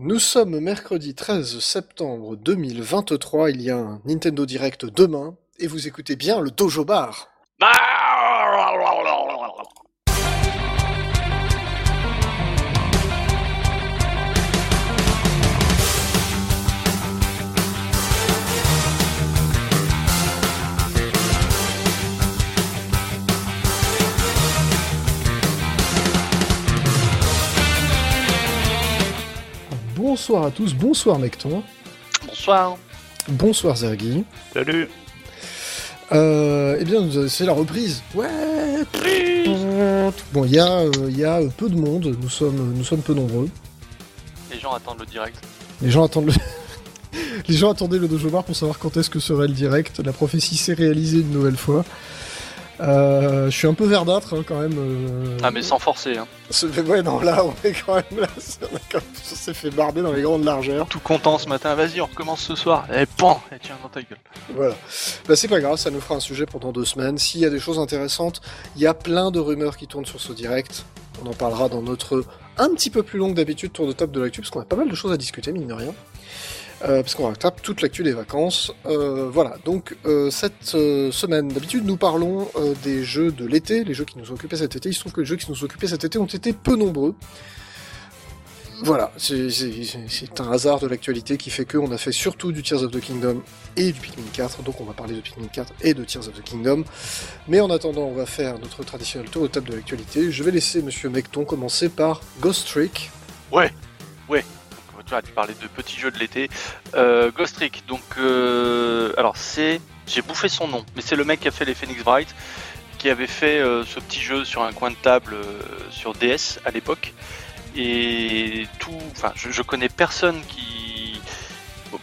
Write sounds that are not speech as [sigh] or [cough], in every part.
Nous sommes mercredi 13 septembre 2023, il y a un Nintendo Direct demain, et vous écoutez bien le Dojo Bar. Bonsoir à tous, bonsoir Mecton, Bonsoir. bonsoir Zergi. Salut Euh, eh bien, c'est la reprise. Ouais. Bon, il y a, euh, il y a peu de monde. Nous sommes, nous sommes peu nombreux. Les gens attendent le direct. Les gens attendent le. [laughs] Les gens attendaient le Dojo Bar pour savoir quand est-ce que serait le direct. La prophétie s'est réalisée une nouvelle fois. Euh, je suis un peu verdâtre hein, quand même. euh. Ah mais sans forcer. Hein. Ouais, non, là, on est quand même là. [laughs] On, s'est fait barber dans les grandes largeurs. Tout content ce matin. Vas-y, on recommence ce soir. Eh pan Et tiens dans ta gueule. Voilà. Bah, c'est pas grave, ça nous fera un sujet pendant deux semaines. S'il y a des choses intéressantes, il y a plein de rumeurs qui tournent sur ce direct. On en parlera dans notre un petit peu plus long que d'habitude tour de table de l'actu, parce qu'on a pas mal de choses à discuter, mine de rien. Euh, parce qu'on rattrape toute l'actu des vacances. Euh, voilà, donc euh, cette semaine, d'habitude, nous parlons des jeux de l'été, les jeux qui nous occupés cet été. Il se trouve que les jeux qui nous occupés cet été ont été peu nombreux. Voilà, c'est un hasard de l'actualité qui fait qu'on a fait surtout du Tears of the Kingdom et du Pikmin 4, donc on va parler de Pikmin 4 et de Tears of the Kingdom. Mais en attendant, on va faire notre traditionnel tour de table de l'actualité. Je vais laisser Monsieur Mecton commencer par Ghost Trick. Ouais. Ouais. Tu parlais de petits jeux de l'été. Euh, Ghost Trick. Donc euh, alors c'est. J'ai bouffé son nom, mais c'est le mec qui a fait les Phoenix Bright, qui avait fait euh, ce petit jeu sur un coin de table euh, sur DS à l'époque. Et tout. Enfin, je, connais personne qui.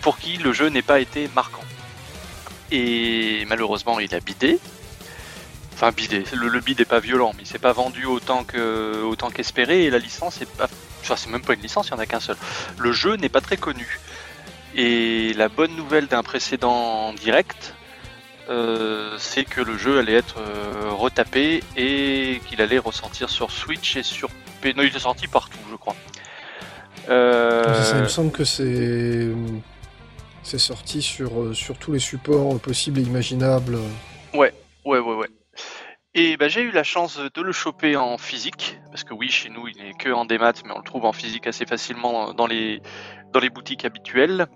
pour qui le jeu n'ait pas été marquant. Et malheureusement, il a bidé. Enfin, bidé. Le, le bid est pas violent, mais il s'est pas vendu autant autant qu'espéré. Et la licence est pas. Enfin, c'est même pas une licence, il y en a qu'un seul. Le jeu n'est pas très connu. Et la bonne nouvelle d'un précédent direct, euh, c'est que le jeu allait être euh, retapé et qu'il allait ressortir sur Switch et sur P. Non, il est sorti partout, je crois. Euh, Ça, il me semble que c'est c'est sorti sur, sur tous les supports possibles et imaginables. Ouais, ouais, ouais. Et bah, j'ai eu la chance de le choper en physique, parce que oui, chez nous, il n'est que en démat, mais on le trouve en physique assez facilement dans les, dans les boutiques habituelles.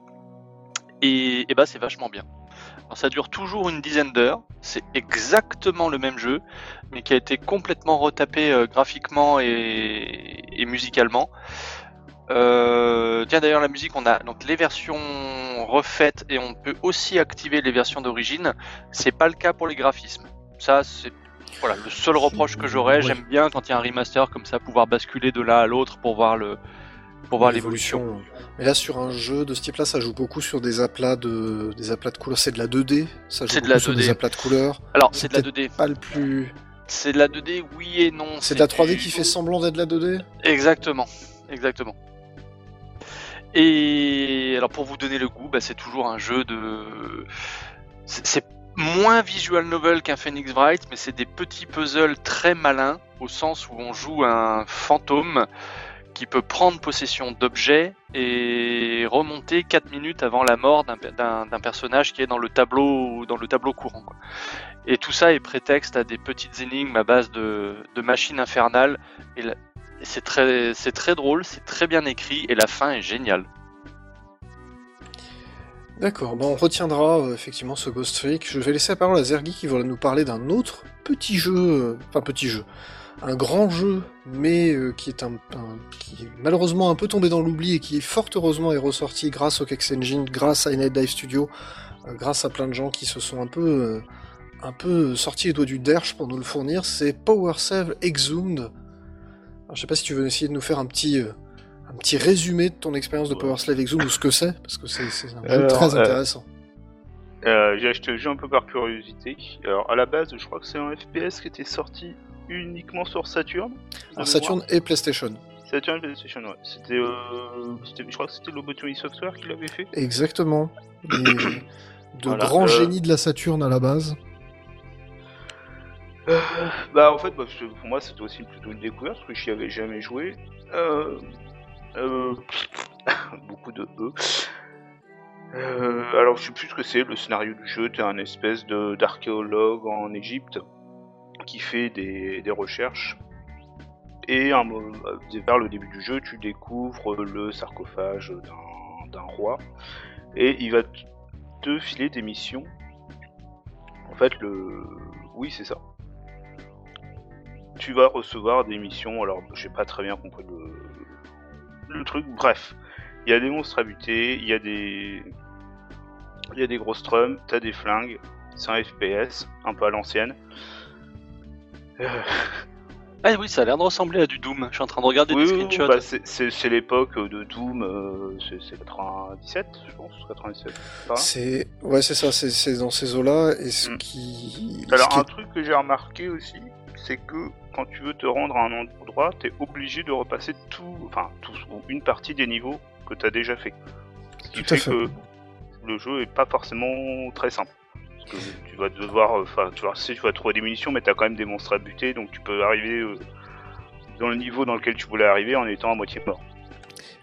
Et, et bah, c'est vachement bien. Alors, ça dure toujours une dizaine d'heures, c'est exactement le même jeu, mais qui a été complètement retapé euh, graphiquement et, et musicalement. Euh, tiens d'ailleurs la musique on a donc les versions refaites et on peut aussi activer les versions d'origine. C'est pas le cas pour les graphismes. Ça c'est voilà le seul reproche que j'aurais. Ouais. J'aime bien quand il y a un remaster comme ça pouvoir basculer de l'un à l'autre pour voir le pour voir l'évolution. Mais là, sur un jeu de ce type-là, ça joue beaucoup sur des aplats de, des aplats de couleurs. C'est de la 2D. Ça joue de la sur 2D. des aplats de couleurs. Alors C'est de la 2D. Pas le plus. C'est de la 2D oui et non. C'est de la 3D du- qui fait semblant d'être de la 2D Exactement, exactement. Et alors pour vous donner le goût, bah, c'est toujours un jeu de. C'est moins visual novel qu'un Phoenix Wright, mais c'est des petits puzzles très malins, au sens où on joue un fantôme qui peut prendre possession d'objets et remonter 4 minutes avant la mort d'un personnage qui est dans le tableau, courant. Et tout ça est prétexte à des petites énigmes à base de, machines infernales. C'est très drôle, c'est très bien écrit et la fin est géniale. D'accord, bon, on retiendra euh, effectivement ce Ghost Trick. Je vais laisser la parole à Zergi qui va nous parler d'un autre petit jeu, euh, enfin petit jeu, un grand jeu, mais euh, qui est un, qui malheureusement un peu tombé dans l'oubli et qui fort heureusement est ressorti grâce au Kex Engine, grâce à Night Dive Studio, grâce à plein de gens qui se sont un peu, sortis les doigts du derche pour nous le fournir. C'est Power Save Exhumed. Alors, je sais pas si tu veux essayer de nous faire un petit un petit résumé de ton expérience de Power Slave Exhumed ou ce que c'est, parce que c'est un jeu Alors, très euh, intéressant. Euh, J'ai acheté le jeu un peu par curiosité. Alors à la base, je crois que c'est un FPS qui était sorti uniquement sur Saturn. Alors Saturn et PlayStation. Saturn et PlayStation, ouais. C'était, euh, je crois que c'était Lobotomy Software qui l'avait fait. Exactement. [coughs] De Voilà, grands euh, génies de la Saturne à la base. Bah en fait, bah, pour moi c'était aussi plutôt une découverte parce que j'y avais jamais joué. Euh, [laughs] beaucoup de E. Euh, alors je sais plus ce que c'est le scénario du jeu, t'es un espèce d'archéologue en Égypte qui fait des, recherches et vers le début du jeu tu découvres le sarcophage d'un- roi et il va te filer des missions. En fait le... Oui c'est ça. Tu vas recevoir des missions, alors j'ai pas très bien compris le, le truc, bref. Il y a des monstres à buter, il y a des. Il y a des gros strums, t'as des flingues, c'est un FPS, un peu à l'ancienne. Euh, Ah oui, ça a l'air de ressembler à du Doom. Je suis en train de regarder oui, des oui, screenshots. bah, c'est- c'est c'est l'époque de Doom, euh, c'est c'est 97, je pense, 97. pas C'est ouais, c'est ça, c'est c'est dans ces eaux-là et ce Mm. qui. Alors un truc que j'ai remarqué aussi, c'est que quand tu veux te rendre à un endroit, t'es obligé de repasser tout, enfin tout ou une partie des niveaux que t'as déjà fait. Ce qui Tout à fait fait. que le jeu est pas forcément très simple. Parce que tu vas devoir, euh, enfin tu vas, tu sais, tu vas trouver des munitions, mais t'as quand même des monstres à buter, donc tu peux arriver euh, dans le niveau dans lequel tu voulais arriver en étant à moitié mort.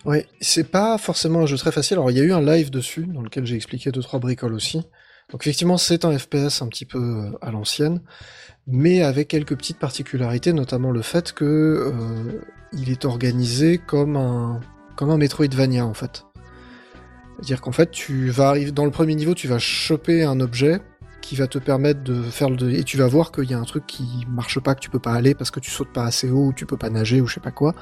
Ouais, c'est pas forcément un jeu très facile. Alors il y a eu un live dessus dans lequel j'ai expliqué deux trois bricoles aussi. Donc effectivement, c'est un FPS un petit peu euh, à l'ancienne, mais avec quelques petites particularités, notamment le fait que euh, il est organisé comme un comme un Metroidvania en fait. C'est-à-dire qu'en fait, tu vas arriver dans le premier niveau, tu vas choper un objet qui va te permettre de faire le et tu vas voir qu'il y a un truc qui marche pas, que tu peux pas aller parce que tu sautes pas assez haut, ou tu peux pas nager ou je sais pas quoi.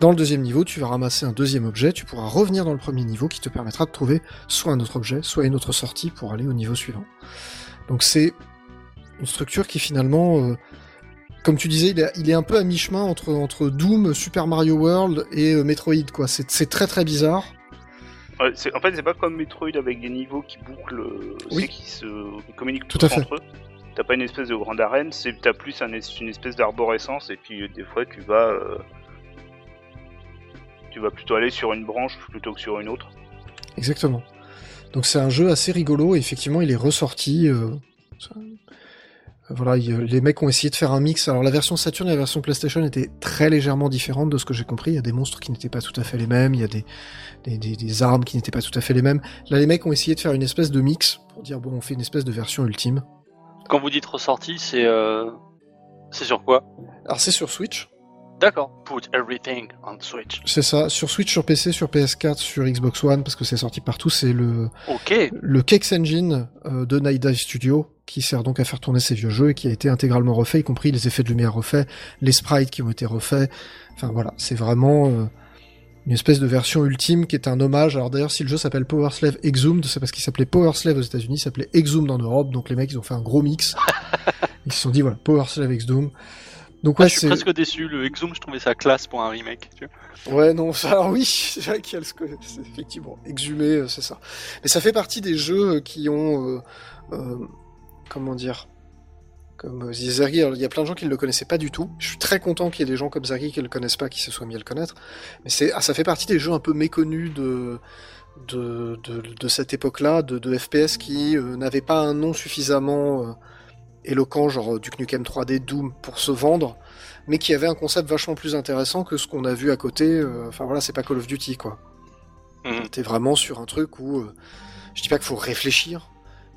Dans le deuxième niveau, tu vas ramasser un deuxième objet, tu pourras revenir dans le premier niveau qui te permettra de trouver soit un autre objet, soit une autre sortie pour aller au niveau suivant. Donc c'est une structure qui finalement, euh, comme tu disais, il est, il est un peu à mi-chemin entre, entre Doom, Super Mario World et euh, Metroid, quoi. C'est très très bizarre. Ouais, c'est- en fait, c'est pas comme Metroid avec des niveaux qui bouclent, euh, Oui. qui se qui communiquent Tout à fait. entre eux. T'as pas une espèce de grande arène, c'est t'as plus un une espèce d'arborescence et puis euh, des fois tu vas euh, tu vas plutôt aller sur une branche plutôt que sur une autre. Exactement. Donc c'est un jeu assez rigolo et effectivement il est ressorti. euh, euh, voilà, il- les mecs ont essayé de faire un mix. Alors la version Saturn et la version PlayStation étaient très légèrement différentes de ce que j'ai compris. Il y a des monstres qui n'étaient pas tout à fait les mêmes, il y a des, des, des- des armes qui n'étaient pas tout à fait les mêmes. Là les mecs ont essayé de faire une espèce de mix pour dire bon on fait une espèce de version ultime. Quand vous dites ressorti, c'est euh... c'est sur quoi? Alors c'est sur Switch, D'accord. Put everything on Switch. c'est ça, sur Switch, sur PC, sur PS4, sur Xbox One parce que c'est sorti partout. C'est le Ok. le Kex Engine euh, de Night Dive Studio, qui sert donc à faire tourner ces vieux jeux et qui a été intégralement refait, y compris les effets de lumière refaits, les sprites qui ont été refaits. Enfin voilà, c'est vraiment euh, une espèce de version ultime qui est un hommage. Alors d'ailleurs, si le jeu s'appelle Power Slave Exhumed, c'est parce qu'il s'appelait Power Slave aux États-Unis, il s'appelait Exhumed en Europe. Donc les mecs, ils ont fait un gros mix. [laughs] ils se sont dit voilà, Power Slave Exhumed. Donc Ah, je suis presque déçu. Le Exum, je trouvais ça classe pour un remake. Tu vois. Ouais, non, [laughs] alors oui, c'est vrai qu'il y a le effectivement, exhumé, euh, c'est ça. Mais ça fait partie des jeux euh, qui ont, euh, euh, comment dire, comme Zergi, il y a plein de gens qui ne le connaissaient pas du tout. Je suis très content qu'il y ait des gens comme Zergi qui le connaissent pas, qui se soient mis à le connaître. Mais c'est, ah, ça fait partie des jeux un peu méconnus de, de, de, de cette époque-là, de, de FPS qui euh, n'avaient pas un nom suffisamment éloquent, genre euh, Duke Nukem 3D, Doom, pour se vendre mais qui avait un concept vachement plus intéressant que ce qu'on a vu à côté. euh, Enfin voilà, c'est pas Call of Duty quoi. Mhm. T'es vraiment sur un truc où euh, je dis pas qu'il faut réfléchir,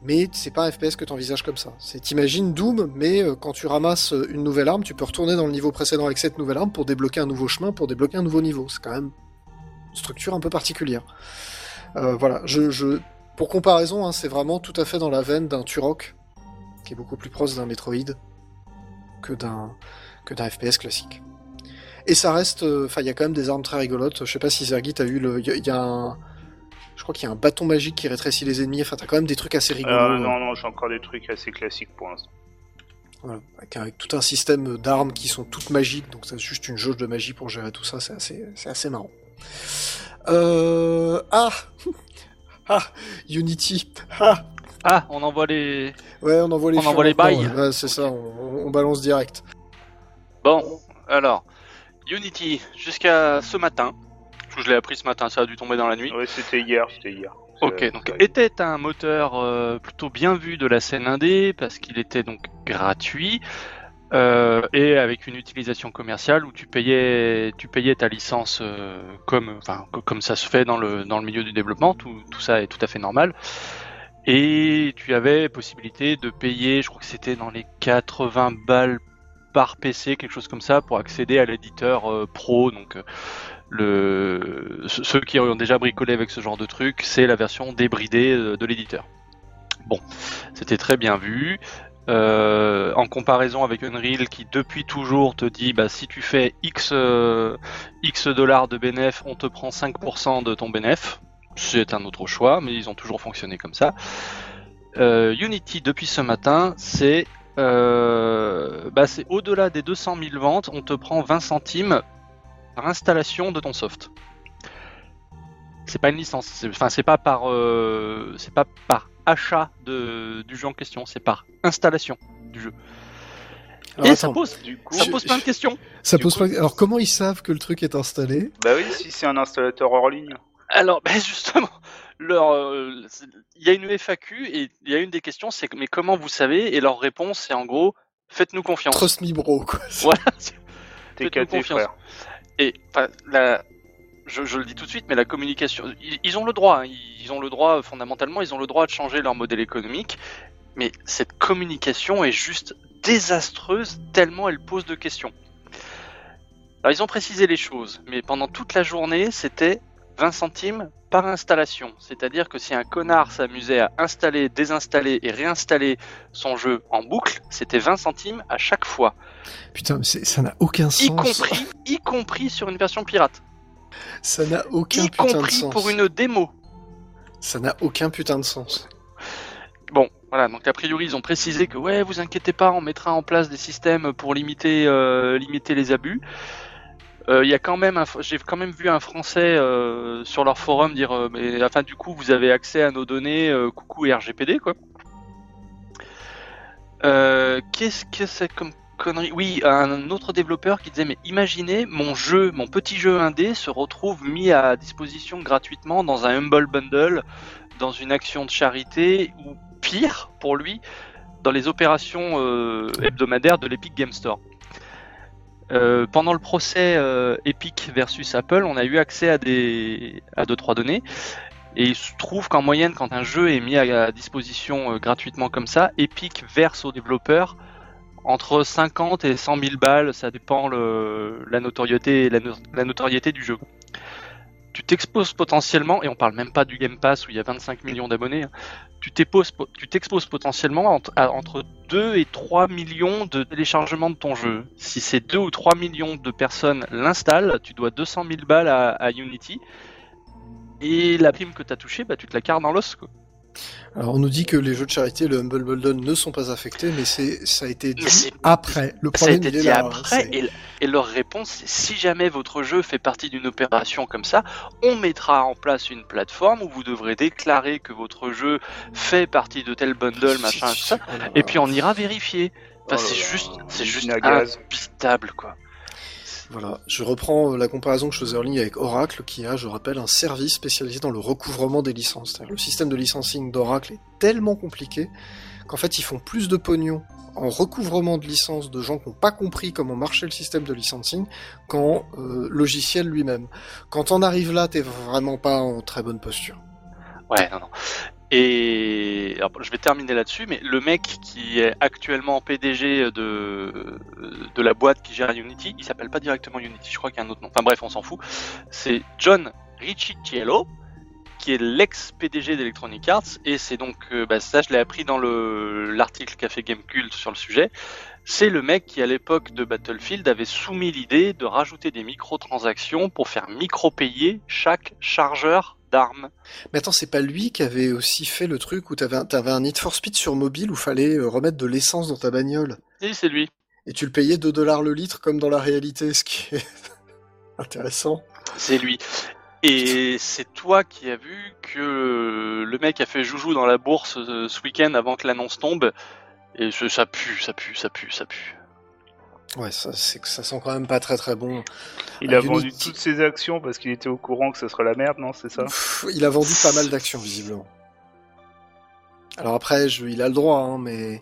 mais c'est pas un FPS que t'envisages comme ça. C'est t'imagines Doom, mais quand tu ramasses une nouvelle arme, tu peux retourner dans le niveau précédent avec cette nouvelle arme pour débloquer un nouveau chemin, pour débloquer un nouveau niveau. C'est quand même une structure un peu particulière. Euh, voilà, je, je, pour comparaison, hein, c'est vraiment tout à fait dans la veine d'un Turok, qui est beaucoup plus proche d'un Metroid que d'un que d'un FPS classique. Et ça reste, euh, enfin, il y a quand même des armes très rigolotes. Je sais pas si Zergi, t'as eu le, il y, a- y a un, je crois qu'il y a un bâton magique qui rétrécit les ennemis. Enfin, t'as quand même des trucs assez rigolos. Euh, euh, non, non, j'ai encore des trucs assez classiques pour l'instant. voilà, avec, avec tout un système d'armes qui sont toutes magiques, donc c'est juste une jauge de magie pour gérer tout ça. C'est assez, c'est assez marrant. Euh, ah, [laughs] ah, Unity. Ah, Ah, on envoie les. ouais, on envoie les. On envoie les bails. ouais. C'est ça. On, on balance direct. Bon, alors Unity jusqu'à ce matin. parce que Je l'ai appris ce matin, ça a dû tomber dans la nuit. Ouais, c'était hier, c'était hier. Ok, donc était un moteur euh, plutôt bien vu de la scène indé parce qu'il était donc gratuit. Euh, et avec une utilisation commerciale où tu payais, tu payais ta licence euh, comme, enfin, comme ça se fait dans le, dans le milieu du développement, tout, tout ça est tout à fait normal. Et tu avais possibilité de payer, je crois que c'était dans les 80 balles par PC, quelque chose comme ça, pour accéder à l'éditeur euh, pro. Donc, le, ceux qui ont déjà bricolé avec ce genre de truc, c'est la version débridée de l'éditeur. Bon, c'était très bien vu. Euh, en comparaison avec Unreal qui depuis toujours te dit bah si tu fais X euh, X dollars de bénéf, on te prend 5% de ton bénéf. C'est un autre choix, mais ils ont toujours fonctionné comme ça. Euh, Unity depuis ce matin, c'est bah, c'est au-delà des 200 000 ventes, on te prend 20 centimes par installation de ton soft. C'est pas une licence, enfin c'est pas par c'est pas par achat de, du jeu en question, c'est par installation du jeu. Et ça pose, du coup, ça pose plein de questions. Ça pose Alors comment ils savent que le truc est installé? Bah oui, si c'est un installateur hors ligne. Alors, bah justement, leur, euh, il y a une FAQ et il y a une des questions, c'est mais comment vous savez? Et leur réponse, c'est en gros, faites-nous confiance. Trust me bro, quoi. [laughs] Voilà. T'es confiance. Frère. Et la, je, le dis tout de suite, mais la communication, ils, ont le droit, hein. ils ont le droit fondamentalement, ils ont le droit de changer leur modèle économique, mais cette communication est juste désastreuse tellement elle pose de questions. Alors ils ont précisé les choses, mais pendant toute la journée, c'était 20 centimes par installation. C'est-à-dire que si un connard s'amusait à installer, désinstaller et réinstaller son jeu en boucle, c'était 20 centimes à chaque fois. Putain, mais ça n'a aucun sens. Y compris, y compris sur une version pirate. Ça n'a aucun putain de sens. pour une démo. Ça n'a aucun putain de sens. Bon, voilà, donc a priori ils ont précisé que ouais, vous inquiétez pas, on mettra en place des systèmes pour limiter, euh, limiter les abus. Euh, il y a quand même, j'ai quand même vu un Français euh, sur leur forum dire, mais enfin du coup vous avez accès à nos données, coucou RGPD quoi. Qu'est-ce que c'est comme oui, un autre développeur qui disait mais imaginez mon jeu, mon petit jeu indé se retrouve mis à disposition gratuitement dans un Humble Bundle, dans une action de charité ou pire pour lui, dans les opérations euh, hebdomadaires de l'Epic Game Store. Euh, pendant le procès euh, Epic versus Apple, on a eu accès à des à deux trois données et il se trouve qu'en moyenne, quand un jeu est mis à disposition gratuitement comme ça, Epic verse aux développeurs entre 50 et 100 000 balles, ça dépend le, la notoriété la, notoriété du jeu. Tu t'exposes potentiellement, et on parle même pas du Game Pass où il y a 25 millions d'abonnés, hein. Tu t'exposes potentiellement entre, 2 et 3 millions de téléchargements de ton jeu. Si c'est 2 ou 3 millions de personnes l'installent, tu dois 200 000 balles à, à Unity, et la prime que tu as touchée, bah, tu te la carres dans l'os. Alors on nous dit que les jeux de charité, le Humble Bundle, ne sont pas affectés, mais c'est ça a été dit après. Le problème, ça a été dit après, et, leur réponse, c'est si jamais votre jeu fait partie d'une opération comme ça, on mettra en place une plateforme où vous devrez déclarer que votre jeu fait partie de tel bundle, machin, tout ça, et puis on ira vérifier. Enfin, oh c'est juste, c'est juste quoi. Voilà, je reprends la comparaison que je faisais en ligne avec Oracle, qui a, je rappelle, un service spécialisé dans le recouvrement des licences. Le système de licensing d'Oracle est tellement compliqué qu'en fait ils font plus de pognon en recouvrement de licences de gens qui n'ont pas compris comment marchait le système de licensing qu'en euh, logiciel lui-même. Quand on arrive là, t'es vraiment pas en très bonne posture. Ouais, non, non. Et je vais terminer là-dessus, mais le mec qui est actuellement PDG de, de la boîte qui gère Unity, il s'appelle pas directement Unity, je crois qu'il y a un autre nom. Enfin bref, on s'en fout. C'est John Ricciello, qui est l'ex-PDG d'Electronic Arts, et c'est donc, euh, bah, ça je l'ai appris dans l'article qu'a fait Gamecult sur le sujet, c'est le mec qui à l'époque de Battlefield avait soumis l'idée de rajouter des microtransactions pour faire micro-payer chaque chargeur mais attends, c'est pas lui qui avait aussi fait le truc où t'avais un, avais un Need for Speed sur mobile où fallait euh, remettre de l'essence dans ta bagnole? Oui, c'est lui. Et tu le payais 2 dollars le litre comme dans la réalité, ce qui est [laughs] intéressant. C'est lui. Et c'est toi qui as vu que le mec a fait joujou dans la bourse euh, ce week-end avant que l'annonce tombe. Et ça pue, ça pue, ça pue, ça pue. Ouais, ça, c'est, ça sent quand même pas très très bon. Il a vendu toutes ses actions parce qu'il était au courant que ce serait la merde, non C'est ça Il a vendu pas mal d'actions, visiblement. Alors après, je, il a le droit, hein, mais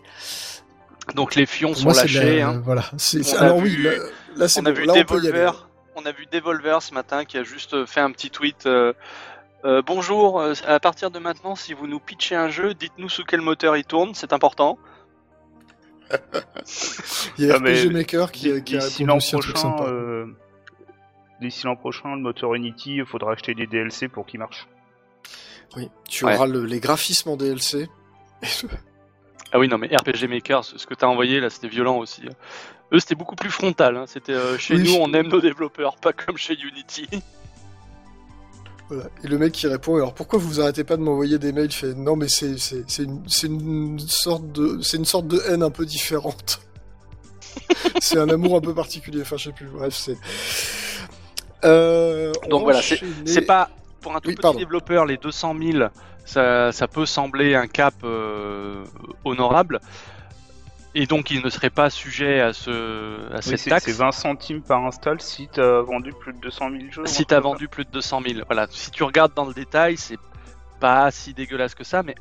Donc les fions Pour sont moi, lâchés. la- hein. Voilà. C'est- a Alors vu- oui, là, là, c'est on a bon. vu Là, on peut y aller. Devolver. On a vu Devolver ce matin qui a juste fait un petit tweet. euh, euh, bonjour, euh, à partir de maintenant, si vous nous pitchez un jeu, dites-nous sous quel moteur il tourne, c'est important. [laughs] Il y a RPG Maker qui, a- qui a prochain, sympa. euh, d'ici l'an prochain, le moteur Unity, il faudra acheter des DLC pour qu'il marche. Oui, tu Ouais. auras le- les graphismes en DLC. [laughs] Ah oui, non, mais RPG Maker, ce ce que t'as envoyé là, c'était violent aussi. Eux, c'était beaucoup plus frontal. hein. C'était euh, chez Oui. nous, on aime nos développeurs, pas comme chez Unity. [laughs] Voilà. Et le mec qui répond, alors pourquoi vous arrêtez pas de m'envoyer des mails? Il fait, non mais c'est une, sorte de c'est une sorte de haine un peu différente. [laughs] c'est un amour un peu particulier. Enfin, je sais plus. Bref, c'est. Euh, on Donc voilà, c'est- pas pour un tout Oui, petit pardon. développeur, les 200 000, ça, ça peut sembler un cap euh, honorable. Et donc, il ne serait pas sujet à, ce, à Oui, cette taxe. c'est 20 centimes par install si t'as vendu plus de 200 000 jeux. Si tu as vendu plus de 200 000. Voilà. Si tu regardes dans le détail, c'est pas si dégueulasse que ça, mais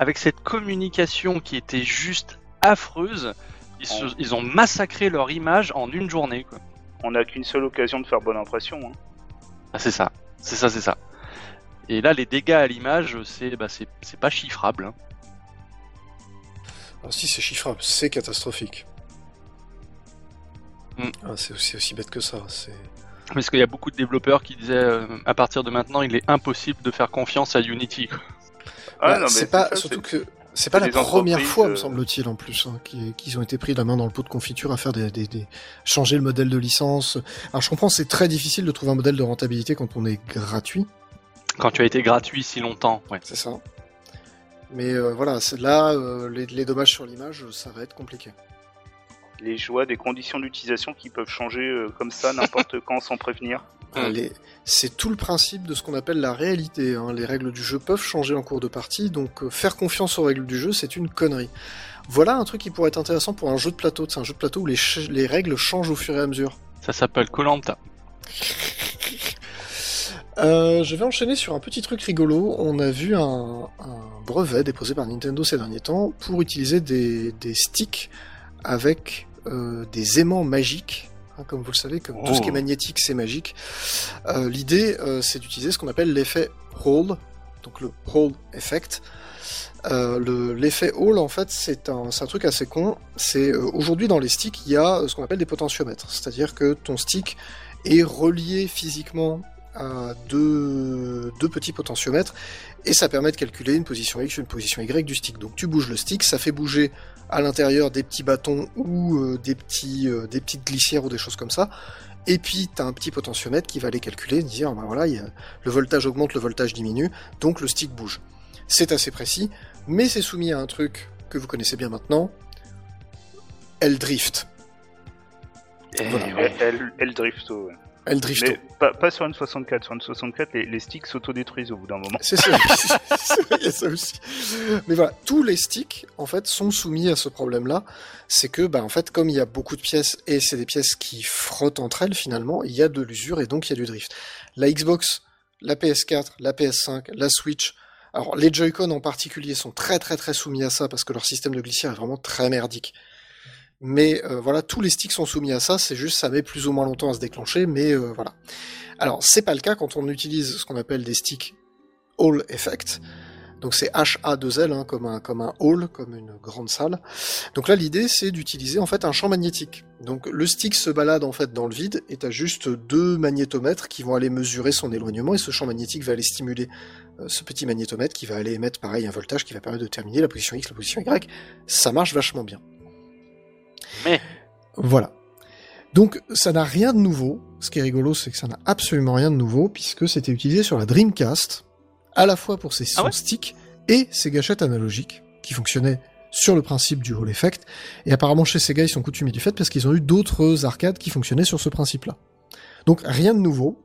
avec cette communication qui était juste affreuse, ils, se- ils ont massacré leur image en une journée. Quoi. On n'a qu'une seule occasion de faire bonne impression. hein. Ah, c'est ça, c'est ça, c'est ça. Et là, les dégâts à l'image, c'est bah, pas chiffrable. hein. Ah, si c'est chiffrable, c'est catastrophique. Mm. Ah, c'est aussi aussi bête que ça. C'est. Parce qu'il y a beaucoup de développeurs qui disaient euh, à partir de maintenant, il est impossible de faire confiance à Unity. Ah, Bah, non, mais c'est pas ça, surtout c'est- que c'est pas la première fois, me euh, semble-t-il, en plus, hein, qui- qu'ils ont été pris la main dans le pot de confiture à faire des, des, des- changer le modèle de licence. Alors je comprends, c'est très difficile de trouver un modèle de rentabilité quand on est gratuit, Quand tu as été gratuit si longtemps, ouais. c'est ça. Mais euh, voilà, là euh, les, les dommages sur l'image, ça va être compliqué. les joies des conditions d'utilisation qui peuvent changer euh, comme ça n'importe [laughs] quand sans prévenir. Ah, les- C'est tout le principe de ce qu'on appelle la réalité. hein. Les règles du jeu peuvent changer en cours de partie, donc euh, faire confiance aux règles du jeu, c'est une connerie. Voilà un truc qui pourrait être intéressant pour un jeu de plateau. C'est un jeu de plateau où les, ch- les règles changent au fur et à mesure. Ça s'appelle Colanta. [laughs] Euh, je vais enchaîner sur un petit truc rigolo. On a vu un, un brevet déposé par Nintendo ces derniers temps pour utiliser des, des sticks avec euh, des aimants magiques. Hein, comme vous le savez, comme tout ce qui est Oh. magnétique, c'est magique. Euh, L'idée, c'est d'utiliser ce qu'on appelle l'effet Hall, donc le Hall Effect. Euh, le- L'effet Hall, en fait, c'est un, un truc assez con. C'est aujourd'hui dans les sticks, il y a ce qu'on appelle des potentiomètres, c'est-à-dire que ton stick est relié physiquement deux, deux petits potentiomètres et ça permet de calculer une position X, une position Y du stick. Donc tu bouges le stick, ça fait bouger à l'intérieur des petits bâtons ou euh, des, petits, euh, des petites glissières ou des choses comme ça. Et puis tu as un petit potentiomètre qui va aller calculer, dire ben voilà, il y a- le voltage augmente, le voltage diminue, donc le stick bouge. C'est assez précis, mais c'est soumis à un truc que vous connaissez bien maintenant, elle drift. Voilà. Elle, elle, elle drift, ouais. Elle drift. Mais pas, pas sur une 64. Sur une 64, les, les sticks s'autodétruisent au bout d'un moment. C'est ça, [laughs] c'est vrai, il y a ça aussi. Mais voilà, tous les sticks, en fait, sont soumis à ce problème-là. C'est que, bah, en fait, comme il y a beaucoup de pièces, et c'est des pièces qui frottent entre elles, finalement, il y a de l'usure et donc il y a du drift. La Xbox, la PS4, la PS5, la Switch, alors les Joy-Con en particulier sont très très très soumis à ça parce que leur système de glissière est vraiment très merdique. Mais euh, voilà, tous les sticks sont soumis à ça, c'est juste ça met plus ou moins longtemps à se déclencher, mais euh, voilà. Alors c'est pas le cas quand on utilise ce qu'on appelle des sticks Hall Effect. Donc c'est HA2L hein, comme un comme un hall, comme une grande salle. Donc là l'idée c'est d'utiliser en fait un champ magnétique. Donc le stick se balade en fait dans le vide et t'as juste deux magnétomètres qui vont aller mesurer son éloignement et ce champ magnétique va aller stimuler euh, ce petit magnétomètre qui va aller émettre pareil un voltage qui va permettre de terminer la position X, la position Y. Ça marche vachement bien. Mais Voilà. Donc ça n'a rien de nouveau. Ce qui est rigolo, c'est que ça n'a absolument rien de nouveau, puisque c'était utilisé sur la Dreamcast, à la fois pour ses Ah son ouais stick et ses gâchettes analogiques, qui fonctionnaient sur le principe du Hall Effect. Et apparemment chez Sega, ils sont coutumiers du fait parce qu'ils ont eu d'autres arcades qui fonctionnaient sur ce principe-là. Donc rien de nouveau.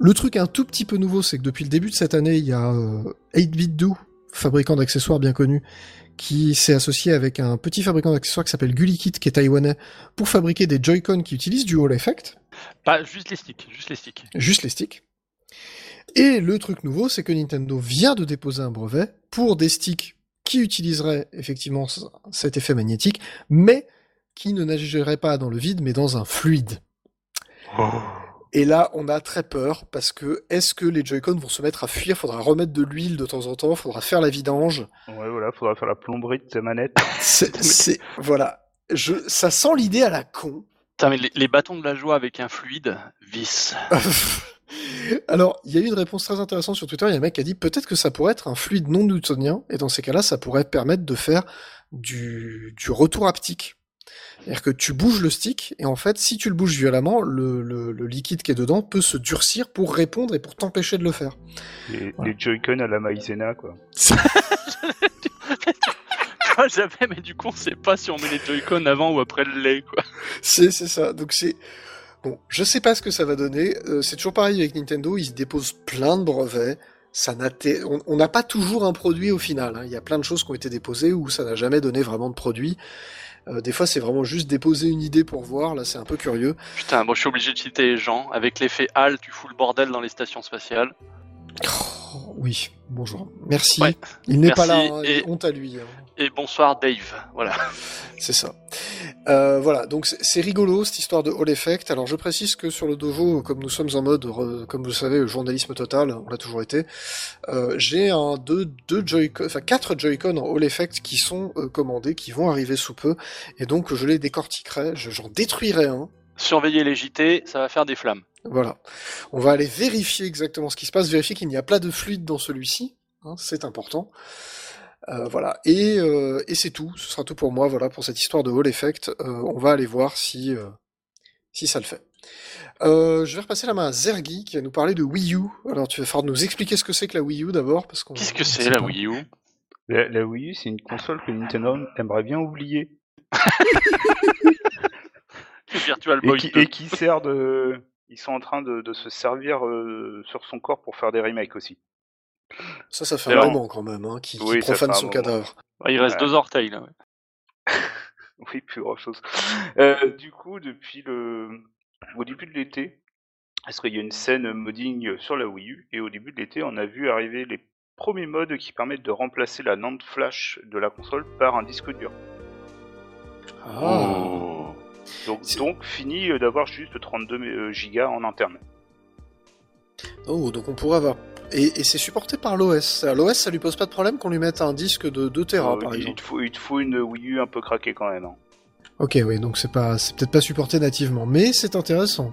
Le truc un tout petit peu nouveau, c'est que depuis le début de cette année, il y a euh, 8BitDo, fabricant d'accessoires bien connu, qui s'est associé avec un petit fabricant d'accessoires qui s'appelle Gulikit, qui est taïwanais, pour fabriquer des Joy-Con qui utilisent du Hall Effect, pas juste les sticks, juste les sticks. juste les sticks. Et le truc nouveau, c'est que Nintendo vient de déposer un brevet pour des sticks qui utiliserait effectivement cet effet magnétique, mais qui ne nagerait pas dans le vide, mais dans un fluide. Oh. Et là, on a très peur parce que est-ce que les Joy-Con vont se mettre à fuir? Faudra remettre de l'huile de temps en temps, faudra faire la vidange. Ouais, voilà, faudra faire la plomberie de ces manettes. [laughs] C'est, voilà, je, ça sent l'idée à la con. Putain, mais les, bâtons de la joie avec un fluide, vis. [laughs] Alors, il y a eu une réponse très intéressante sur Twitter. Il y a un mec qui a dit peut-être que ça pourrait être un fluide non newtonien, et dans ces cas-là, ça pourrait permettre de faire du, du retour haptique. C'est-à-dire que tu bouges le stick, et en fait, si tu le bouges violemment, le, le, le, liquide qui est dedans peut se durcir pour répondre et pour t'empêcher de le faire. Les, les Joy-Con à la maïzena, quoi. [laughs] jamais, mais du coup, on sait pas si on met les Joy-Con avant ou après le lait, quoi. C'est, c'est ça. Donc c'est, bon, je sais pas ce que ça va donner. Euh, c'est toujours pareil avec Nintendo, ils se déposent plein de brevets. Ça n'a on n'a pas toujours un produit au final. Hein. Il y a plein de choses qui ont été déposées où ça n'a jamais donné vraiment de produit. Euh, des fois, c'est vraiment juste déposer une idée pour voir. Là, c'est un peu curieux. Putain, moi, je suis obligé de citer les gens. Avec l'effet HAL, tu fous le bordel dans les stations spatiales. Oh, oui, bonjour. Merci. Il n'est pas là, hein, et... honte à lui. Hein. Et bonsoir Dave, voilà. [laughs] C'est ça. Euh, voilà, donc c'est rigolo cette histoire de Hall Effect. Alors je précise que sur le dojo, comme nous sommes en mode, comme vous le savez, journalisme total, on l'a toujours été, euh, j'ai un deux, deux joy enfin quatre Joy-Con en Hall Effect qui sont euh, commandés, qui vont arriver sous peu, et donc je les décortiquerai, j'en détruirai un. Surveiller les JT, ça va faire des flammes. Voilà. On va aller vérifier exactement ce qui se passe, vérifier qu'il n'y a pas de fluide dans celui-ci, hein, c'est important. Euh, voilà, et, euh, et c'est tout. Ce sera tout pour moi. Voilà pour cette histoire de Hall Effect. Euh, on va aller voir si si ça le fait. je vais repasser la main à Zergi qui va nous parler de Wii U. Alors tu vas falloir nous expliquer ce que c'est que la Wii U d'abord parce qu'on. Qu'est-ce que c'est la Wii U? La, Wii U, c'est une console que Nintendo aimerait bien oublier. [laughs] Virtual Boy et, qui, sert de. Ils sont en train de, de se servir sur son corps pour faire des remakes aussi. Ça, ça fait un moment quand même, hein, qui, profane son cadavre. il reste deux orteils là. [laughs] oui, plus grand chose. Euh, du coup, depuis le, au début de l'été, parce qu'il y a une scène modding sur la Wii U, et au début de l'été, on a vu arriver les premiers modes qui permettent de remplacer la NAND flash de la console par un disque dur. Oh. Donc, donc, fini d'avoir juste 32 Go en interne. Oh, donc on pourrait avoir et, c'est supporté par l'OS. L'OS, ça lui pose pas de problème qu'on lui mette un disque de 2 Tera, euh, par exemple. il te faut une Wii U un peu craquée quand même. Hein. Ok, oui, donc c'est pas, c'est peut-être pas supporté nativement, mais c'est intéressant.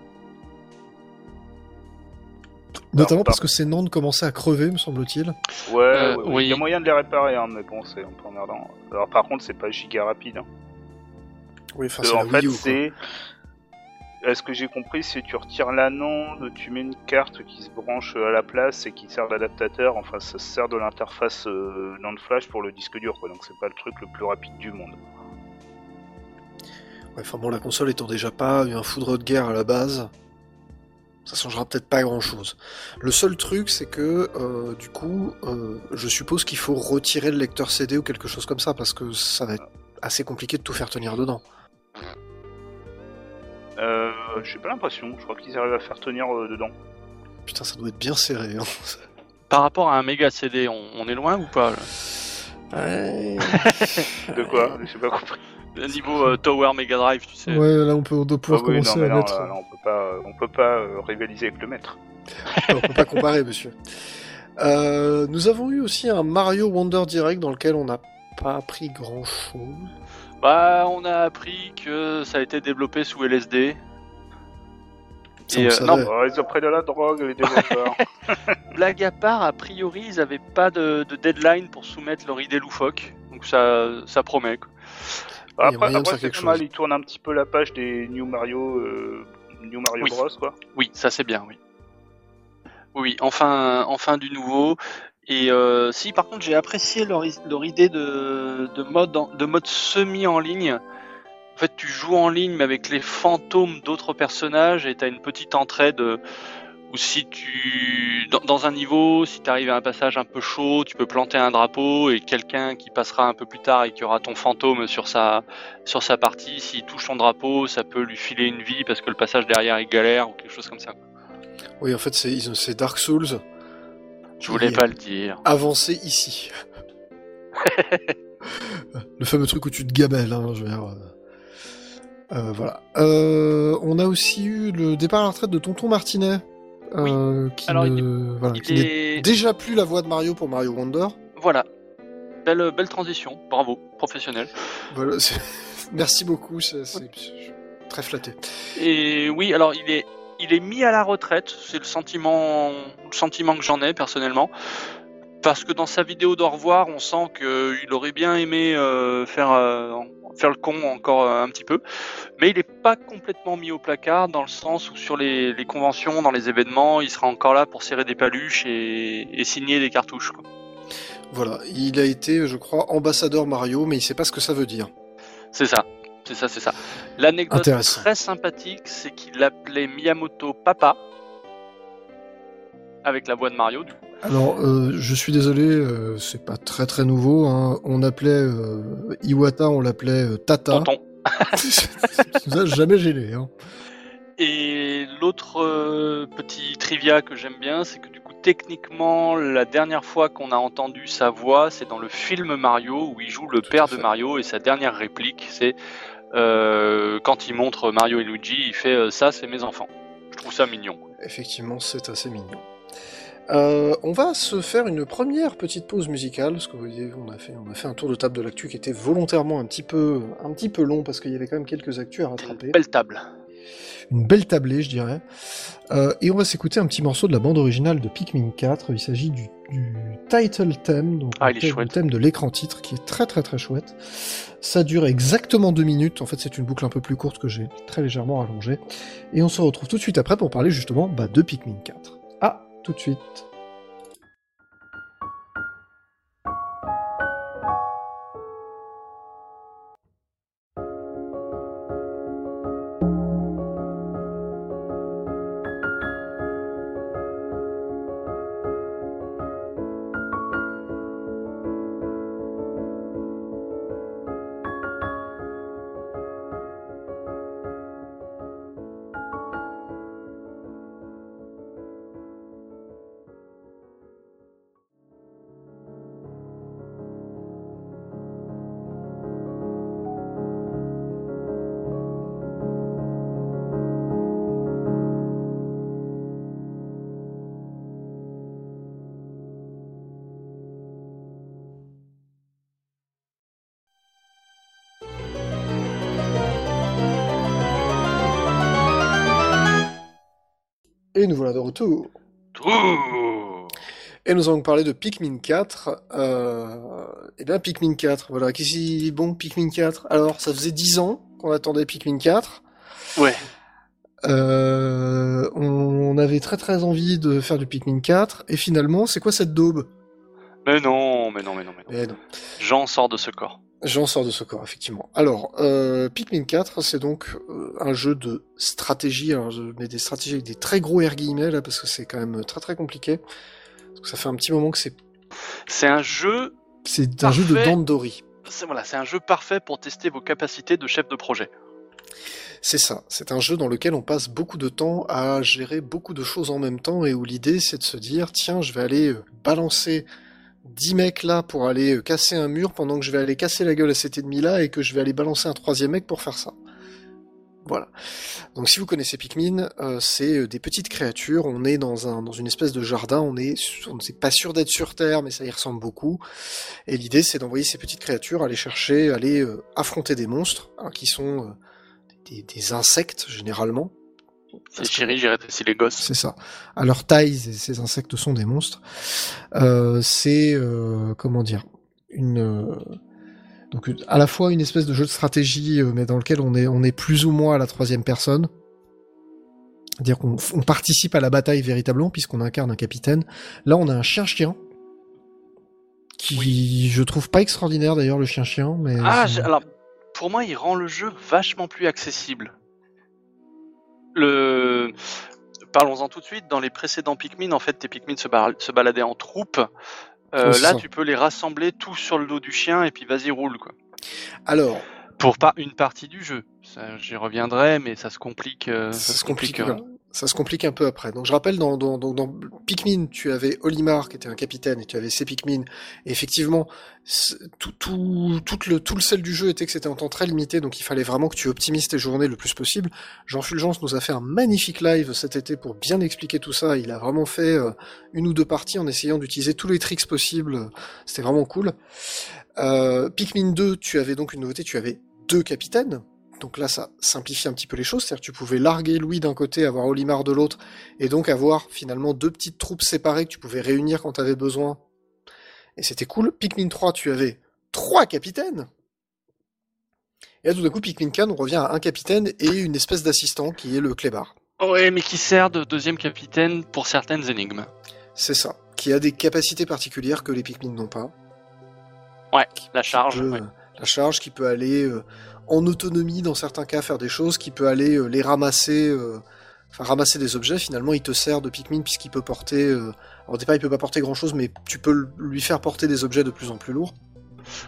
Notamment parce que ces Nantes commençaient à crever, me semble-t-il. Ouais, euh, oui. il y a moyen de les réparer, hein, mais bon, c'est un peu emmerdant. Alors par contre, c'est pas giga rapide. Hein. Oui, enfin, c'est en fait, c'est ce que j'ai compris, c'est tu retires l'anneau, tu mets une carte qui se branche à la place et qui sert d'adaptateur. Enfin, ça sert de l'interface euh, NAND flash pour le disque dur, quoi. Donc c'est pas le truc le plus rapide du monde. Ouais, enfin bon, la console étant déjà pas un foudre de guerre à la base, ça changera peut-être pas grand-chose. Le seul truc, c'est que euh, du coup, euh, je suppose qu'il faut retirer le lecteur CD ou quelque chose comme ça parce que ça va être assez compliqué de tout faire tenir dedans. Euh, j'ai pas l'impression. Je crois qu'ils arrivent à faire tenir euh, dedans. Putain, ça doit être bien serré. Hein. Par rapport à un méga CD, on, est loin ou pas Ouais. [laughs] de quoi? J'ai pas compris. Niveau euh, Tower Mega Drive, tu sais. Ouais, là on peut, pouvoir ah commencer à mettre. on peut pas, on peut pas euh, rivaliser avec le maître. [laughs] on peut pas comparer, monsieur. nous avons eu aussi un Mario Wonder Direct dans lequel on n'a pas appris grand chose. Bah, on a appris que ça a été développé sous LSD. Et, euh, non, ils ont pris de la drogue, les développeurs. [laughs] Blague à part, a priori, ils n'avaient pas de, deadline pour soumettre leur idée loufoque. Donc ça, ça promet. Quoi. après, après c'est mal, ils tournent un petit peu la page des New Mario, euh, New Mario Bros. Quoi. Oui, ça c'est bien, oui. Oui, enfin, enfin du nouveau. Et euh, si par contre j'ai apprécié leur, leur idée de, de, mode de mode semi en ligne. En fait, tu joues en ligne mais avec les fantômes d'autres personnages et t'as une petite entraide où si tu dans, dans un niveau, si tu arrives à un passage un peu chaud, tu peux planter un drapeau et quelqu'un qui passera un peu plus tard et qui aura ton fantôme sur sa sur sa partie, s'il touche ton drapeau, ça peut lui filer une vie parce que le passage derrière est galère ou quelque chose comme ça. Oui, en fait, c'est Dark Souls je voulais pas le dire. Avancer ici. [laughs] le fameux truc où tu te gabelles, hein, je veux dire. euh, euh, voilà. Euh, on a aussi eu le départ à la retraite de Tonton Martinet. euh, qui Alors, ne- voilà, Il qui n'est est... déjà plus la voix de Mario pour Mario Wonder. Voilà. Belle, belle transition, bravo, professionnel. Voilà, [laughs] Merci beaucoup, c'est très flatté. Et oui, alors il est, il est mis à la retraite, c'est le sentiment, le sentiment que j'en ai personnellement. Parce que dans sa vidéo d'au revoir, on sent qu'il aurait bien aimé euh, faire, euh, faire le con encore euh, un petit peu. Mais il n'est pas complètement mis au placard dans le sens où sur les, les conventions, dans les événements, il sera encore là pour serrer des paluches et, et signer des cartouches. quoi. Voilà, il a été, je crois, ambassadeur Mario, mais il sait pas ce que ça veut dire. C'est ça, c'est ça, c'est ça. L'anecdote très sympathique, c'est qu'il l'appelait Miyamoto Papa. Avec la voix de Mario, du coup. Alors, euh, je suis désolé, euh, c'est pas très très nouveau. hein. On appelait euh, Iwata, on l'appelait Tata. Tonton. [laughs] [laughs] ça nous a jamais gêné. Hein. Et l'autre petit trivia que j'aime bien, c'est que du coup, techniquement, la dernière fois qu'on a entendu sa voix, c'est dans le film Mario où il joue le Tout père de. Mario et sa dernière réplique, c'est quand il montre Mario et Luigi, il fait euh, ça, c'est mes enfants. Je trouve ça mignon. Effectivement, c'est assez mignon. Euh, on va se faire une première petite pause musicale, parce que vous voyez, on a fait, on a fait un tour de table de l'actu qui était volontairement un petit peu, un petit peu long, parce qu'il y avait quand même quelques actus à rattraper. Une belle table. Une belle tablée, je dirais. Euh, et on va s'écouter un petit morceau de la bande originale de Pikmin 4. Il s'agit du, du title theme, donc Ah, le thème- de l'écran titre, qui est très très très chouette. Ça dure exactement deux minutes. En fait, c'est une boucle un peu plus courte que j'ai très légèrement rallongée. Et on se retrouve tout de suite après pour parler justement bah, de Pikmin 4. Ah, tout de suite. Et nous. Et allons parler de Pikmin 4. Euh... Eh bien, Pikmin 4, voilà. Qu'est-ce qui est bon, Pikmin 4 Alors, ça faisait 10 ans qu'on attendait Pikmin 4. Ouais. Euh, on avait très très envie de faire du Pikmin 4, et finalement, c'est quoi cette daube? Mais non, mais non, mais non, mais non. Eh non, Jean sort de ce corps. J'en sors de ce corps, effectivement. Alors, euh, Pikmin 4, c'est donc euh, un jeu de stratégie, alors je mets des stratégies avec des très gros air guillemets, là, parce que c'est quand même très très compliqué. Parce que ça fait un petit moment que c'est C'est un jeu, c'est un jeu de. Dandori. c'est voilà, un jeu parfait pour tester vos capacités de chef de projet. C'est ça, c'est un jeu dans lequel on passe beaucoup de temps à gérer beaucoup de choses en même temps et où l'idée c'est de se dire tiens je vais aller euh, balancer 10 mecs là pour aller euh, casser un mur pendant que je vais aller casser la gueule à cet ennemi là et que je vais aller balancer un troisième mec pour faire ça. Voilà. Donc si vous connaissez Pikmin, euh, c'est euh, des petites créatures, on est dans, un, dans une espèce de jardin, on est on n'est pas sûr d'être sur Terre mais ça y ressemble beaucoup. Et l'idée c'est d'envoyer ces petites créatures aller chercher, aller euh, affronter des monstres hein, qui sont des, des insectes généralement. C'est chéri, j'ai rétréci les gosses. C'est ça. À leur taille, ces- insectes sont des monstres. Euh, c'est euh, comment dire une euh, donc à la fois une espèce de jeu de stratégie, mais dans lequel on est on est plus ou moins à la troisième personne. C'est-à-dire qu'on on participe à la bataille véritablement puisqu'on incarne un capitaine. Là, on a un chien-chien qui je trouve pas extraordinaire d'ailleurs le chien-chien, mais Ah, alors, pour moi, il rend le jeu vachement plus accessible. Le... Parlons-en tout de suite. Dans les précédents Pikmin, en fait, tes Pikmin se, ba- se baladaient en troupe. Euh, là, tu peux les rassembler tous sur le dos du chien et puis vas-y roule quoi. alors Pour pas une partie du jeu. J'y reviendrai, mais ça se complique. euh, ça, se complique, euh. Ça se complique un peu après. Donc je rappelle, dans, dans, dans, dans Pikmin, tu avais Olimar qui était un capitaine et tu avais ses Pikmin. Effectivement, tout, tout, tout, le, tout le sel du jeu était que c'était en temps très limité, donc il fallait vraiment que tu optimises tes journées le plus possible. Jean Fulgence nous a fait un magnifique live cet été pour bien expliquer tout ça. Il a vraiment fait euh, une ou deux parties en essayant d'utiliser tous les tricks possibles. C'était vraiment cool. Euh, Pikmin 2, tu avais donc une nouveauté, tu avais deux capitaines. Donc là, ça simplifie un petit peu les choses, c'est-à-dire que tu pouvais larguer Louis d'un côté, avoir Olimar de l'autre, et donc avoir finalement deux petites troupes séparées que tu pouvais réunir quand tu avais besoin. Et c'était cool. Pikmin 3, tu avais trois capitaines. Et là, tout d'un coup, Pikmin 4, on revient à un capitaine et une espèce d'assistant qui est le clébard. Ouais, mais qui sert de deuxième capitaine pour certaines énigmes. C'est ça. Qui a des capacités particulières que les Pikmin n'ont pas. Ouais, la charge. peut, ouais. euh, La charge qui peut aller euh, en autonomie dans certains cas faire des choses, qui peut aller euh, les ramasser, euh, enfin ramasser des objets. Finalement, il te sert de Pikmin puisqu'il peut porter. euh, alors, au départ, il peut pas porter grand chose, mais tu peux lui faire porter des objets de plus en plus lourds.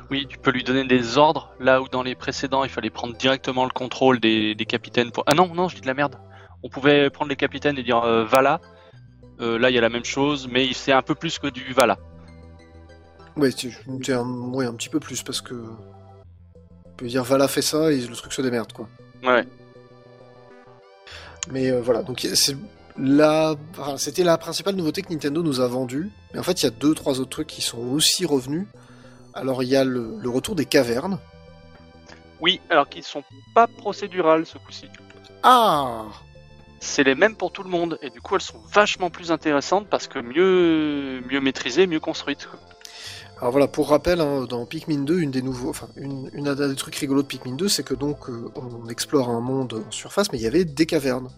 Oui, tu peux lui donner des ordres, là où dans les précédents, il fallait prendre directement le contrôle des, des capitaines pour... Ah non, non, je dis de la merde. On pouvait prendre les capitaines et dire euh, va là. Euh, là, il y a la même chose, mais c'est un peu plus que du va là. Ouais, un, ouais, un petit peu plus parce que. On peut dire Vala fait ça et le truc se démerde quoi. Ouais. Mais euh, voilà, donc c'est la, enfin, c'était la principale nouveauté que Nintendo nous a vendue. Mais en fait, il y a deux, trois autres trucs qui sont aussi revenus. Alors, il y a le, le retour des cavernes. Oui, alors qu'ils sont pas procédurales ce coup-ci. Ah C'est les mêmes pour tout le monde, et du coup, elles sont vachement plus intéressantes parce que mieux, mieux maîtrisées, mieux construites. Alors voilà, pour rappel, hein, dans Pikmin 2, une des nouveaux, enfin, une, des trucs rigolos de Pikmin 2, c'est que donc euh, on explore un monde en surface, mais il y avait des cavernes.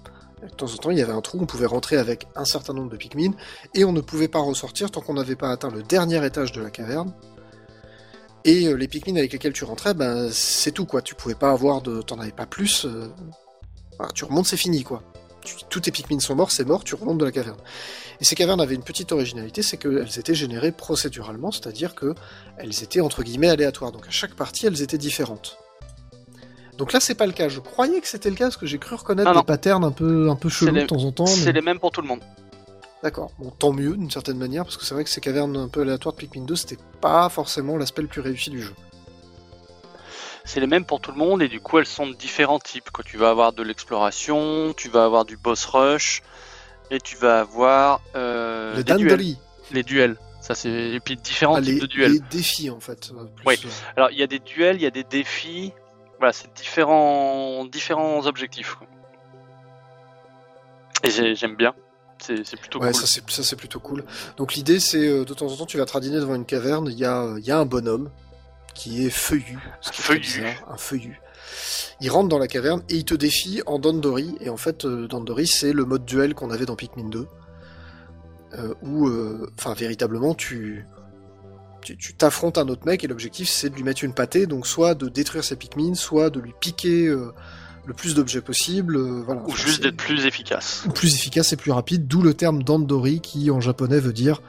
De temps en temps, il y avait un trou, on pouvait rentrer avec un certain nombre de Pikmin, et on ne pouvait pas ressortir tant qu'on n'avait pas atteint le dernier étage de la caverne. Et euh, les Pikmin avec lesquels tu rentrais, ben c'est tout quoi. Tu pouvais pas avoir de, t'en avais pas plus. euh, tu remontes, c'est fini quoi. Tu- tous tes Pikmin sont morts, c'est mort, tu remontes de la caverne. Et ces cavernes avaient une petite originalité, c'est qu'elles étaient générées procéduralement, c'est-à-dire que elles étaient entre guillemets aléatoires. Donc à chaque partie, elles étaient différentes. Donc là, c'est pas le cas. Je croyais que c'était le cas parce que j'ai cru reconnaître des patterns un peu un peu chelous les- de temps en temps. C'est mais- les mêmes pour tout le monde. D'accord. Bon, tant mieux d'une certaine manière parce que c'est vrai que ces cavernes un peu aléatoires de Pikmin 2, c'était pas forcément l'aspect le plus réussi du jeu. C'est les mêmes pour tout le monde, et du coup, elles sont de différents types. Quoi. Tu vas avoir de l'exploration, tu vas avoir du boss rush, et tu vas avoir euh, le des duels. Les duels. Ça, c'est... Et puis différents Ah, types les, de duels. les défis en fait. euh, plus, Oui. euh, Alors, il y a des duels, il y a des défis. Voilà, c'est différents, différents objectifs. quoi. Et j'ai- j'aime bien. C'est, plutôt Ouais, cool. ça c'est ça c'est plutôt cool. Donc l'idée c'est de temps en temps tu vas te radiner devant une caverne, il y a il y a un bonhomme qui est feuillu, ce qui est très Feuillu. un feuillu. Il rentre dans la caverne et il te défie en Dandori et en fait euh, Dandori c'est le mode duel qu'on avait dans Pikmin 2 euh, où euh, enfin véritablement tu tu t'affrontes un autre mec et l'objectif c'est de lui mettre une pâtée donc soit de détruire ses Pikmin, soit de lui piquer euh, le plus d'objets possible, euh, voilà. Ou Enfin, juste d'être plus efficace. ou plus efficace et plus rapide, d'où le terme Dandori qui en japonais veut dire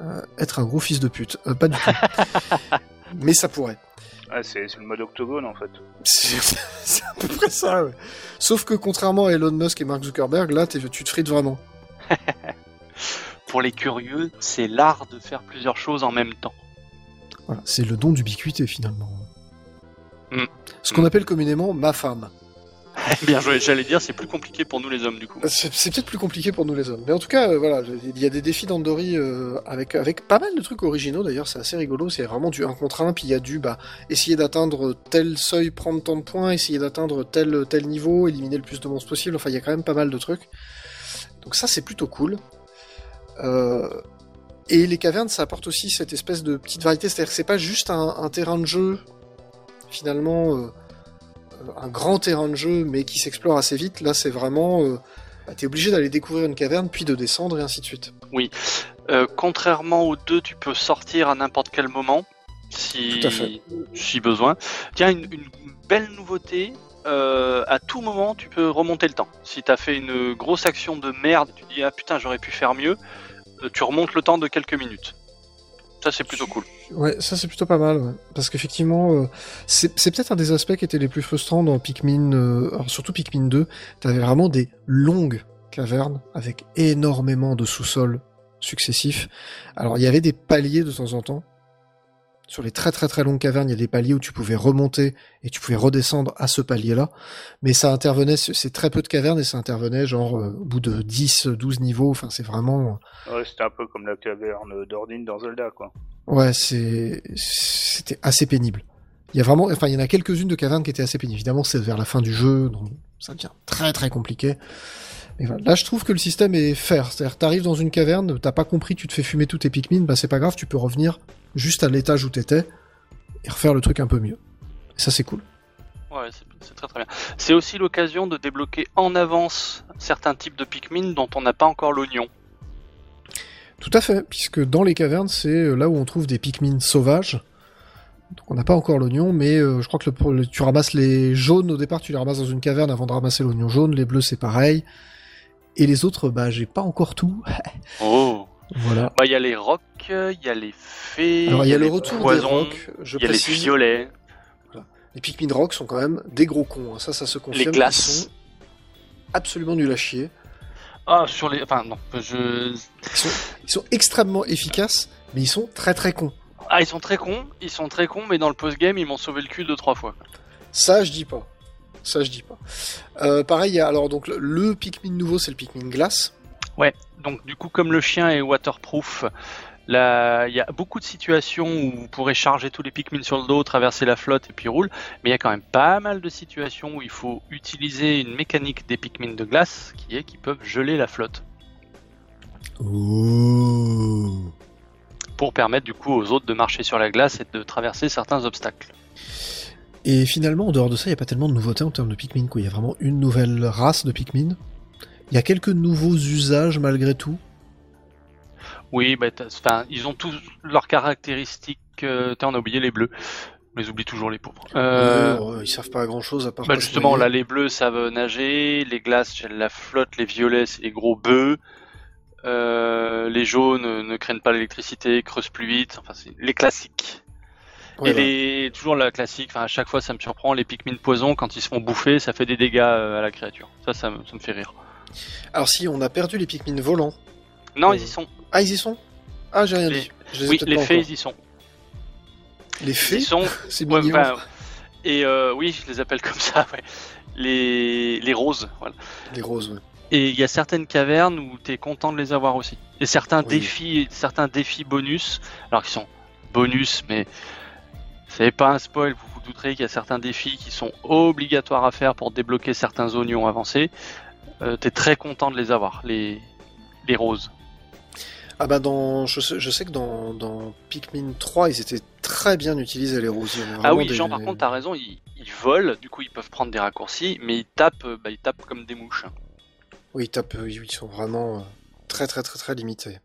euh, être un gros fils de pute. Euh, pas du tout. [laughs] Mais ça pourrait. Ah, c'est c'est le mode octogone en fait. [laughs] C'est à peu près ça, ouais. Sauf que contrairement à Elon Musk et Mark Zuckerberg, là t'es- tu te frites vraiment. [laughs] Pour les curieux, c'est l'art de faire plusieurs choses en même temps. Voilà, c'est le don d'ubiquité finalement. Mm. Ce qu'on Mm. appelle communément ma femme. [laughs] Bien j'allais dire, c'est plus compliqué pour nous les hommes du coup. C'est peut-être plus compliqué pour nous les hommes. Mais en tout cas, euh, voilà, il y a des défis d'Andori euh, avec, avec pas mal de trucs originaux d'ailleurs, c'est assez rigolo. C'est vraiment du 1 contre 1, puis il y a du bah, essayer d'atteindre tel seuil, prendre tant de points, essayer d'atteindre tel, tel niveau, éliminer le plus de monstres possible. Enfin, il y a quand même pas mal de trucs. Donc ça, c'est plutôt cool. Euh, et les cavernes, ça apporte aussi cette espèce de petite variété. C'est-à-dire que c'est pas juste un, terrain de jeu, finalement, euh, un grand terrain de jeu, mais qui s'explore assez vite. Là, c'est vraiment. Euh, bah, T'es obligé d'aller découvrir une caverne, puis de descendre, et ainsi de suite. Euh, contrairement aux deux, tu peux sortir à n'importe quel moment, si, Tout à fait. si besoin. Tiens, une, une belle nouveauté, euh, à tout moment, tu peux remonter le temps. Si t'as fait une grosse action de merde, tu dis ah putain j'aurais pu faire mieux, tu remontes le temps de quelques minutes. Ça, c'est plutôt cool. Ouais, ça c'est plutôt pas mal, ouais. parce qu'effectivement, euh, c'est peut-être un des aspects qui étaient les plus frustrants dans Pikmin, euh, surtout Pikmin 2, t'avais vraiment des longues cavernes avec énormément de sous-sols successifs. Alors il y avait des paliers de temps en temps. Sur les très très très longues cavernes, il y a des paliers où tu pouvais remonter et tu pouvais redescendre à ce palier-là. Mais ça intervenait, c'est très peu de cavernes et ça intervenait genre euh, au bout de 10, 12 niveaux. Enfin, c'est vraiment, Ouais, c'était un peu comme la caverne d'Ordine dans Zelda, quoi. Ouais, c'est c'était assez pénible. Il y a vraiment, enfin, il y en a quelques-unes de cavernes qui étaient assez pénibles. Évidemment, c'est vers la fin du jeu, donc ça devient très très compliqué. Voilà. Là, je trouve que le système est fair. C'est-à-dire, t'arrives dans une caverne, t'as pas compris, tu te fais fumer tous tes Pikmin, bah c'est pas grave, tu peux revenir juste à l'étage où t'étais et refaire le truc un peu mieux. Et ça, c'est cool. Ouais, c'est très très bien. C'est aussi l'occasion de débloquer en avance certains types de Pikmin dont on n'a pas encore l'oignon. Tout à fait, puisque dans les cavernes, c'est euh, là où on trouve des Pikmin sauvages. Donc on n'a pas encore l'oignon, mais euh, je crois que le, le- tu ramasses les jaunes au départ, tu les ramasses dans une caverne avant de ramasser l'oignon jaune. Les bleus, c'est pareil. Et les autres, bah j'ai pas encore tout. [laughs] Oh voilà. Bah, il y a les rocs, il y a les fées, Alors il y a le les retour des rocs. Je il y a les violets. les Pikmin rocs sont quand même des gros cons. hein. Ça, ça se confirme. glaces. Ils sont absolument nuls à chier. Ah, sur les. Enfin, non, je. Ils sont, ils sont extrêmement efficaces, mais ils sont très très cons. Ah, ils sont très cons, ils sont très cons, mais dans le post-game, ils m'ont sauvé le cul deux, trois fois. Ça, je dis pas. Ça, je dis pas. Euh, pareil, il y a, alors donc le, le Pikmin nouveau, c'est le Pikmin glace. Ouais, donc du coup, comme le chien est waterproof, là, il y a beaucoup de situations où vous pourrez charger tous les Pikmin sur le dos, traverser la flotte et puis roule, mais il y a quand même pas mal de situations où il faut utiliser une mécanique des Pikmin de glace qui est qu'ils peuvent geler la flotte pour permettre du coup aux autres de marcher sur la glace et de traverser certains obstacles. Et finalement, en dehors de ça, il n'y a pas tellement de nouveautés en termes de Pikmin. Quoi. Il y a vraiment une nouvelle race de Pikmin. Il y a quelques nouveaux usages malgré tout. Oui, bah, enfin, ils ont tous leurs caractéristiques. Euh, on a oublié les bleus. On les oublie toujours les pauvres. Euh, Euh, ils servent pas à grand chose à part. Bah justement, là, les bleus savent nager, les glaces, la flotte, les violets, c'est les gros bœufs, euh, les jaunes ne craignent pas l'électricité, creusent plus vite, enfin, c'est les classiques. Ouais, et toujours la classique, enfin, à chaque fois, ça me surprend, les Pikmin poison, quand ils se font bouffer, ça fait des dégâts euh, à la créature. Ça, ça me, ça me fait rire. Alors si, on a perdu les Pikmin volants. Non, Euh, ils y sont. Ah, ils y sont? Ah, j'ai rien Les- dit. Je les ai Oui, les fées, ils y sont. Les fées sont. [laughs] C'est Ouais, mignon. enfin, et euh, oui, je les appelle comme ça, ouais. Les, les roses, voilà. Les roses, ouais. Et il y a certaines cavernes où tu es content de les avoir aussi. Et certains Oui. défis, certains défis bonus, alors qu'ils sont bonus, mais c'est pas un spoil, vous vous douterez qu'il y a certains défis qui sont obligatoires à faire pour débloquer certains oignons avancés. Euh, T'es très content de les avoir, les, les roses. Ah bah dans, je sais, je sais que dans, dans Pikmin 3, ils étaient très bien utilisés les roses. Ah oui, des- Jean, par contre, t'as raison, ils, ils volent, du coup ils peuvent prendre des raccourcis, mais ils tapent, euh, bah, ils tapent comme des mouches. Oui, ils tapent, euh, ils sont vraiment très très très très limités.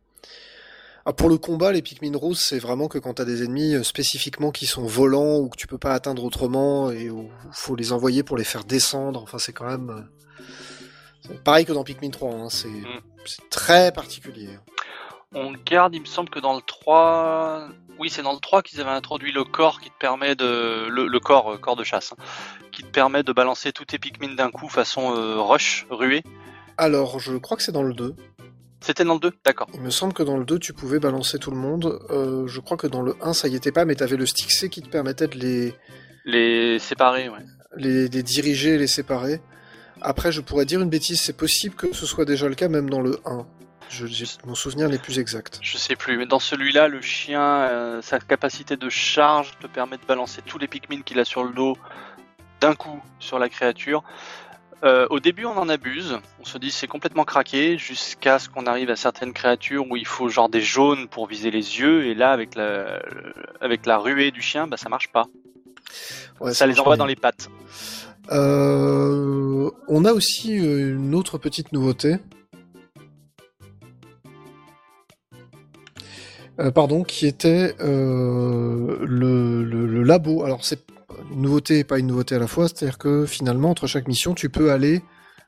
Ah, pour le combat, les Pikmin roses, c'est vraiment que quand t'as des ennemis spécifiquement qui sont volants ou que tu peux pas atteindre autrement et où faut les envoyer pour les faire descendre. Enfin, c'est quand même pareil que dans Pikmin 3. hein, c'est Mm. c'est très particulier. On garde, il me semble que dans le 3, oui, c'est dans le 3 qu'ils avaient introduit le corps qui te permet de, le, le corps, euh, corps de chasse, hein, qui te permet de balancer tous tes Pikmin d'un coup façon euh, rush, ruée. Alors, je crois que c'est dans le 2. C'était dans le 2 D'accord. Il me semble que dans le 2, tu pouvais balancer tout le monde. Euh, je crois que dans le 1, ça y était pas, mais t'avais le stick C qui te permettait de les, Les séparer, ouais. les, les diriger et les séparer. Après, je pourrais dire une bêtise, c'est possible que ce soit déjà le cas même dans le 1. Je, j'ai mon souvenir les plus exact. Je sais plus, mais dans celui-là, le chien, euh, sa capacité de charge te permet de balancer tous les Pikmin qu'il a sur le dos d'un coup sur la créature. Euh, au début, on en abuse. On se dit c'est complètement craqué jusqu'à ce qu'on arrive à certaines créatures où il faut genre des jaunes pour viser les yeux. Et là, avec la, avec la ruée du chien, bah ça marche pas. Ouais, ça les envoie dans les pattes. Euh, on a aussi euh, une autre petite nouveauté. Euh, pardon, qui était euh, le, le- le labo. Alors c'est une nouveauté et pas une nouveauté à la fois, c'est-à-dire que finalement entre chaque mission tu peux aller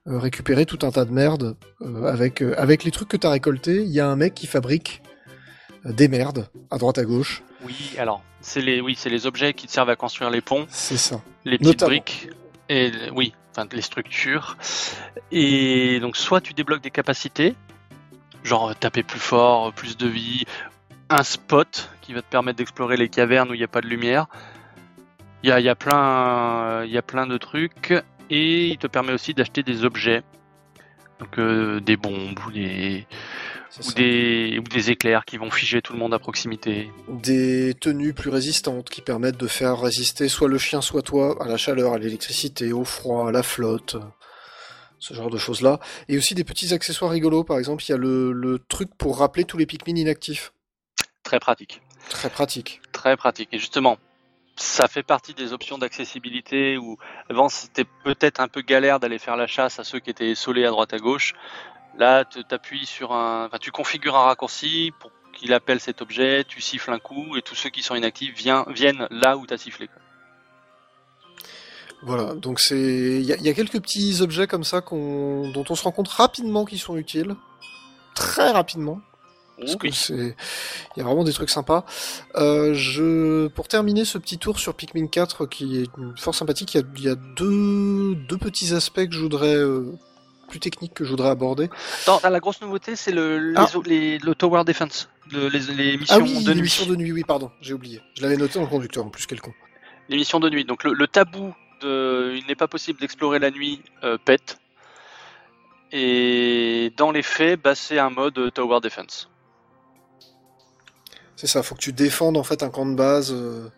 récupérer tout un tas de merde avec, avec les trucs que tu as récoltés. Il y a un mec qui fabrique des merdes à droite à gauche. Oui, alors, c'est les, oui, c'est les objets qui te servent à construire les ponts, C'est ça. les petites Notamment. briques, et oui, enfin les structures. Et donc, soit tu débloques des capacités, genre euh, taper plus fort, plus de vie, un spot qui va te permettre d'explorer les cavernes où il n'y a pas de lumière. Il y a, y a plein, y a plein de trucs, et il te permet aussi d'acheter des objets. Donc euh, des bombes ou des, ou ça. des, ou des éclairs qui vont figer tout le monde à proximité. Des tenues plus résistantes qui permettent de faire résister soit le chien, soit toi à la chaleur, à l'électricité, au froid, à la flotte. Ce genre de choses-là. Et aussi des petits accessoires rigolos. Par exemple, il y a le, le truc pour rappeler tous les Pikmin inactifs. Très pratique. Très pratique. Très pratique. Et justement, ça fait partie des options d'accessibilité où avant c'était peut-être un peu galère d'aller faire la chasse à ceux qui étaient essolés à droite à gauche. Là, tu appuies sur un, enfin, tu configures un raccourci pour qu'il appelle cet objet, tu siffles un coup et tous ceux qui sont inactifs vient- viennent là où tu as sifflé. quoi. Voilà, donc c'est il y, a- il y a quelques petits objets comme ça qu'on dont on se rend compte rapidement qu'ils sont utiles, très rapidement. Parce que Oui. c'est il y a vraiment des trucs sympas. Euh, je pour terminer ce petit tour sur Pikmin 4 qui est fort sympathique, il y a, il y a deux deux petits aspects que je voudrais euh, plus techniques que je voudrais aborder. La grosse nouveauté, c'est le, les Ah. les- le Tower Defense, le- les, les missions Ah oui, de nuit. l'émission de nuit, oui, pardon, j'ai oublié. Je l'avais noté dans le conducteur en plus, quel con. Les missions de nuit. Donc le, le tabou de il n'est pas possible d'explorer la nuit euh, pète. Et dans les faits, bah, c'est un mode euh, Tower Defense. C'est ça, faut que tu défendes en fait un camp de base. euh,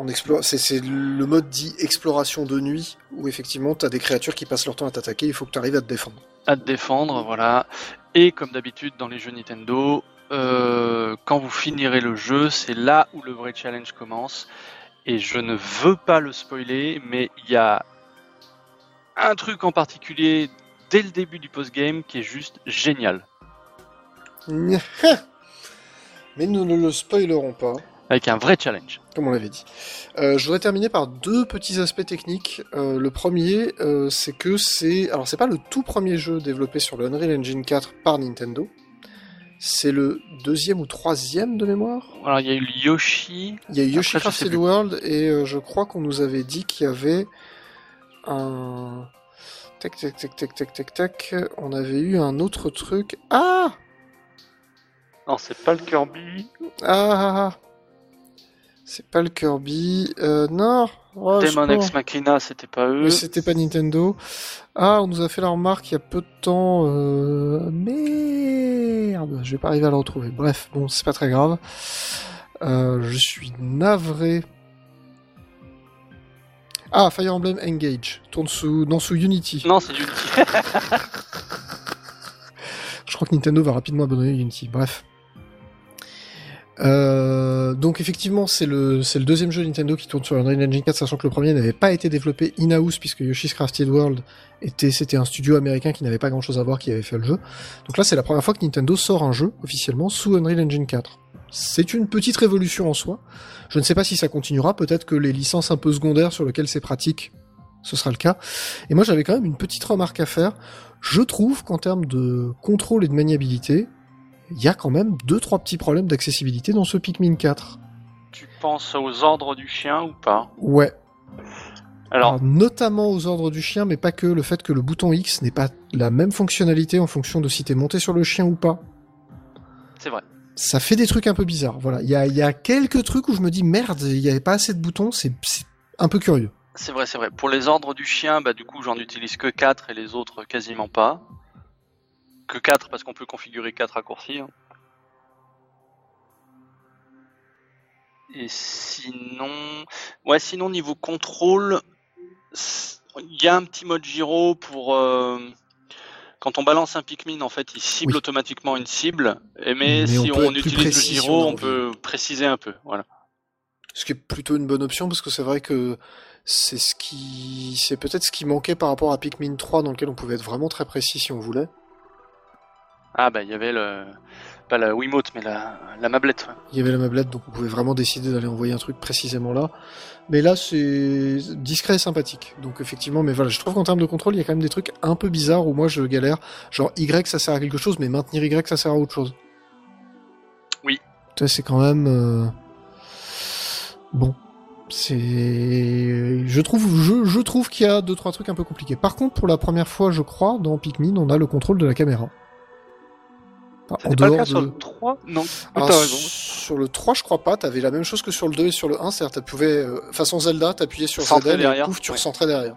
en c'est le mode dit exploration de nuit, où effectivement tu as des créatures qui passent leur temps à t'attaquer, il faut que tu arrives à te défendre. à te défendre, voilà. Et comme d'habitude dans les jeux Nintendo, euh, quand vous finirez le jeu, c'est là où le vrai challenge commence. Et je ne veux pas le spoiler, mais il y a un truc en particulier dès le début du post-game qui est juste génial. [laughs] Mais nous ne le spoilerons pas, Avec un vrai challenge. comme on l'avait dit. Euh, je voudrais terminer par deux petits aspects techniques. Euh, le premier, euh, c'est que c'est... Alors c'est pas le tout premier jeu développé sur le Unreal Engine 4 par Nintendo. C'est le deuxième ou troisième de mémoire Alors il y a eu le Yoshi. Il y a eu Yoshi Après, Crafted. World et euh, je crois qu'on nous avait dit qu'il y avait un. Tac, tac, tac, tac, tac, tac, tac. On avait eu un autre truc. Ah Non, c'est pas le Kirby. Ah, ah, ah. C'est pas le Kirby. Euh, non Oh, Demon. Ex Machina, c'était pas eux. Mais c'était pas Nintendo. Ah, on nous a fait la remarque il y a peu de temps. Euh... Merde, je vais pas arriver à le retrouver. Bref, bon, c'est pas très grave. Euh, je suis navré. Ah, Fire Emblem Engage. Tourne sous, non, sous Unity. Non, c'est Unity. [laughs] Je crois que Nintendo va rapidement abandonner Unity. Bref. Euh, donc effectivement, c'est le, c'est le deuxième jeu Nintendo qui tourne sur Unreal Engine 4, sachant que le premier n'avait pas été développé in-house puisque Yoshi's Crafted World était, c'était un studio américain qui n'avait pas grand chose à voir qui avait fait le jeu. Donc là, c'est la première fois que Nintendo sort un jeu officiellement sous Unreal Engine 4. C'est une petite révolution en soi. Je ne sais pas si ça continuera. Peut-être que les licences un peu secondaires sur lesquelles c'est pratique, ce sera le cas. Et moi, j'avais quand même une petite remarque à faire. Je trouve qu'en termes de contrôle et de maniabilité, il y a quand même deux trois petits problèmes d'accessibilité dans ce Pikmin 4. tu penses aux ordres du chien ou pas? Ouais. Alors, Alors, notamment aux ordres du chien, mais pas que le fait que le bouton X n'ait pas la même fonctionnalité en fonction de si t'es monté sur le chien ou pas. c'est vrai. Ça fait des trucs un peu bizarres. Voilà, il y a, il y a quelques trucs où je me dis merde, il n'y avait pas assez de boutons, c'est c'est un peu curieux. C'est vrai, c'est vrai. Pour les ordres du chien, bah du coup j'en utilise que 4 et les autres quasiment pas. Que 4 parce qu'on peut configurer 4 raccourcis. hein. Et sinon, ouais, sinon niveau contrôle, il y a un petit mode gyro pour euh, quand on balance un Pikmin, en fait, il cible Oui. automatiquement une cible. Et mais, Mais si on utilise le gyro, a on peut préciser un peu. Voilà. Ce qui est plutôt une bonne option parce que c'est vrai que c'est ce qui, c'est peut-être ce qui manquait par rapport à Pikmin 3 dans lequel on pouvait être vraiment très précis si on voulait. Ah bah il y avait le pas la Wiimote mais la la mablette. ouais. Il y avait la mablette, donc on pouvait vraiment décider d'aller envoyer un truc précisément là. Mais là, c'est discret et sympathique. Donc effectivement, mais voilà, je trouve qu'en termes de contrôle, il y a quand même des trucs un peu bizarres où moi je galère. Genre Y, ça sert à quelque chose, mais maintenir Y, ça sert à autre chose. Oui. C'est quand même euh, bon. C'est, je trouve, je, je trouve qu'il y a deux trois trucs un peu compliqués. Par contre, pour la première fois, je crois, dans Pikmin, on a le contrôle de la caméra. Enfin, en C'était pas le sur le 3 Non, raison. Sur le 3, je crois pas, t'avais la même chose que sur le 2 et sur le 1, c'est-à-dire tu pouvais, euh, façon Zelda, t'appuyais sur Centrer ZL et pouf, tu ouais. recentrais derrière.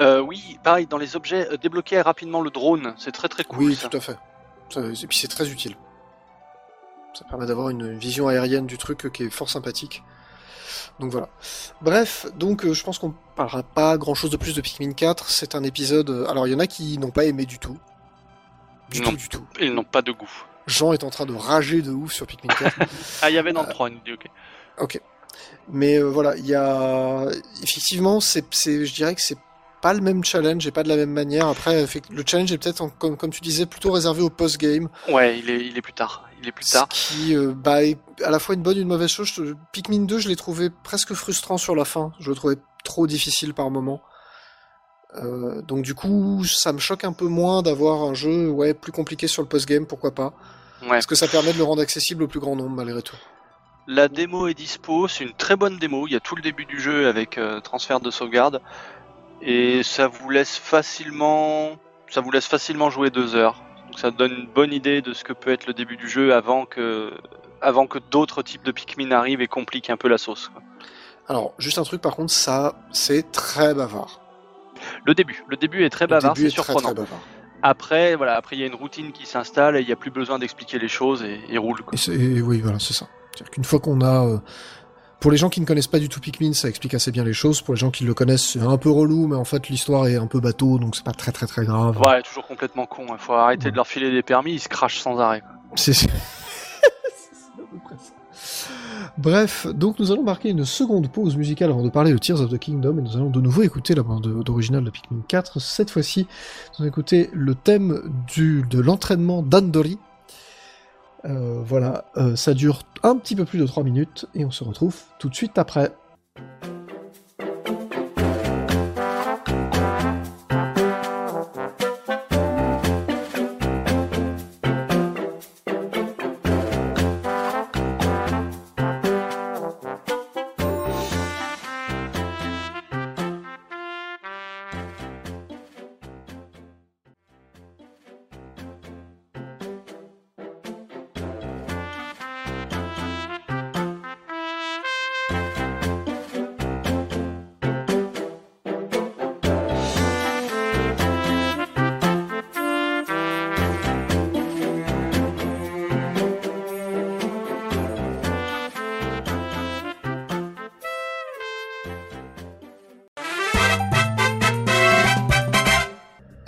Euh, oui, pareil, dans les objets, euh, débloquer rapidement le drone, c'est très très cool. Oui, ça. tout à fait. Ça- Et puis c'est très utile. Ça permet d'avoir une vision aérienne du truc euh, qui est fort sympathique. Donc voilà. Bref, donc euh, je pense qu'on parlera pas grand chose de plus de Pikmin 4. C'est un épisode. Alors il y en a qui n'ont pas aimé du tout. Du Non. tout, du tout. Ils n'ont pas de goût. Jean est en train de rager de ouf sur Pikmin 4. [laughs] Ah, il y avait dans le 3, il dit ok. Ok. Mais euh, voilà, il y a effectivement, c'est, je dirais que c'est pas le même challenge et pas de la même manière. Après, le challenge est peut-être, comme, comme tu disais, plutôt réservé au post-game, Ouais, il est, il est plus tard. Il est plus ce tard. qui euh, bah, est à la fois une bonne et une mauvaise chose. Pikmin 2, je l'ai trouvé presque frustrant sur la fin. Je le trouvais trop difficile par moment. Euh, donc du coup, ça me choque un peu moins d'avoir un jeu ouais plus compliqué sur le post-game, pourquoi pas Ouais. Parce que ça permet de le rendre accessible au plus grand nombre malgré tout. La démo est dispo, c'est une très bonne démo. Il y a tout le début du jeu avec euh, transfert de sauvegarde. Et ça vous laisse facilement. Ça vous laisse facilement jouer deux heures. Donc ça donne une bonne idée de ce que peut être le début du jeu avant que, avant que d'autres types de Pikmin arrivent et compliquent un peu la sauce. quoi. Alors, juste un truc par contre, ça, c'est très bavard. Le début, le début est très bavard, c'est très, surprenant. très bavard. Après, voilà, après il y a une routine qui s'installe et il n'y a plus besoin d'expliquer les choses et, et roule. Quoi. Et, et oui, voilà, c'est ça. C'est-à-dire qu'une fois qu'on a... euh, Pour les gens qui ne connaissent pas du tout Pikmin, ça explique assez bien les choses. Pour les gens qui le connaissent, c'est un peu relou, mais en fait, l'histoire est un peu bateau, donc c'est pas très très très grave. Ouais, toujours complètement con. Il faut arrêter de leur filer des permis, ils se crachent sans arrêt. C'est Bref, donc nous allons marquer une seconde pause musicale avant de parler de Tears of the Kingdom et nous allons de nouveau écouter la bande d'original de Pikmin 4. Cette fois-ci, nous allons écouter le thème du, de l'entraînement d'Andori. Euh, voilà, euh, ça dure un petit peu plus de 3 minutes et on se retrouve tout de suite après.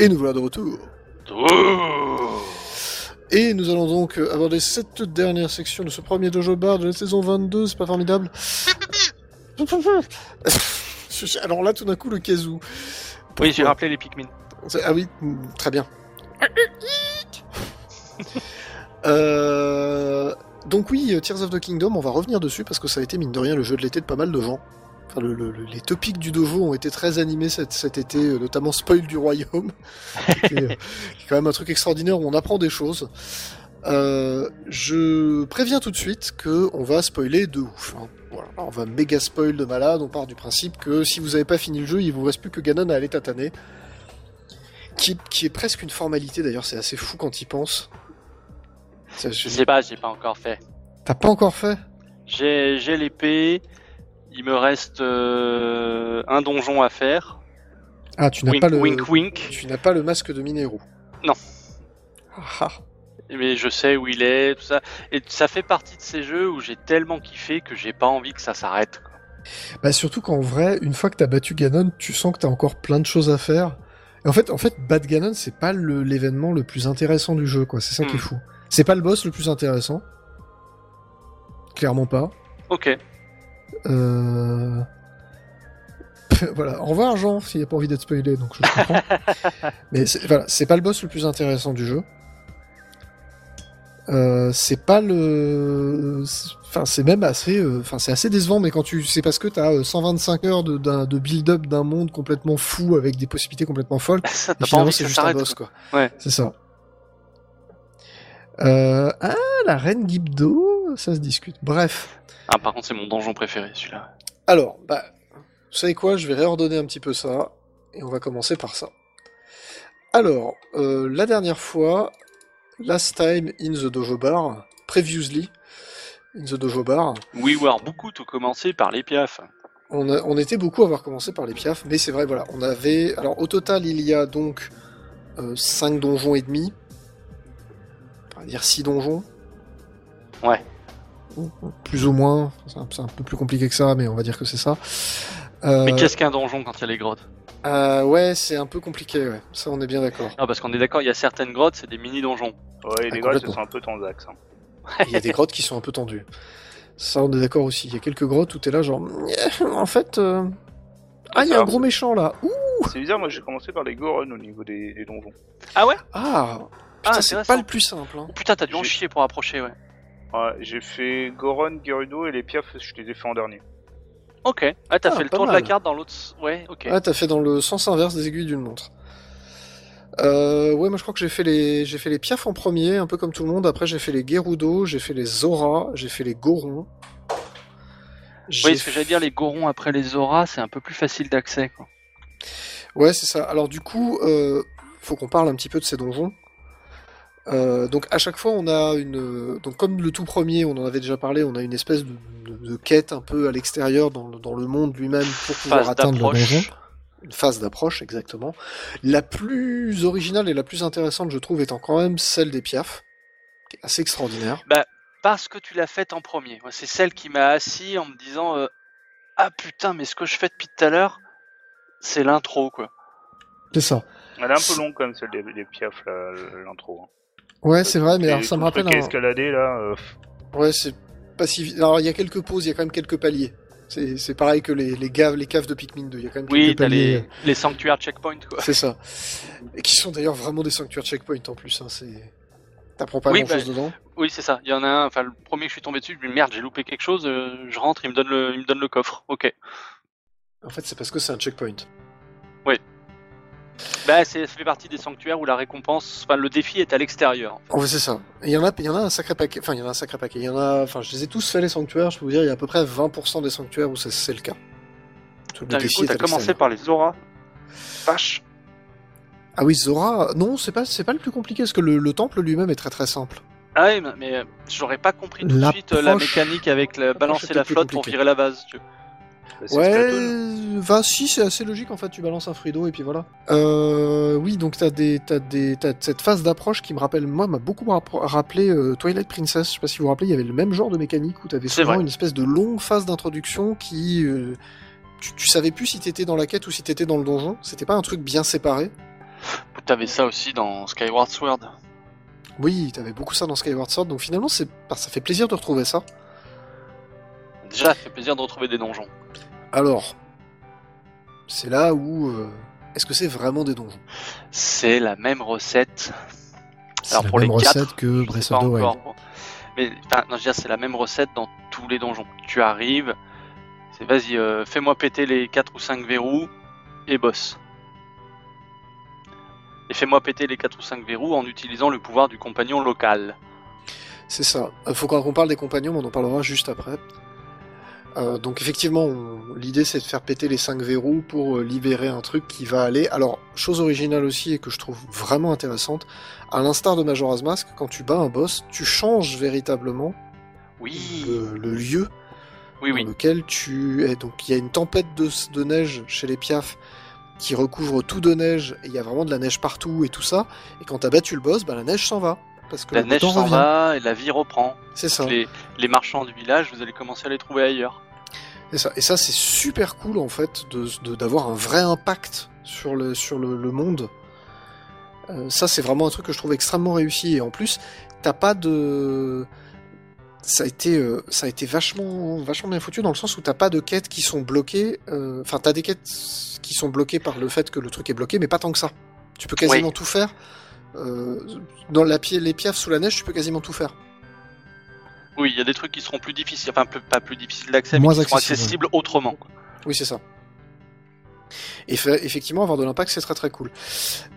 Et nous voilà de retour. Et nous allons donc aborder cette dernière section de ce premier dojo bar de la saison 22, c'est pas formidable [laughs] Alors là, tout d'un coup, le kazoo. Oui, j'ai rappelé les Pikmin. Ah oui, très bien. [laughs] Euh, Donc oui, Tears of the Kingdom, on va revenir dessus parce que ça a été mine de rien le jeu de l'été de pas mal de gens. Enfin, le- le- le- les topics du dojo ont été très animés cet, cet été, euh, notamment Spoil du Royaume, [laughs] qui est, euh, qui est quand même un truc extraordinaire où on apprend des choses. Euh, je préviens tout de suite que on va spoiler de ouf. hein. Voilà, on va méga spoil de malade. On part du principe que si vous avez pas fini le jeu, il vous reste plus que Ganon à aller tataner qui, qui est presque une formalité d'ailleurs, c'est assez fou quand il pense. Je- sais pas, j'ai pas encore fait. T'as pas encore fait? J'ai l'épée. Il me reste euh, un donjon à faire. Ah, tu n'as pas le wink, wink. tu n'as pas le masque de Mineru. Non. Ah, ah. Mais je sais où il est, tout ça. Et ça fait partie de ces jeux où j'ai tellement kiffé que j'ai pas envie que ça s'arrête. Bah surtout qu'en vrai, une fois que t'as battu Ganon, tu sens que t'as encore plein de choses à faire. Et en fait, en fait, battre Ganon, c'est pas l'événement le plus intéressant du jeu, quoi. C'est ça qui est Hmm. fou. C'est pas le boss le plus intéressant. Clairement pas. Ok. Euh... [laughs] voilà, au revoir Jean, s'il a pas envie d'être spoilé, donc je comprends. [laughs] Mais c'est- voilà, c'est pas le boss le plus intéressant du jeu. Euh, c'est pas le, enfin c'est même assez, euh, enfin c'est assez décevant, mais quand tu, c'est parce que t'as euh, 125 heures de, d'un- de build-up d'un monde complètement fou avec des possibilités complètement folles. [laughs] Ça, Et finalement, c'est juste un boss, quoi. quoi. Ouais. C'est ça. Euh, ah, la reine Gibdo, ça se discute. Bref. Ah, par contre, c'est mon donjon préféré, celui-là. Alors, bah, vous savez quoi, je vais réordonner un petit peu ça, et on va commencer par ça. Alors, euh, la dernière fois, last time in the dojo bar, previously in the dojo bar, Oui, ou alors beaucoup tout commencé par les piafs. on, a- on était beaucoup à avoir commencé par les piafs, mais c'est vrai, voilà, on avait... Alors, au total, il y a donc 5 donjons et demi, on va dire 6 donjons. Ouais. Plus ou moins, c'est un, c'est un peu plus compliqué que ça, mais on va dire que c'est ça. Euh, Mais qu'est-ce qu'un donjon quand il y a les grottes euh, ouais, c'est un peu compliqué, ouais. Ça, on est bien d'accord. Non, parce qu'on est d'accord, il y a certaines grottes, c'est des mini-donjons. Ouais, Ah, les ce complètement. sont un peu ton axe. Hein. [laughs] Il y a des grottes qui sont un peu tendues. Ça, on est d'accord aussi. Il y a quelques grottes où t'es là, genre, en fait, euh, ah, il y a un gros méchant là. C'est bizarre, moi j'ai commencé par les Goron au niveau des, des donjons. Ah ouais? Ah, putain, c'est intéressant. pas le plus simple. Hein. Oh putain, t'as dû en J'ai- chier pour approcher, ouais. Ouais, j'ai fait Goron, Gerudo et les Piaf, je les ai fait en dernier. Ok. Ah, t'as Ah, fait le tour de la carte dans l'autre... Ouais, ok. Ah, t'as fait dans le sens inverse des aiguilles d'une montre. Euh, ouais, moi je crois que j'ai fait les j'ai fait les Piaf en premier, un peu comme tout le monde. Après j'ai fait les Gerudo, j'ai fait les Zora, j'ai fait les Gorons. Oui, ce que j'allais dire, les Gorons après les Auras, c'est un peu plus facile d'accès, quoi. Ouais, c'est ça. Alors du coup, euh, faut qu'on parle un petit peu de ces donjons. Euh, donc à chaque fois, on a une. Donc comme le tout premier, on en avait déjà parlé, on a une espèce de, de- de quête un peu à l'extérieur dans, le- dans le monde lui-même pour pouvoir Phase atteindre le donjon. d'approche. Une phase d'approche, exactement. La plus originale et la plus intéressante, je trouve, étant quand même celle des Piaf, qui est assez extraordinaire. Parce que tu l'as faite en premier. C'est celle qui m'a assis en me disant euh, Ah putain, mais ce que je fais depuis tout à l'heure, c'est l'intro, quoi. C'est ça. Elle est un peu longue quand même, celle des, des Piaf, là, l'intro. hein. Ouais, c'est vrai, mais alors ça me rappelle un. escalader là. euh, Ouais, c'est pas si. Alors il y a quelques pauses, il y a quand même quelques paliers. C'est c'est pareil que les, les, gaves, les caves de Pikmin 2, il y a quand même Oui, quelques t'as paliers. les, les sanctuaires checkpoint, quoi. C'est ça. Et qui sont d'ailleurs vraiment des sanctuaires checkpoint en plus. Hein, c'est... T'apprends pas Oui, grand chose bah, dedans. Oui, c'est ça. Il y en a un, enfin, le premier que je suis tombé dessus, je me dis merde, j'ai loupé quelque chose, euh, je rentre, il me donne le, il me donne le coffre. Ok. En fait, c'est parce que c'est un checkpoint. Bah, c'est, ça fait partie des sanctuaires où la récompense, enfin, le défi est à l'extérieur. Fait, c'est ça. Il y en a, il y en a un sacré paquet. Enfin, il y en a un sacré paquet. Il y en a. Enfin, je les ai tous fait les sanctuaires. Je peux vous dire, il y a à peu près 20% des sanctuaires où c'est, le cas. Le Putain, du défi t'as commencé par les auras. Vache. Ah oui, Zora. Non, c'est pas, c'est pas le plus compliqué parce que le, le temple lui-même est très très simple. Ah oui, mais- j'aurais pas compris tout de suite euh, la mécanique avec l'approche balancer la flotte pour virer la base. tu vois. Bah, Ouais, Splatoon. va si c'est assez logique en fait. Tu balances un d'eau et puis voilà. Euh, oui, donc t'as des, t'as des, t'as cette phase d'approche qui me rappelle, moi, m'a beaucoup rappelé euh, Twilight Princess. Je sais pas si vous vous rappelez, il y avait le même genre de mécanique où t'avais souvent vrai. une espèce de longue phase d'introduction qui, euh, tu, tu savais plus si t'étais dans la quête ou si t'étais dans le donjon. C'était pas un truc bien séparé. T'avais ça aussi dans Skyward Sword. Oui, t'avais beaucoup ça dans Skyward Sword. Donc finalement, c'est, bah, ça fait plaisir de retrouver ça. Déjà, ça fait plaisir de retrouver des donjons. Alors, c'est là où, euh, est-ce que c'est vraiment des donjons? C'est la même recette. Alors, la pour même les quatre, recette que Je Breath sais of pas the Wild. encore. Mais enfin, non, je veux dire, c'est la même recette dans tous les donjons. Tu arrives, c'est vas-y, euh, fais-moi péter les 4 ou 5 verrous et boss. Et fais-moi péter les 4 ou 5 verrous en utilisant le pouvoir du compagnon local. C'est ça. Il faut qu'on qu'on parle des compagnons, mais on en parlera juste après. Euh, donc effectivement, l'idée c'est de faire péter les 5 verrous pour euh, libérer un truc qui va aller. Alors, chose originale aussi et que je trouve vraiment intéressante, à l'instar de Majora's Mask, quand tu bats un boss, tu changes véritablement Oui, le, le lieu oui, dans oui. lequel tu es. Donc il y a une tempête de, de neige chez les Piaf qui recouvre tout de neige, et il y a vraiment de la neige partout et tout ça. Et quand t'as battu le boss, bah, la neige s'en va. Parce que La neige s'en va et la vie reprend. C'est ça. Les, les marchands du village, vous allez commencer à les trouver ailleurs. Et ça, et ça c'est super cool en fait de de- d'avoir un vrai impact sur le sur le, le monde. Euh, ça c'est vraiment un truc que je trouve extrêmement réussi et en plus t'as pas de ça a été euh, ça a été vachement vachement bien foutu dans le sens où t'as pas de quêtes qui sont bloquées. euh, Enfin t'as des quêtes qui sont bloquées par le fait que le truc est bloqué, mais pas tant que ça. Tu peux quasiment Oui. tout faire. Euh, dans la les piafs sous la neige, tu peux quasiment tout faire. Oui, il y a des trucs qui seront plus difficiles, enfin plus- pas plus difficiles d'accès, mais Moins qui seront accessibles, autrement. quoi. Oui, c'est ça. Et fait- effectivement, avoir de l'impact, c'est très très cool.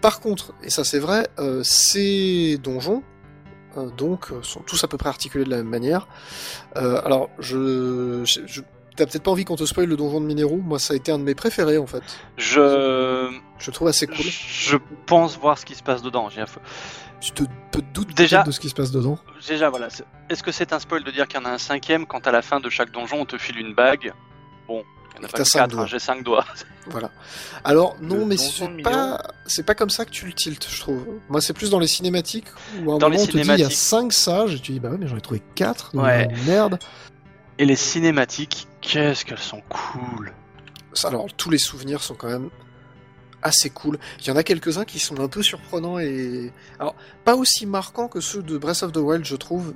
Par contre, et ça c'est vrai, euh, ces donjons euh, donc sont tous à peu près articulés de la même manière. Euh, alors, je, je, je- t'as peut-être pas envie qu'on te spoil le donjon de Mineru. Moi, ça a été un de mes préférés en fait. Je, Je trouve assez cool. je pense voir ce qui se passe dedans. J'ai un Tu te douter Déjà- de ce qui se passe dedans. Déjà, voilà. c'est- Est-ce que c'est un spoil de dire qu'il y en a un cinquième quand à la fin de chaque donjon on te file une bague Bon, il n'y en a Et pas t'as que cinq quatre, doigts. hein, j'ai cinq doigts. [laughs] Voilà. Alors non, Le mais c'est pas c'est pas comme ça que tu le tiltes, je trouve. Moi, c'est plus dans les cinématiques où à un Dans moment on te dit il y a cinématiques. 5 sages et tu dis bah ouais mais j'en ai trouvé 4 Ouais. merde. Et les cinématiques, qu'est-ce qu'elles sont cool. Alors tous les souvenirs sont quand même assez cool. Il y en a quelques-uns qui sont un peu surprenants et alors pas aussi marquants que ceux de Breath of the Wild, je trouve.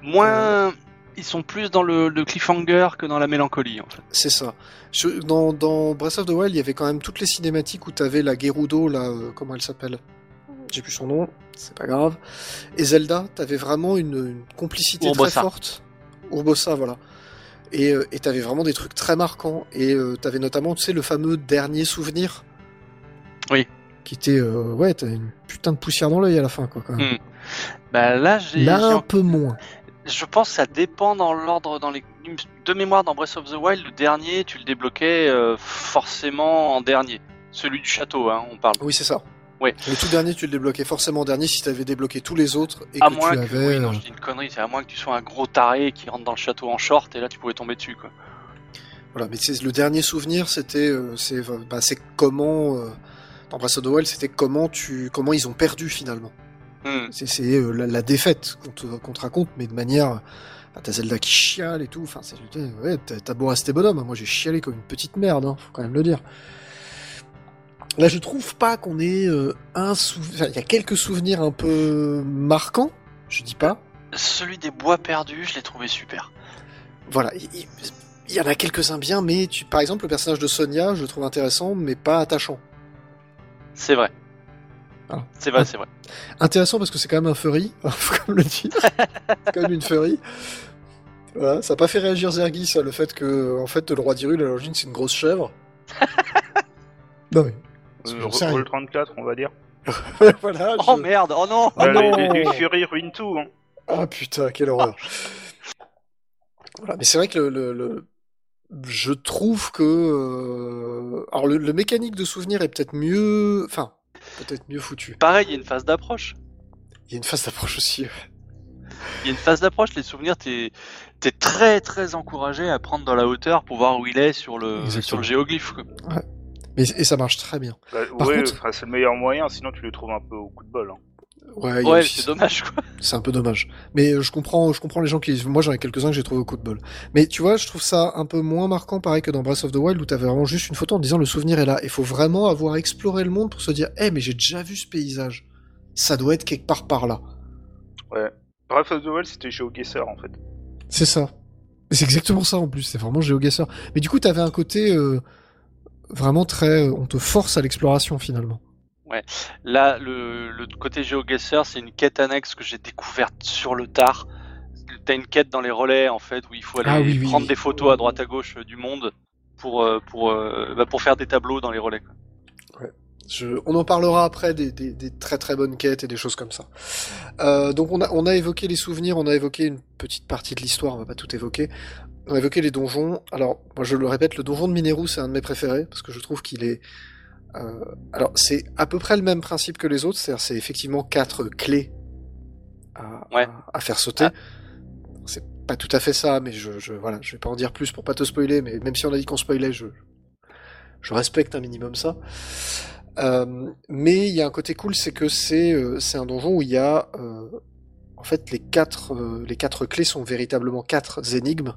Moins, ils sont plus dans le, le cliffhanger que dans la mélancolie en fait. C'est ça. Je- dans, dans Breath of the Wild, il y avait quand même toutes les cinématiques où t'avais la Gerudo, là, euh, comment elle s'appelle? J'ai plus son nom, c'est pas grave. Et Zelda, t'avais vraiment une, une complicité Urbosa. très forte. Urbosa, voilà. Et euh, et t'avais vraiment des trucs très marquants. Et euh, t'avais notamment, tu sais, le fameux dernier souvenir. Oui. Qui était, euh, ouais, t'avais une putain de poussière dans l'œil à la fin, quoi. Quand même. Hmm. Bah là, j'ai, Là, un peu moins. je pense que ça dépend dans l'ordre, dans les de mémoire dans Breath of the Wild, le dernier, tu le débloquais euh, forcément en dernier. Celui du château, hein, on parle. Oui, c'est ça. Ouais. Le tout dernier, tu le débloquais forcément en dernier si t'avais débloqué tous les autres et À que moins tu que, avais. oui, non, euh, je dis une connerie, c'est à moins que tu sois un gros taré qui rentre dans le château en short et là tu pouvais tomber dessus, quoi. Voilà, mais c'est le dernier souvenir, c'était euh, c'est bah, c'est comment euh, dans Breath of the Wild, c'était comment tu comment ils ont perdu finalement. Hmm. C'est euh, la, la défaite qu'on te, raconte, mais de manière bah, t'as Zelda qui chiale et tout. Enfin, c'est ouais, t'as t'as beau rester bonhomme. hein. Moi, j'ai chialé comme une petite merde, hein, faut quand même le dire. Là, je trouve pas qu'on ait euh, un souvenir. Il y a quelques souvenirs un peu marquants. Je dis pas. Celui des bois perdus, je l'ai trouvé super. Voilà, il y en a quelques-uns bien, mais tu, par exemple, le personnage de Sonia, je le trouve intéressant, mais pas attachant. C'est vrai. Ah. C'est vrai, Ah. c'est vrai. Intéressant parce que c'est quand même un furry, [laughs] même le dire. c'est quand même une furry. Voilà, ça a pas fait réagir Zergi, ça, le fait que, en fait, le roi d'Irul, à l'origine, c'est une grosse chèvre. [laughs] non mais, Euh, J'en sais rien. Roll 34, on va dire. [laughs] voilà. Oh merde, oh non Ah Là, non les, les, les Fury ruinent tout. Hein. Ah putain, quelle horreur. [laughs] voilà, mais c'est vrai que le, le- le- je trouve que, euh, alors le, le mécanique de souvenir est peut-être mieux, enfin, peut-être mieux foutu. Pareil, il y a une phase d'approche. Il y a une phase d'approche aussi. ouais. Il y a une phase d'approche, les souvenirs, t'es es très très encouragé à prendre dans la hauteur pour voir où il est sur le, Exactement. sur le géoglyphe. Mais, et ça marche très bien. Bah, Par ouais, contre- c'est le meilleur moyen, sinon tu les trouves un peu au coup de bol. Hein. Ouais, Ouais, c'est dommage quoi. [laughs] C'est un peu dommage. Mais euh, je comprends, je comprends les gens qui. Moi, j'en ai quelques-uns que j'ai trouvé au coup de bol. Mais tu vois, je trouve ça un peu moins marquant, pareil que dans Breath of the Wild, où t'avais vraiment juste une photo en disant le souvenir est là. Il faut vraiment avoir exploré le monde pour se dire, eh, mais j'ai déjà vu ce paysage. Ça doit être quelque part par là. Breath of the Wild, c'était GeoGuessr en fait. C'est ça. Mais C'est exactement ça en plus. C'est vraiment GeoGuessr. Mais du coup, t'avais un côté euh, vraiment très. on te force à l'exploration finalement. Là, le, le côté GeoGuessr, c'est une quête annexe que j'ai découverte sur le tard. T'as une quête dans les relais, en fait, où il faut aller Ah oui, oui, prendre oui. des photos à droite à gauche euh, du monde pour, euh, pour, euh, bah, pour faire des tableaux dans les relais. quoi. Je- on en parlera après des, des- des très très bonnes quêtes et des choses comme ça. Euh, donc on a, on a évoqué les souvenirs, on a évoqué une petite partie de l'histoire, on va pas tout évoquer. On a évoqué les donjons. Alors moi je le répète, le donjon de Mineru c'est un de mes préférés parce que je trouve qu'il est. euh, alors c'est à peu près le même principe que les autres, c'est-à-dire c'est effectivement quatre clés à, Ouais. à, à faire sauter. Ah. C'est pas tout à fait ça, mais je, je voilà, je vais pas en dire plus pour pas te spoiler, mais même si on a dit qu'on spoilait, je je respecte un minimum ça. Euh, mais il y a un côté cool, c'est que c'est euh, un donjon où il y a euh, en fait les quatre les quatre clés sont véritablement quatre énigmes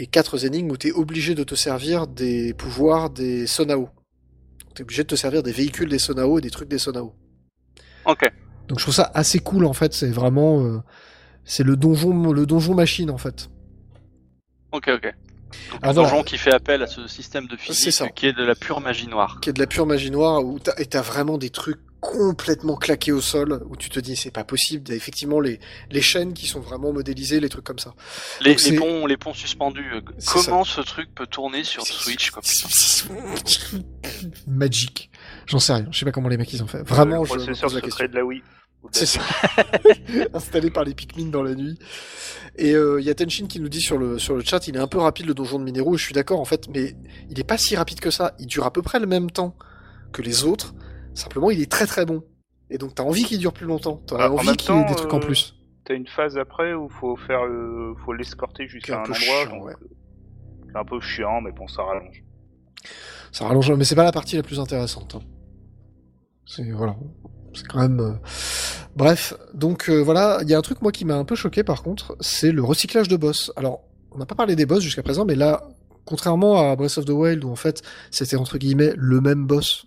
et quatre énigmes où tu es obligé de te servir des pouvoirs des Sonao. Tu es obligé de te servir des véhicules des Sonao et des trucs des Sonao. Ok. Donc je trouve ça assez cool en fait, c'est vraiment euh, c'est le donjon le donjon machine en fait. Ok, ok. Donc, Ah, un voilà. donjon qui fait appel à ce système de physique qui est de la pure magie noire. qui est de la pure magie noire où t'as, et t'as vraiment des trucs complètement claqués au sol où tu te dis c'est pas possible. Effectivement les, les chaînes qui sont vraiment modélisées, les trucs comme ça. Les, Donc, les ponts, les ponts suspendus. euh, Comment ce truc peut tourner sur Switch quoi, putain Magic. J'en sais rien. Je sais pas comment les mecs ils ont fait. Vraiment, le je me processeur pose la question. de la Wii. C'est ça. [laughs] Installé par les Pikmin dans la nuit. Et il euh, y a Tenshin qui nous dit sur le, sur le chat, il est un peu rapide le donjon de Minero, et je suis d'accord en fait, mais il est pas si rapide que ça. Il dure à peu près le même temps que les autres, simplement il est très très bon. Et donc t'as envie qu'il dure plus longtemps, t'as Ah, en envie même qu'il y ait des trucs en euh, plus. T'as une phase après où faut faire, euh, faut l'escorter jusqu'à un endroit. chiant, donc, ouais. euh, C'est un peu chiant, mais bon, ça rallonge. Ça rallonge, mais c'est pas la partie la plus intéressante. hein. C'est voilà, c'est quand même. euh, Bref, donc euh, voilà, il y a un truc moi qui m'a un peu choqué par contre, c'est le recyclage de boss. Alors, on n'a pas parlé des boss jusqu'à présent, mais là, contrairement à Breath of the Wild où en fait c'était entre guillemets le même boss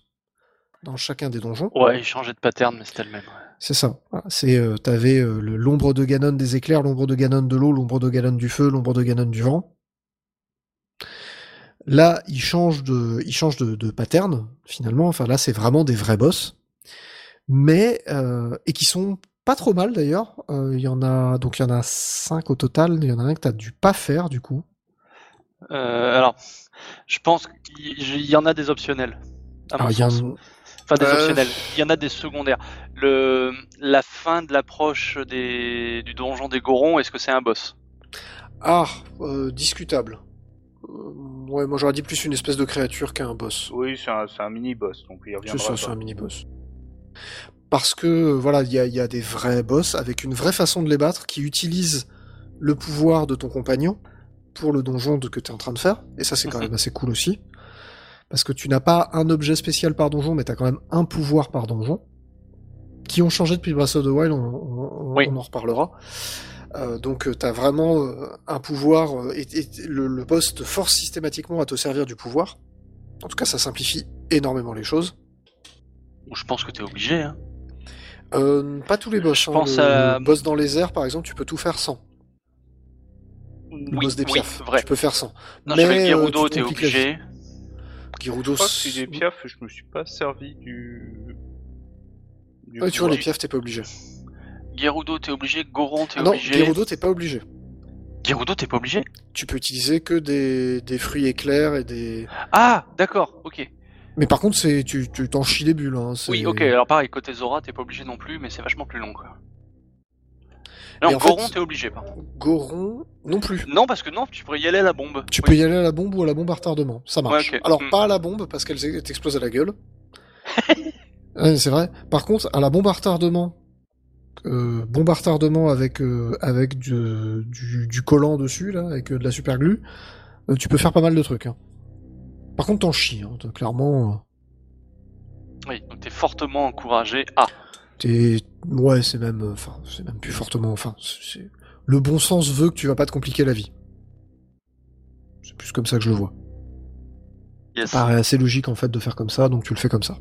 dans chacun des donjons. Ouais, il changeait de pattern, mais c'était le même. ouais. C'est ça. Voilà. C'est, euh, t'avais euh, l'ombre de Ganon des éclairs, l'ombre de Ganon de l'eau, l'ombre de Ganon du feu, l'ombre de Ganon du vent. Là, il change de, il change de, de pattern finalement. Enfin là, c'est vraiment des vrais boss, mais euh, et qui sont pas trop mal d'ailleurs. Euh, Il y en a donc il y en a cinq au total. Il y en a un que t'as dû pas faire du coup. Euh, alors, je pense qu'il il y en a des optionnels. Alors, il y un- Enfin, des Euh, optionnels. Il y en a des secondaires. Le, la fin de l'approche des, du donjon des Gorons, est-ce que c'est un boss? Ah euh, discutable. Euh, ouais, moi j'aurais dit plus une espèce de créature qu'un boss. Oui, c'est un, c'est un mini-boss, donc il C'est reviendra ça, c'est un mini-boss. Parce que, voilà, il y a, il y a des vrais boss avec une vraie façon de les battre qui utilisent le pouvoir de ton compagnon pour le donjon de, que tu es en train de faire. Et ça, c'est quand [laughs] même assez cool aussi. Parce que tu n'as pas un objet spécial par donjon, mais tu as quand même un pouvoir par donjon. Qui ont changé depuis Breath of the Wild, on, on- on- Oui. on en reparlera. Euh, donc tu as vraiment euh, un pouvoir, euh, et, et le, le boss te force systématiquement à te servir du pouvoir. En tout cas, ça simplifie énormément les choses. Je pense que t'es obligé. Hein. Euh, pas tous les boss. Je hein. pense le, à- le boss dans les airs, par exemple, tu peux tout faire sans. Le Oui, boss des oui, piafs, vrai. tu peux faire sans. Non, Mais, je euh, Gerudo, tu t'es obligé. Gyrudos. Je crois que piafs, je me suis pas servi du. du Ouais, tu vois, les piafs, t'es pas obligé. Gerudo, t'es obligé. Goron, t'es Ah non, obligé. Gerudo, t'es pas obligé. Gerudo, t'es pas obligé Tu peux utiliser que des, des fruits éclairs et des. Ah, d'accord, ok. Mais par contre, c'est tu tu t'en chies des bulles. Hein, c'est- Oui, ok. Alors pareil, côté Zora, t'es pas obligé non plus, mais c'est vachement plus long, quoi. Non, Goron, t'es obligé, par contre. Goron, non plus. Non, parce que non, tu pourrais y aller à la bombe. Tu Oui. peux y aller à la bombe ou à la bombe à retardement. Ça marche. Ouais. Alors, Hmm. pas à la bombe, parce qu'elle s'e- t'explose à la gueule. [laughs] Ouais, c'est vrai. Par contre, à la bombe à retardement, euh, bombe à retardement avec, euh, avec du, du, du collant dessus, là, avec euh, de la super glue, euh, tu peux faire pas mal de trucs. hein. Par contre, t'en chies, hein, clairement. euh, Oui, donc t'es fortement encouragé à. T'es, ouais, c'est même, euh, enfin, c'est même plus fortement, enfin, c'est, c'est- le bon sens veut que tu vas pas te compliquer la vie. C'est plus comme ça que je le vois. Yes. Ça paraît assez logique en fait de faire comme ça, donc tu le fais comme ça.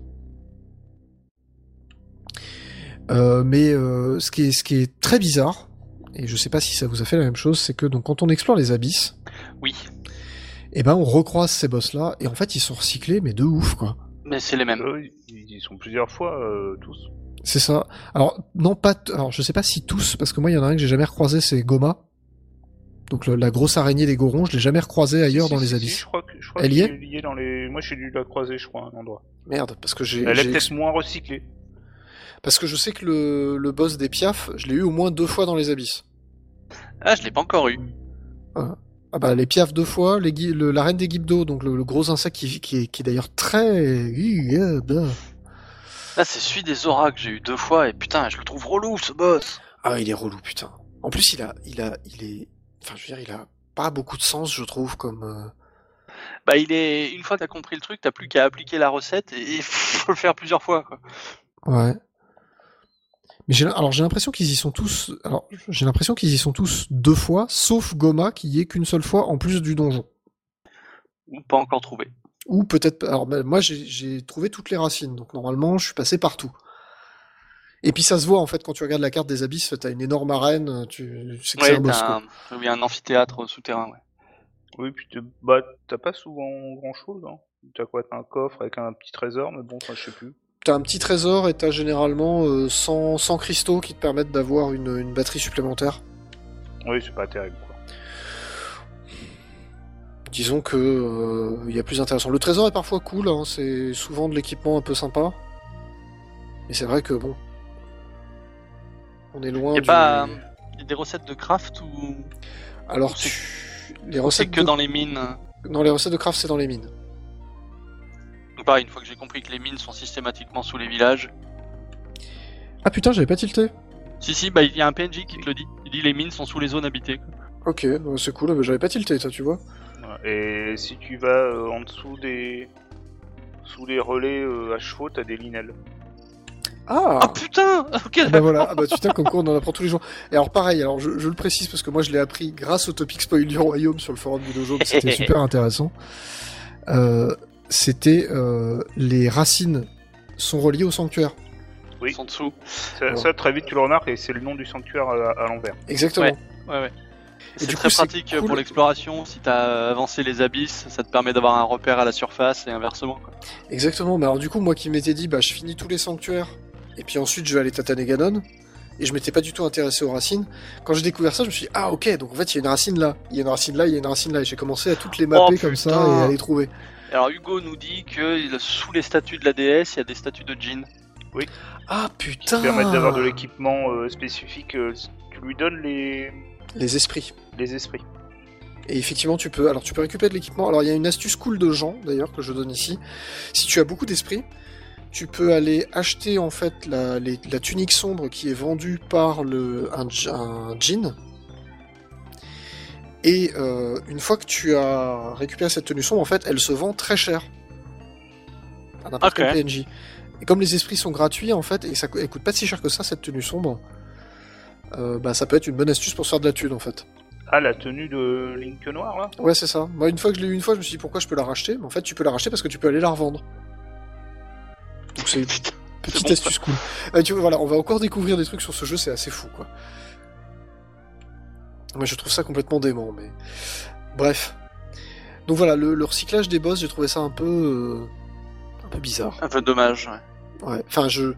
Euh, mais euh, ce qui est ce qui est très bizarre, et je sais pas si ça vous a fait la même chose, c'est que donc quand on explore les abysses, Oui, eh ben on recroise ces boss là, et en fait ils sont recyclés, mais de ouf quoi. mais c'est les mêmes. Eux, ils ils sont plusieurs fois euh, tous. C'est ça. Alors non pas, t- alors je sais pas si tous, parce que moi il y en a un que j'ai jamais recroisé, c'est Goma. Donc le- la grosse araignée des Gorons, je l'ai jamais recroisé ailleurs Si, dans si, les si, abysses. je crois que je crois Elle y est dans les. Moi, j'ai dû la croiser, je crois, à un endroit. Merde, parce que j'ai, Elle est peut-être moins recyclée. parce que je sais que le, le boss des Piaf, je l'ai eu au moins deux fois dans les abysses. Ah, je l'ai pas encore eu. Ah bah les piafs deux fois, les le- la reine des Gibdo, donc le, le gros insecte qui, qui est, qui est d'ailleurs très... Là, c'est celui des Zora que j'ai eu deux fois, et putain, je le trouve relou, ce boss. Ah il est relou putain. En plus il a, il a, il est, enfin je veux dire il a pas beaucoup de sens je trouve comme. euh, Bah, il est. Une fois que t'as compris le truc, t'as plus qu'à appliquer la recette, et il [laughs] faut le faire plusieurs fois, quoi. Ouais. Mais j'ai, alors j'ai l'impression qu'ils y sont tous, alors j'ai l'impression qu'ils y sont tous deux fois, sauf Goma qui y est qu'une seule fois en plus du donjon. Ou pas encore trouvé. Ou peut-être, alors ben, moi j'ai, trouvé toutes les racines, donc normalement je suis passé partout. Et puis ça se voit en fait quand tu regardes la carte des abysses, t'as une énorme arène, tu sais que c'est Ouais, un boss. un... oui, un amphithéâtre souterrain, ouais. Oui, puis bah, t'as pas souvent grand chose. Hein. T'as quoi T'as un coffre avec un petit trésor, mais bon, enfin, je sais plus. T'as un petit trésor et t'as généralement euh, 100, 100 cristaux qui te permettent d'avoir une, une batterie supplémentaire. Oui, c'est pas terrible, quoi. Disons que euh, il y a plus intéressant. Le trésor est parfois cool, hein, c'est souvent de l'équipement un peu sympa. Mais c'est vrai que bon. On est loin a du... pas y a des recettes de craft ou Alors, tu- les c'est recettes que de... dans les mines Non, les recettes de craft, c'est dans les mines. Donc pareil, une fois que j'ai compris que les mines sont systématiquement sous les villages. Ah putain, j'avais pas tilté. Si si, bah il y a un PNJ qui te le dit. Il dit les mines sont sous les zones habitées. Ok, bah, c'est cool, mais j'avais pas tilté, toi, tu vois. Et si tu vas euh, en dessous des. Sous les relais euh, à chevaux, t'as des linelles. Ah Ah putain. [laughs] Ah bah voilà, ah bah putain, comme quoi on en apprend tous les jours. Et alors pareil, alors je, je le précise parce que moi je l'ai appris grâce au topic spoil du royaume sur le forum du dojo, c'était [laughs] super intéressant. Euh, c'était euh, les racines sont reliées au sanctuaire. Oui. Ils sont dessous. Ça, Ouais. ça, très vite tu le remarques et c'est le nom du sanctuaire à, à l'envers. Exactement. Ouais. Ouais C'est du très coup, c'est pratique cool. pour l'exploration. Si t'as avancé les abysses, ça te permet d'avoir un repère à la surface et inversement. Quoi. Exactement. Mais alors du coup, moi qui m'étais dit, bah je finis tous les sanctuaires et puis ensuite je vais aller tataner Ganon. Et je m'étais pas du tout intéressé aux racines. Quand j'ai découvert ça, je me suis dit, ah ok, donc en fait il y a une racine là, il y a une racine là, il y a une racine là. Et j'ai commencé à toutes les mapper Oh, comme ça et à les trouver. Alors Hugo nous dit que sous les statues de la déesse, il y a des statues de Jin. Ah putain Qui permettent d'avoir de l'équipement euh, spécifique. euh, tu lui donnes les, Les esprits. les esprits. Et effectivement, tu peux, alors tu peux récupérer de l'équipement. Alors il y a une astuce cool de gens d'ailleurs que je donne ici. Si tu as beaucoup d'esprit, tu peux aller acheter en fait la, les- la tunique sombre qui est vendue par le un, un djinn. Et euh, une fois que tu as récupéré cette tenue sombre, en fait, elle se vend très cher à n'importe quel PNJ. Et comme les esprits sont gratuits en fait, et ça elle coûte pas si cher que ça cette tenue sombre, euh, bah ça peut être une bonne astuce pour se faire de la thune en fait. Ah, la tenue de Link Noir là? Ouais, c'est ça. Moi, une fois que je l'ai eu une fois, je me suis dit pourquoi je peux la racheter? Mais en fait, tu peux la racheter parce que tu peux aller la revendre. Donc c'est une [laughs] petite bon, astuce cool. Euh, tu vois, voilà, on va encore découvrir des trucs sur ce jeu, c'est assez fou, quoi. Moi, je trouve ça complètement dément, mais bref. Donc voilà, le, le recyclage des boss, j'ai trouvé ça un peu, euh, un peu bizarre. Un peu dommage. Ouais. Ouais. Enfin, je,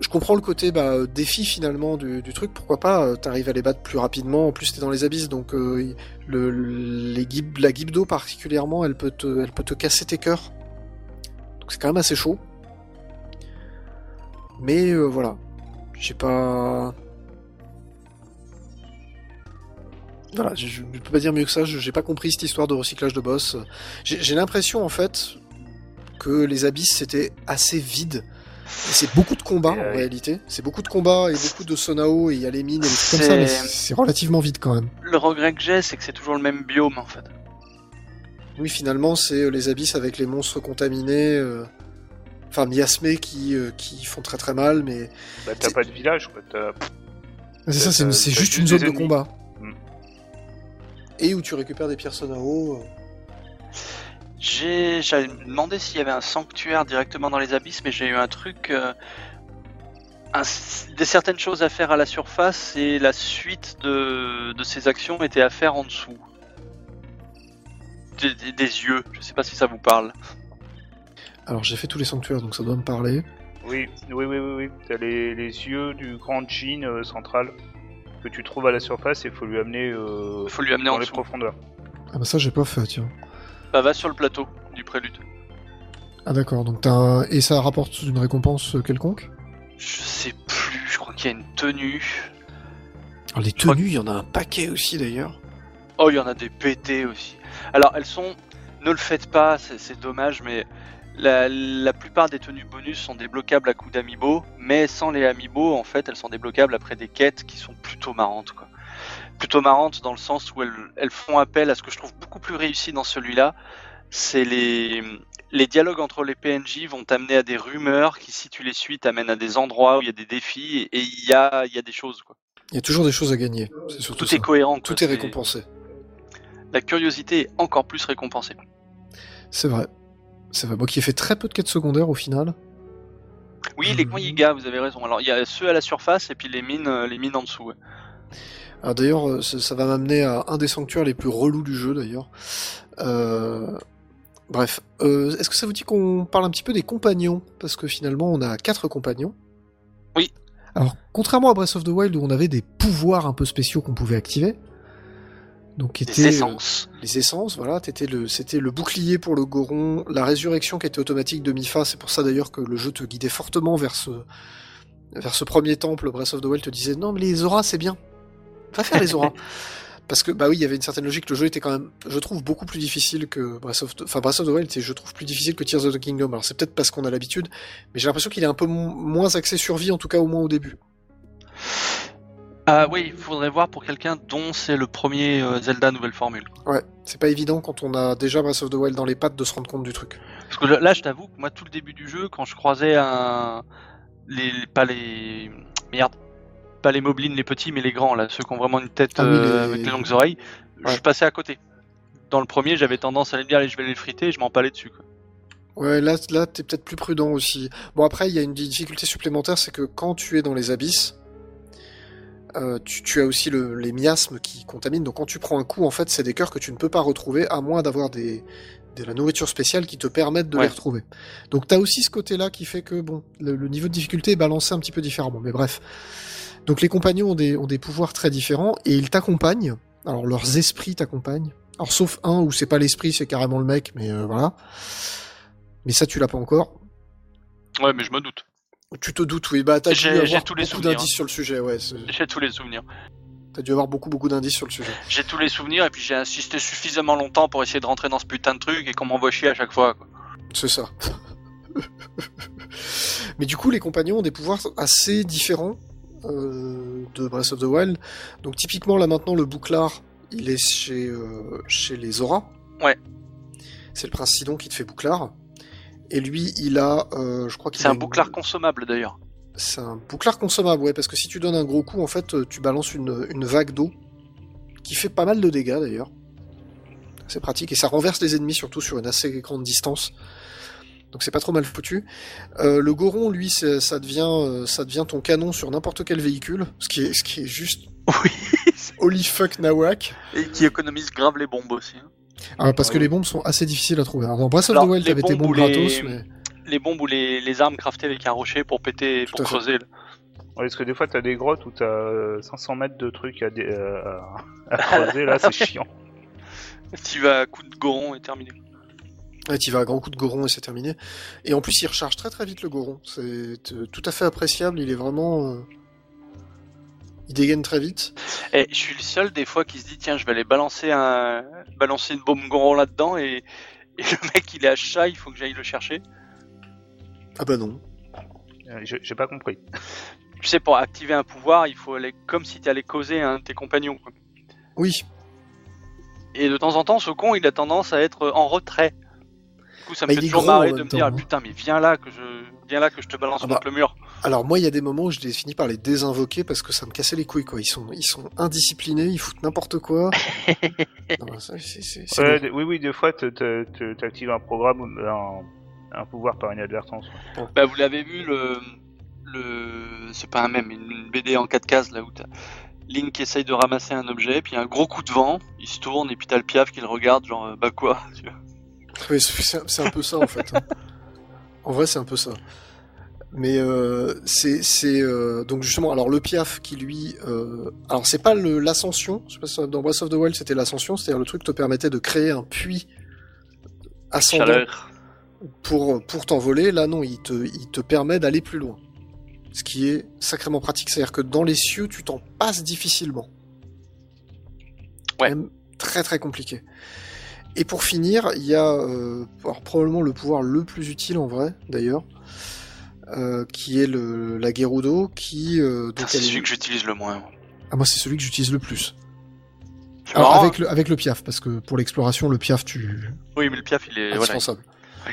je comprends le côté bah, défi finalement du, truc. Pourquoi pas euh, T'arrives à les battre plus rapidement. En plus, t'es dans les abysses, donc euh, le, les guib- la particulièrement, elle peut te, casser tes cœurs. Donc c'est quand même assez chaud. Mais euh, voilà, j'ai pas. Voilà, je, je peux pas dire mieux que ça. J'ai pas compris cette histoire de recyclage de boss. J'ai l'impression en fait que les abysses c'était assez vide. Et C'est beaucoup de combats Et, en euh, réalité. C'est beaucoup de combats et beaucoup de sonao et il y a les mines et des trucs comme ça, mais C'est- relativement vide quand même. Le regret que j'ai, c'est que c'est toujours le même biome en fait. Oui, finalement, c'est euh, les abysses avec les monstres contaminés, euh, enfin miasmés qui, euh, qui font très très mal, mais Bah, t'as pas de village quoi. t'as- c'est ça, c'est Euh, juste juste une zone de combat. Mm. Et où tu récupères des pierres sonao. euh. J'ai, demandé s'il y avait un sanctuaire directement dans les abysses, mais j'ai eu un truc, euh, un- des certaines choses à faire à la surface et la suite de, de ces actions était à faire en dessous. Des, des- des yeux, je sais pas si ça vous parle. Alors j'ai fait tous les sanctuaires, donc ça doit me parler. Oui, oui, oui, oui, oui. T'as les, les yeux du grand Jin euh, central que tu trouves à la surface et faut lui amener euh, Il faut lui amener en dans les dessous. profondeurs. Ah bah ça j'ai pas fait, tiens. Bah, va sur le plateau du prélude. Ah d'accord, donc t'as un... Et ça rapporte une récompense euh, quelconque? Je sais plus, je crois qu'il y a une tenue. Alors les tenues, il y en a un paquet aussi d'ailleurs. Oh, il y en a des pétés aussi. Alors, elles sont. Ne le faites pas, c'est c'est dommage, mais la, la plupart des tenues bonus sont débloquables à coup d'amiibo, mais sans les amiibo, en fait, elles sont débloquables après des quêtes qui sont plutôt marrantes, quoi. Plutôt marrantes dans le sens où elles, elles font appel à ce que je trouve beaucoup plus réussi dans celui-là. C'est les, les dialogues entre les PNJ vont t'amener à des rumeurs qui, si tu les suis, t'amènent à des endroits où il y a des défis et il y a, il y a des choses, quoi. Il y a toujours des choses à gagner, surtout Tout ça. est cohérent, quoi. Tout est récompensé. La curiosité est encore plus récompensée. C'est vrai. C'est vrai. Moi qui ai fait très peu de quêtes secondaires au final. Oui, les Mhm. coins Yiga, vous avez raison. Alors, il y a ceux à la surface et puis les mines, euh, les mines en dessous. ouais. Alors d'ailleurs, euh, ça, ça va m'amener à un des sanctuaires les plus relous du jeu d'ailleurs. Euh, Bref, Euh, est-ce que ça vous dit qu'on parle un petit peu des compagnons? Parce que finalement, on a quatre compagnons. Oui. Alors, contrairement à Breath of the Wild où on avait des pouvoirs un peu spéciaux qu'on pouvait activer, donc euh, essences. les essences, voilà, le, c'était le bouclier pour le Goron, la résurrection qui était automatique de Mifa, c'est pour ça d'ailleurs que le jeu te guidait fortement vers ce, vers ce premier temple, Breath of the Wild te disait non mais les auras c'est bien, faire les auras. [laughs] Parce que bah oui, il y avait une certaine logique. Le jeu était quand même, je trouve, beaucoup plus difficile que Breath of, the... enfin Breath of the Wild, c'est je trouve plus difficile que Tears of the Kingdom. Alors c'est peut-être parce qu'on a l'habitude, mais j'ai l'impression qu'il est un peu moins axé survie, en tout cas au moins au début. Ah oui, il faudrait voir pour quelqu'un dont c'est le premier euh, Zelda nouvelle formule. Ouais, c'est pas évident quand on a déjà Breath of the Wild dans les pattes de se rendre compte du truc. Parce que là, je t'avoue que moi, tout le début du jeu, quand je croisais un, les, pas les, merde, pas les moblins, les petits, mais les grands, là, ceux qui ont vraiment une tête Ah oui, euh, les- avec les longues oreilles, Ouais. je passais à côté. Dans le premier, j'avais tendance à me dire, allez, je vais les friter, et je m'empalais dessus. Quoi. Ouais, là, là, t'es peut-être plus prudent aussi. Bon, après, il y a une difficulté supplémentaire, c'est que quand tu es dans les abysses, euh, tu, tu as aussi le- les miasmes qui contaminent. Donc, quand tu prends un coup, en fait, c'est des cœurs que tu ne peux pas retrouver, à moins d'avoir des, de la nourriture spéciale qui te permettent de Ouais. les retrouver. Donc, t'as aussi ce côté-là qui fait que, bon, le, le niveau de difficulté est balancé un petit peu différemment. Mais bref. Donc, les compagnons ont des, ont des pouvoirs très différents et ils t'accompagnent. Alors, leurs esprits t'accompagnent. Alors, sauf un où c'est pas l'esprit, c'est carrément le mec, mais euh, voilà. Mais ça, tu l'as pas encore. Ouais, mais je me doute. Tu te doutes, oui. Bah, t'as dû avoir j'ai tous les beaucoup d'indices sur le sujet, ouais. J'ai tous les souvenirs. T'as dû avoir beaucoup, beaucoup d'indices sur le sujet. J'ai tous les souvenirs, et puis j'ai insisté suffisamment longtemps pour essayer de rentrer dans ce putain de truc, et qu'on m'envoie chier à chaque fois. C'est ça. [laughs] Mais du coup, les compagnons ont des pouvoirs assez différents euh, de Breath of the Wild. Donc, typiquement, là maintenant, le bouclard, il est chez, euh, chez les Zora. Ouais. C'est le prince Sidon qui te fait bouclard. Et lui, il a, euh, je crois qu'il C'est un une- bouclard consommable d'ailleurs. C'est un bouclard consommable, ouais, parce que si tu donnes un gros coup, en fait, tu balances une, une vague d'eau qui fait pas mal de dégâts d'ailleurs. C'est pratique et ça renverse les ennemis surtout sur une assez grande distance. Donc c'est pas trop mal foutu. Euh, le Goron, lui, ça devient, euh, ça devient ton canon sur n'importe quel véhicule, ce qui est, ce qui est juste [laughs] Oui. holy fuck nawak. Et qui économise grave les bombes aussi. hein. Ah, parce que les bombes sont assez difficiles à trouver. Alors, dans Breath of Alors, the Wild, t'avais tes bombes ou les- gratos, mais Les bombes ou les, les armes craftées avec un rocher pour péter, Tout pour creuser. Ouais, parce que des fois, t'as des grottes où t'as euh, 500 mètres de trucs à, dé- euh, à [laughs] creuser, là, c'est chiant. Tu vas à coup de goron et terminé. Ouais, tu vas à grand coup de Goron et c'est terminé. Et en plus, il recharge très très vite le Goron. C'est euh, tout à fait appréciable. Il est vraiment. euh, Il dégaine très vite. Et je suis le seul des fois qui se dit tiens je vais aller balancer un balancer une bombe goron là-dedans et... et le mec il est à chat, il faut que j'aille le chercher. Ah bah non. Euh, J'ai pas compris. [laughs] Tu sais pour activer un pouvoir, il faut aller comme si tu allais causer un de tes compagnons. quoi. Oui. Et de temps en temps ce con il a tendance à être en retrait. Du coup ça me Bah, fait toujours marrer de me dire hein. putain mais viens là que je viens là que je te balance Ah bah. contre le mur. Alors moi, il y a des moments où je les finis par les désinvoquer parce que ça me cassait les couilles, quoi. Ils sont, ils sont indisciplinés, ils foutent n'importe quoi. [laughs] Non, ça, oui, oui, des fois, t'actives un programme, un, un pouvoir par inadvertance. ouais. Bah vous l'avez vu le le c'est pas un même une BD en 4 cases là où t'as Link qui essaye de ramasser un objet, puis un gros coup de vent, il se tourne et puis t'as le piaf qui le regarde genre euh, bah quoi [laughs] tu vois. [laughs] Oui, c'est un peu ça en fait. hein. En vrai, c'est un peu ça. Mais euh, c'est euh, donc justement alors le Piaf qui lui euh, alors c'est pas l'ascension dans Breath of the Wild c'était l'ascension c'est-à-dire le truc te permettait de créer un puits ascendant Chaleur. pour pour t'envoler là non il te il te permet d'aller plus loin ce qui est sacrément pratique c'est-à-dire que dans les cieux tu t'en passes difficilement Ouais. Même très très compliqué et pour finir il y a euh, alors, probablement le pouvoir le plus utile en vrai d'ailleurs euh, qui est le la Gerudo qui euh, donc C'est elle celui que j'utilise le moins. ah moi c'est celui que j'utilise le plus C'est alors marrant, avec le avec le piaf parce que pour l'exploration le piaf tu hein. Oui mais le piaf il est voilà. indispensable. Oui.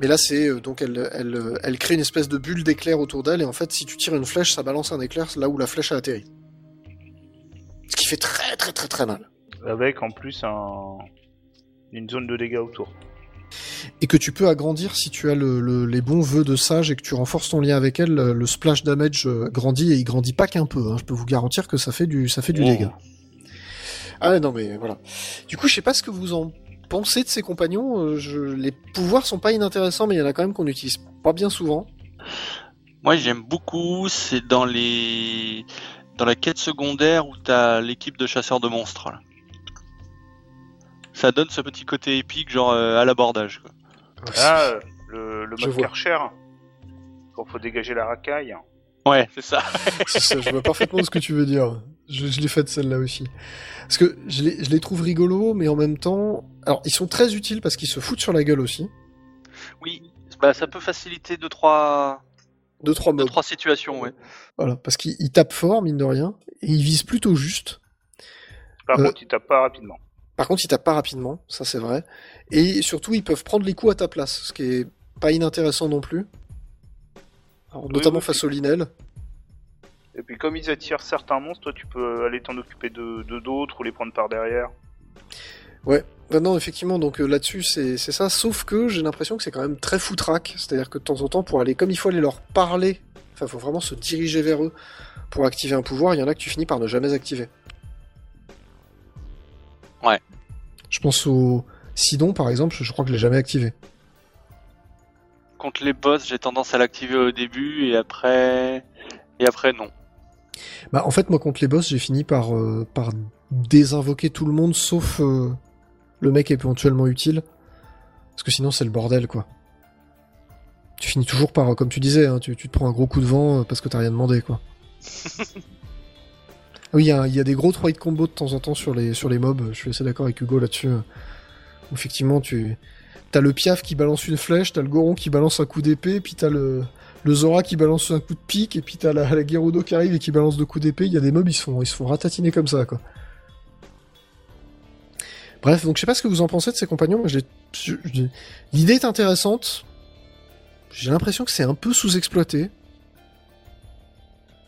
Mais là, c'est euh, donc elle, elle, euh, elle crée une espèce de bulle d'éclair autour d'elle et en fait, si tu tires une flèche, ça balance un éclair là où la flèche a atterri. Ce qui fait très très très très mal. Avec en plus un... une zone de dégâts autour. Et que tu peux agrandir si tu as le, le- les bons vœux de sage et que tu renforces ton lien avec elle, le, le splash damage euh, grandit et il grandit pas qu'un peu. hein. Je peux vous garantir que ça fait du ça fait du Oh. dégât. Ah non mais voilà. Du coup, je sais pas ce que vous en pensez de ces compagnons. euh, je- les pouvoirs sont pas inintéressants, mais il y en a quand même qu'on n'utilise pas bien souvent. Moi j'aime beaucoup, c'est dans les dans la quête secondaire où t'as l'équipe de chasseurs de monstres. là. Ça donne ce petit côté épique genre euh, à l'abordage. quoi. Ah, euh, le, le Je mode vois. Karcher. Quand faut dégager la racaille. Ouais, c'est ça. [laughs] C'est ça, je vois parfaitement ce que tu veux dire. Je, je l'ai faite celle-là aussi. Parce que je les, je les trouve rigolos, mais en même temps... Alors, ils sont très utiles parce qu'ils se foutent sur la gueule aussi. Oui, bah, ça peut faciliter deux trois, Deux, trois deux, mobs. trois situations, ouais. Voilà, parce qu'ils ils tapent fort, mine de rien, et ils visent plutôt juste. Par Euh. contre, il tape pas rapidement. Par contre, ils tapent pas rapidement, ça c'est vrai. Et surtout, ils peuvent prendre les coups à ta place, ce qui est pas inintéressant non plus. Alors, Oui, notamment oui, face aux Linel. Et puis comme ils attirent certains monstres, toi tu peux aller t'en occuper de d'autres ou les prendre par derrière. Ouais, bah non, effectivement, donc euh, là-dessus, c'est ça, sauf que j'ai l'impression que c'est quand même très foutraque, c'est-à-dire que de temps en temps, pour aller, comme il faut aller leur parler, enfin, il faut vraiment se diriger vers eux pour activer un pouvoir, il y en a que tu finis par ne jamais activer. Ouais. Je pense au Sidon, par exemple, je crois que je l'ai jamais activé. Contre les boss, j'ai tendance à l'activer au début et après et après non. Bah, en fait, moi, contre les boss, j'ai fini par, euh, par désinvoquer tout le monde, sauf euh, le mec éventuellement utile. Parce que sinon, c'est le bordel, quoi. Tu finis toujours par, comme tu disais, hein, tu, tu te prends un gros coup de vent euh, parce que t'as rien demandé, quoi. [laughs] oui, il y, a- des gros 3 hit combo de temps en temps sur les, sur les mobs, je suis assez d'accord avec Hugo là-dessus. euh, Effectivement, tu... T'as le piaf qui balance une flèche, t'as le goron qui balance un coup d'épée, puis t'as le, le Zora qui balance un coup de pique, et puis t'as la, la Gerudo qui arrive et qui balance deux coups d'épée. Il y a des mobs, ils se font, ils se font ratatiner comme ça, quoi. Bref, donc je sais pas ce que vous en pensez de ces compagnons. L'idée est intéressante. J'ai l'impression que c'est un peu sous-exploité.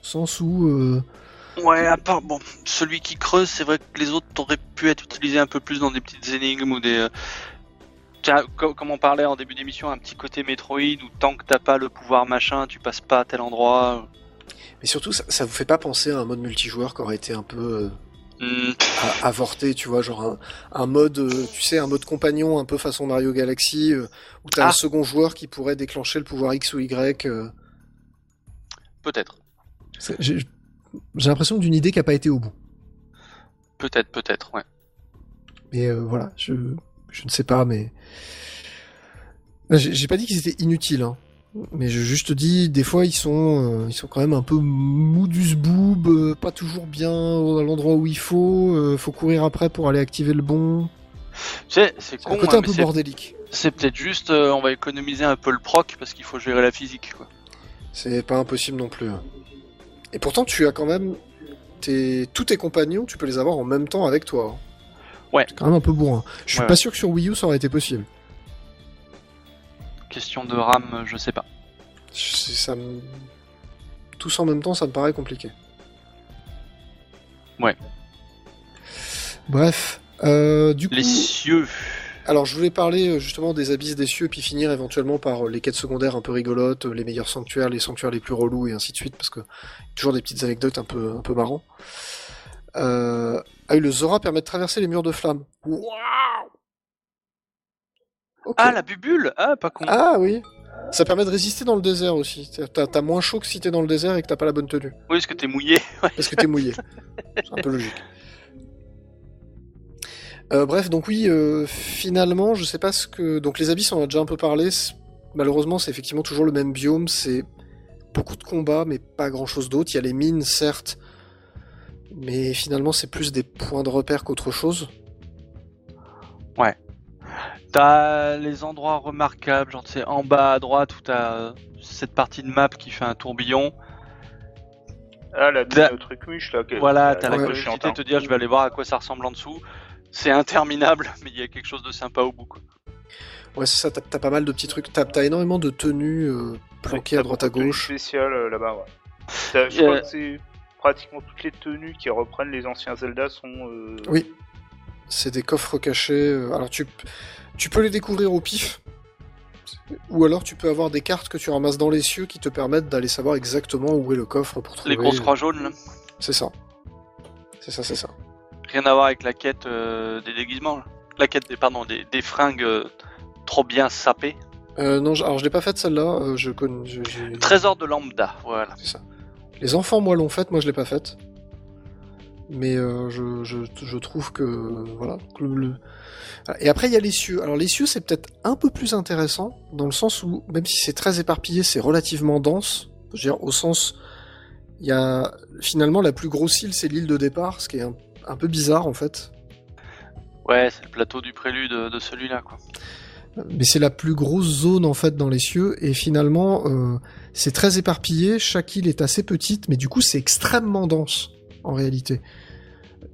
Sens où. euh, Ouais, à part bon, celui qui creuse, c'est vrai que les autres auraient pu être utilisés un peu plus dans des petites énigmes ou des. euh, comme on parlait en début d'émission, un petit côté Metroid où tant que t'as pas le pouvoir machin, tu passes pas à tel endroit. Mais surtout, ça, ça vous fait pas penser à un mode multijoueur qui aurait été un peu. euh, Hmm, à- avorté, tu vois, genre un, un mode, euh, tu sais, un mode compagnon un peu façon Mario Galaxy, où t'as Ah. un second joueur qui pourrait déclencher le pouvoir X ou Y. peut-être, J'ai l'impression d'une idée qui a pas été au bout. peut-être, peut-être, ouais. Mais euh, voilà, je, je ne sais pas, mais j'ai pas dit qu'ils étaient inutiles, hein. Mais je juste dis, des fois ils sont, euh, ils sont quand même un peu mou du zboob, euh, pas toujours bien à l'endroit où il faut. euh, faut courir après pour aller activer le bon. C'est C'est un con, côté hein, un peu bordélique. c'est peut-être juste, on va économiser un peu le proc parce qu'il faut gérer la physique, quoi. C'est pas impossible non plus. hein. Et pourtant, tu as quand même tes... tous tes compagnons, tu peux les avoir en même temps avec toi. hein. Ouais. C'est quand même un peu bourrin. Je suis Ouais, pas sûr que sur Wii U ça aurait été possible. Question de RAM, je sais pas. Ça me... Tous en même temps, ça me paraît compliqué. Ouais. Bref. Euh, du coup, Les cieux. Alors je voulais parler euh, justement des abysses des cieux, puis finir éventuellement par euh, les quêtes secondaires un peu rigolotes, euh, les meilleurs sanctuaires, les sanctuaires les plus relous et ainsi de suite, parce que toujours des petites anecdotes un peu un peu marrant. Euh... Ah oui, le Zora permet de traverser les murs de flammes. Waouh. Ah, la bubule Ah, pas con. Ah oui. Ça permet de résister dans le désert aussi. T'as t'as moins chaud que si t'es dans le désert et que t'as pas la bonne tenue. Oui, est-ce que t'es mouillé [laughs] Parce que t'es mouillé. C'est un peu logique. Euh, bref, donc oui, euh, finalement, je sais pas ce que. Donc les abysses, on en a déjà un peu parlé. Malheureusement, c'est effectivement toujours le même biome. C'est beaucoup de combats, mais pas grand chose d'autre. Il y a les mines, certes. Mais finalement, c'est plus des points de repère qu'autre chose. T'as les endroits remarquables, genre tu sais, en bas à droite où t'as euh, cette partie de map qui fait un tourbillon. Ah, la T'as- mine truc muche là. Voilà, t'as la curiosité chiante, de te dire je vais aller voir à quoi ça ressemble en dessous. C'est interminable, [laughs] mais il y a quelque chose de sympa au bout. Quoi. Ouais, c'est ça. T'as t'as pas mal de petits trucs. T'as t'as énormément de tenues euh, planquées Ouais, à droite à gauche. spéciales euh, là-bas, ouais. T'as- Je Euh, crois que c'est pratiquement toutes les tenues qui reprennent les anciens Zelda sont. euh, Oui. C'est des coffres cachés. euh, Alors tu, tu peux les découvrir au pif. Ou alors tu peux avoir des cartes que tu ramasses dans les cieux qui te permettent d'aller savoir exactement où est le coffre pour trouver. Les grosses croix jaunes, là. C'est ça. C'est ça, c'est ça. Rien à voir avec la quête euh, des déguisements. là. La quête des, pardon, des, des fringues euh, trop bien sapées. Euh, non, je- alors je l'ai pas faite celle-là. euh, je connais. je- j'ai- Trésor de lambda, voilà. C'est ça. Les enfants, moi, l'ont faite. Moi, je l'ai pas faite. Mais euh, je, je, je trouve que voilà. que le- le- Et après, il y a les cieux. Alors les cieux, c'est peut-être un peu plus intéressant dans le sens où, même si c'est très éparpillé, c'est relativement dense. Je veux dire, au sens, Il y a finalement la plus grosse île, c'est l'île de départ, ce qui est un, un peu bizarre en fait. Ouais, c'est le plateau du prélude de, celui-là, quoi. Mais c'est la plus grosse zone en fait dans les cieux et finalement euh, c'est très éparpillé. Chaque île est assez petite, mais du coup c'est extrêmement dense en réalité.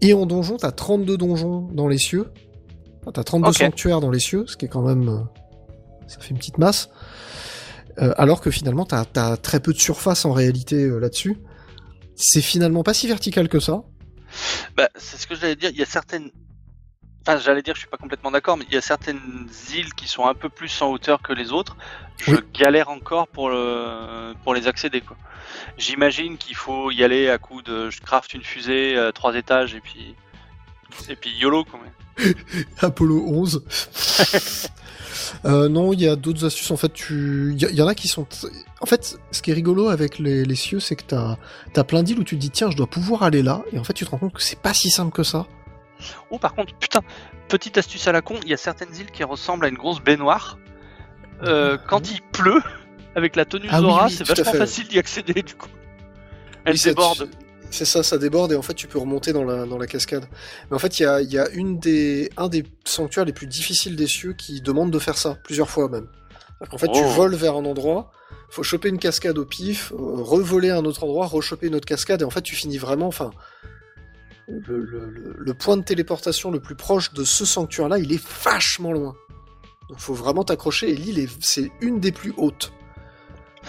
Et en donjon, t'as 32 donjons dans les cieux. Enfin, t'as 32 Ok. sanctuaires dans les cieux, ce qui est quand même euh, ça fait une petite masse. Euh, alors que finalement t'as as très peu de surface en réalité là-dessus. C'est finalement pas si vertical que ça. Bah, c'est ce que j'allais dire. Il y a certaines. Enfin, j'allais dire, je suis pas complètement d'accord, mais il y a certaines îles qui sont un peu plus en hauteur que les autres. Je Oui. galère encore pour le pour les accéder, quoi. J'imagine qu'il faut y aller à coup de je craft une fusée à trois étages et puis et puis YOLO, quoi. mais- [laughs] Apollo 11. [laughs] Euh, non, il y a d'autres astuces. En fait, tu, il y, y en a qui sont. En fait, ce qui est rigolo avec les, les cieux, c'est que t'as as plein d'îles où tu te dis tiens, je dois pouvoir aller là, et en fait, tu te rends compte que c'est pas si simple que ça. Oh, par contre, putain, petite astuce à la con, il y a certaines îles qui ressemblent à une grosse baignoire. Euh, quand il pleut, avec la tenue Ah Zora, oui, c'est vachement facile d'y accéder du coup. Elle Oui, déborde. C'est ça, ça déborde et en fait tu peux remonter dans la, dans la cascade. Mais en fait il y a, y a une des, un des sanctuaires les plus difficiles des cieux qui demande de faire ça, plusieurs fois même. En fait tu Oh. voles vers un endroit, faut choper une cascade au pif, euh, revoler à un autre endroit, rechoper une autre cascade et en fait tu finis vraiment, enfin... Le, le- point de téléportation le plus proche de ce sanctuaire-là, il est vachement loin. Donc faut vraiment t'accrocher et l'île est- c'est une des plus hautes.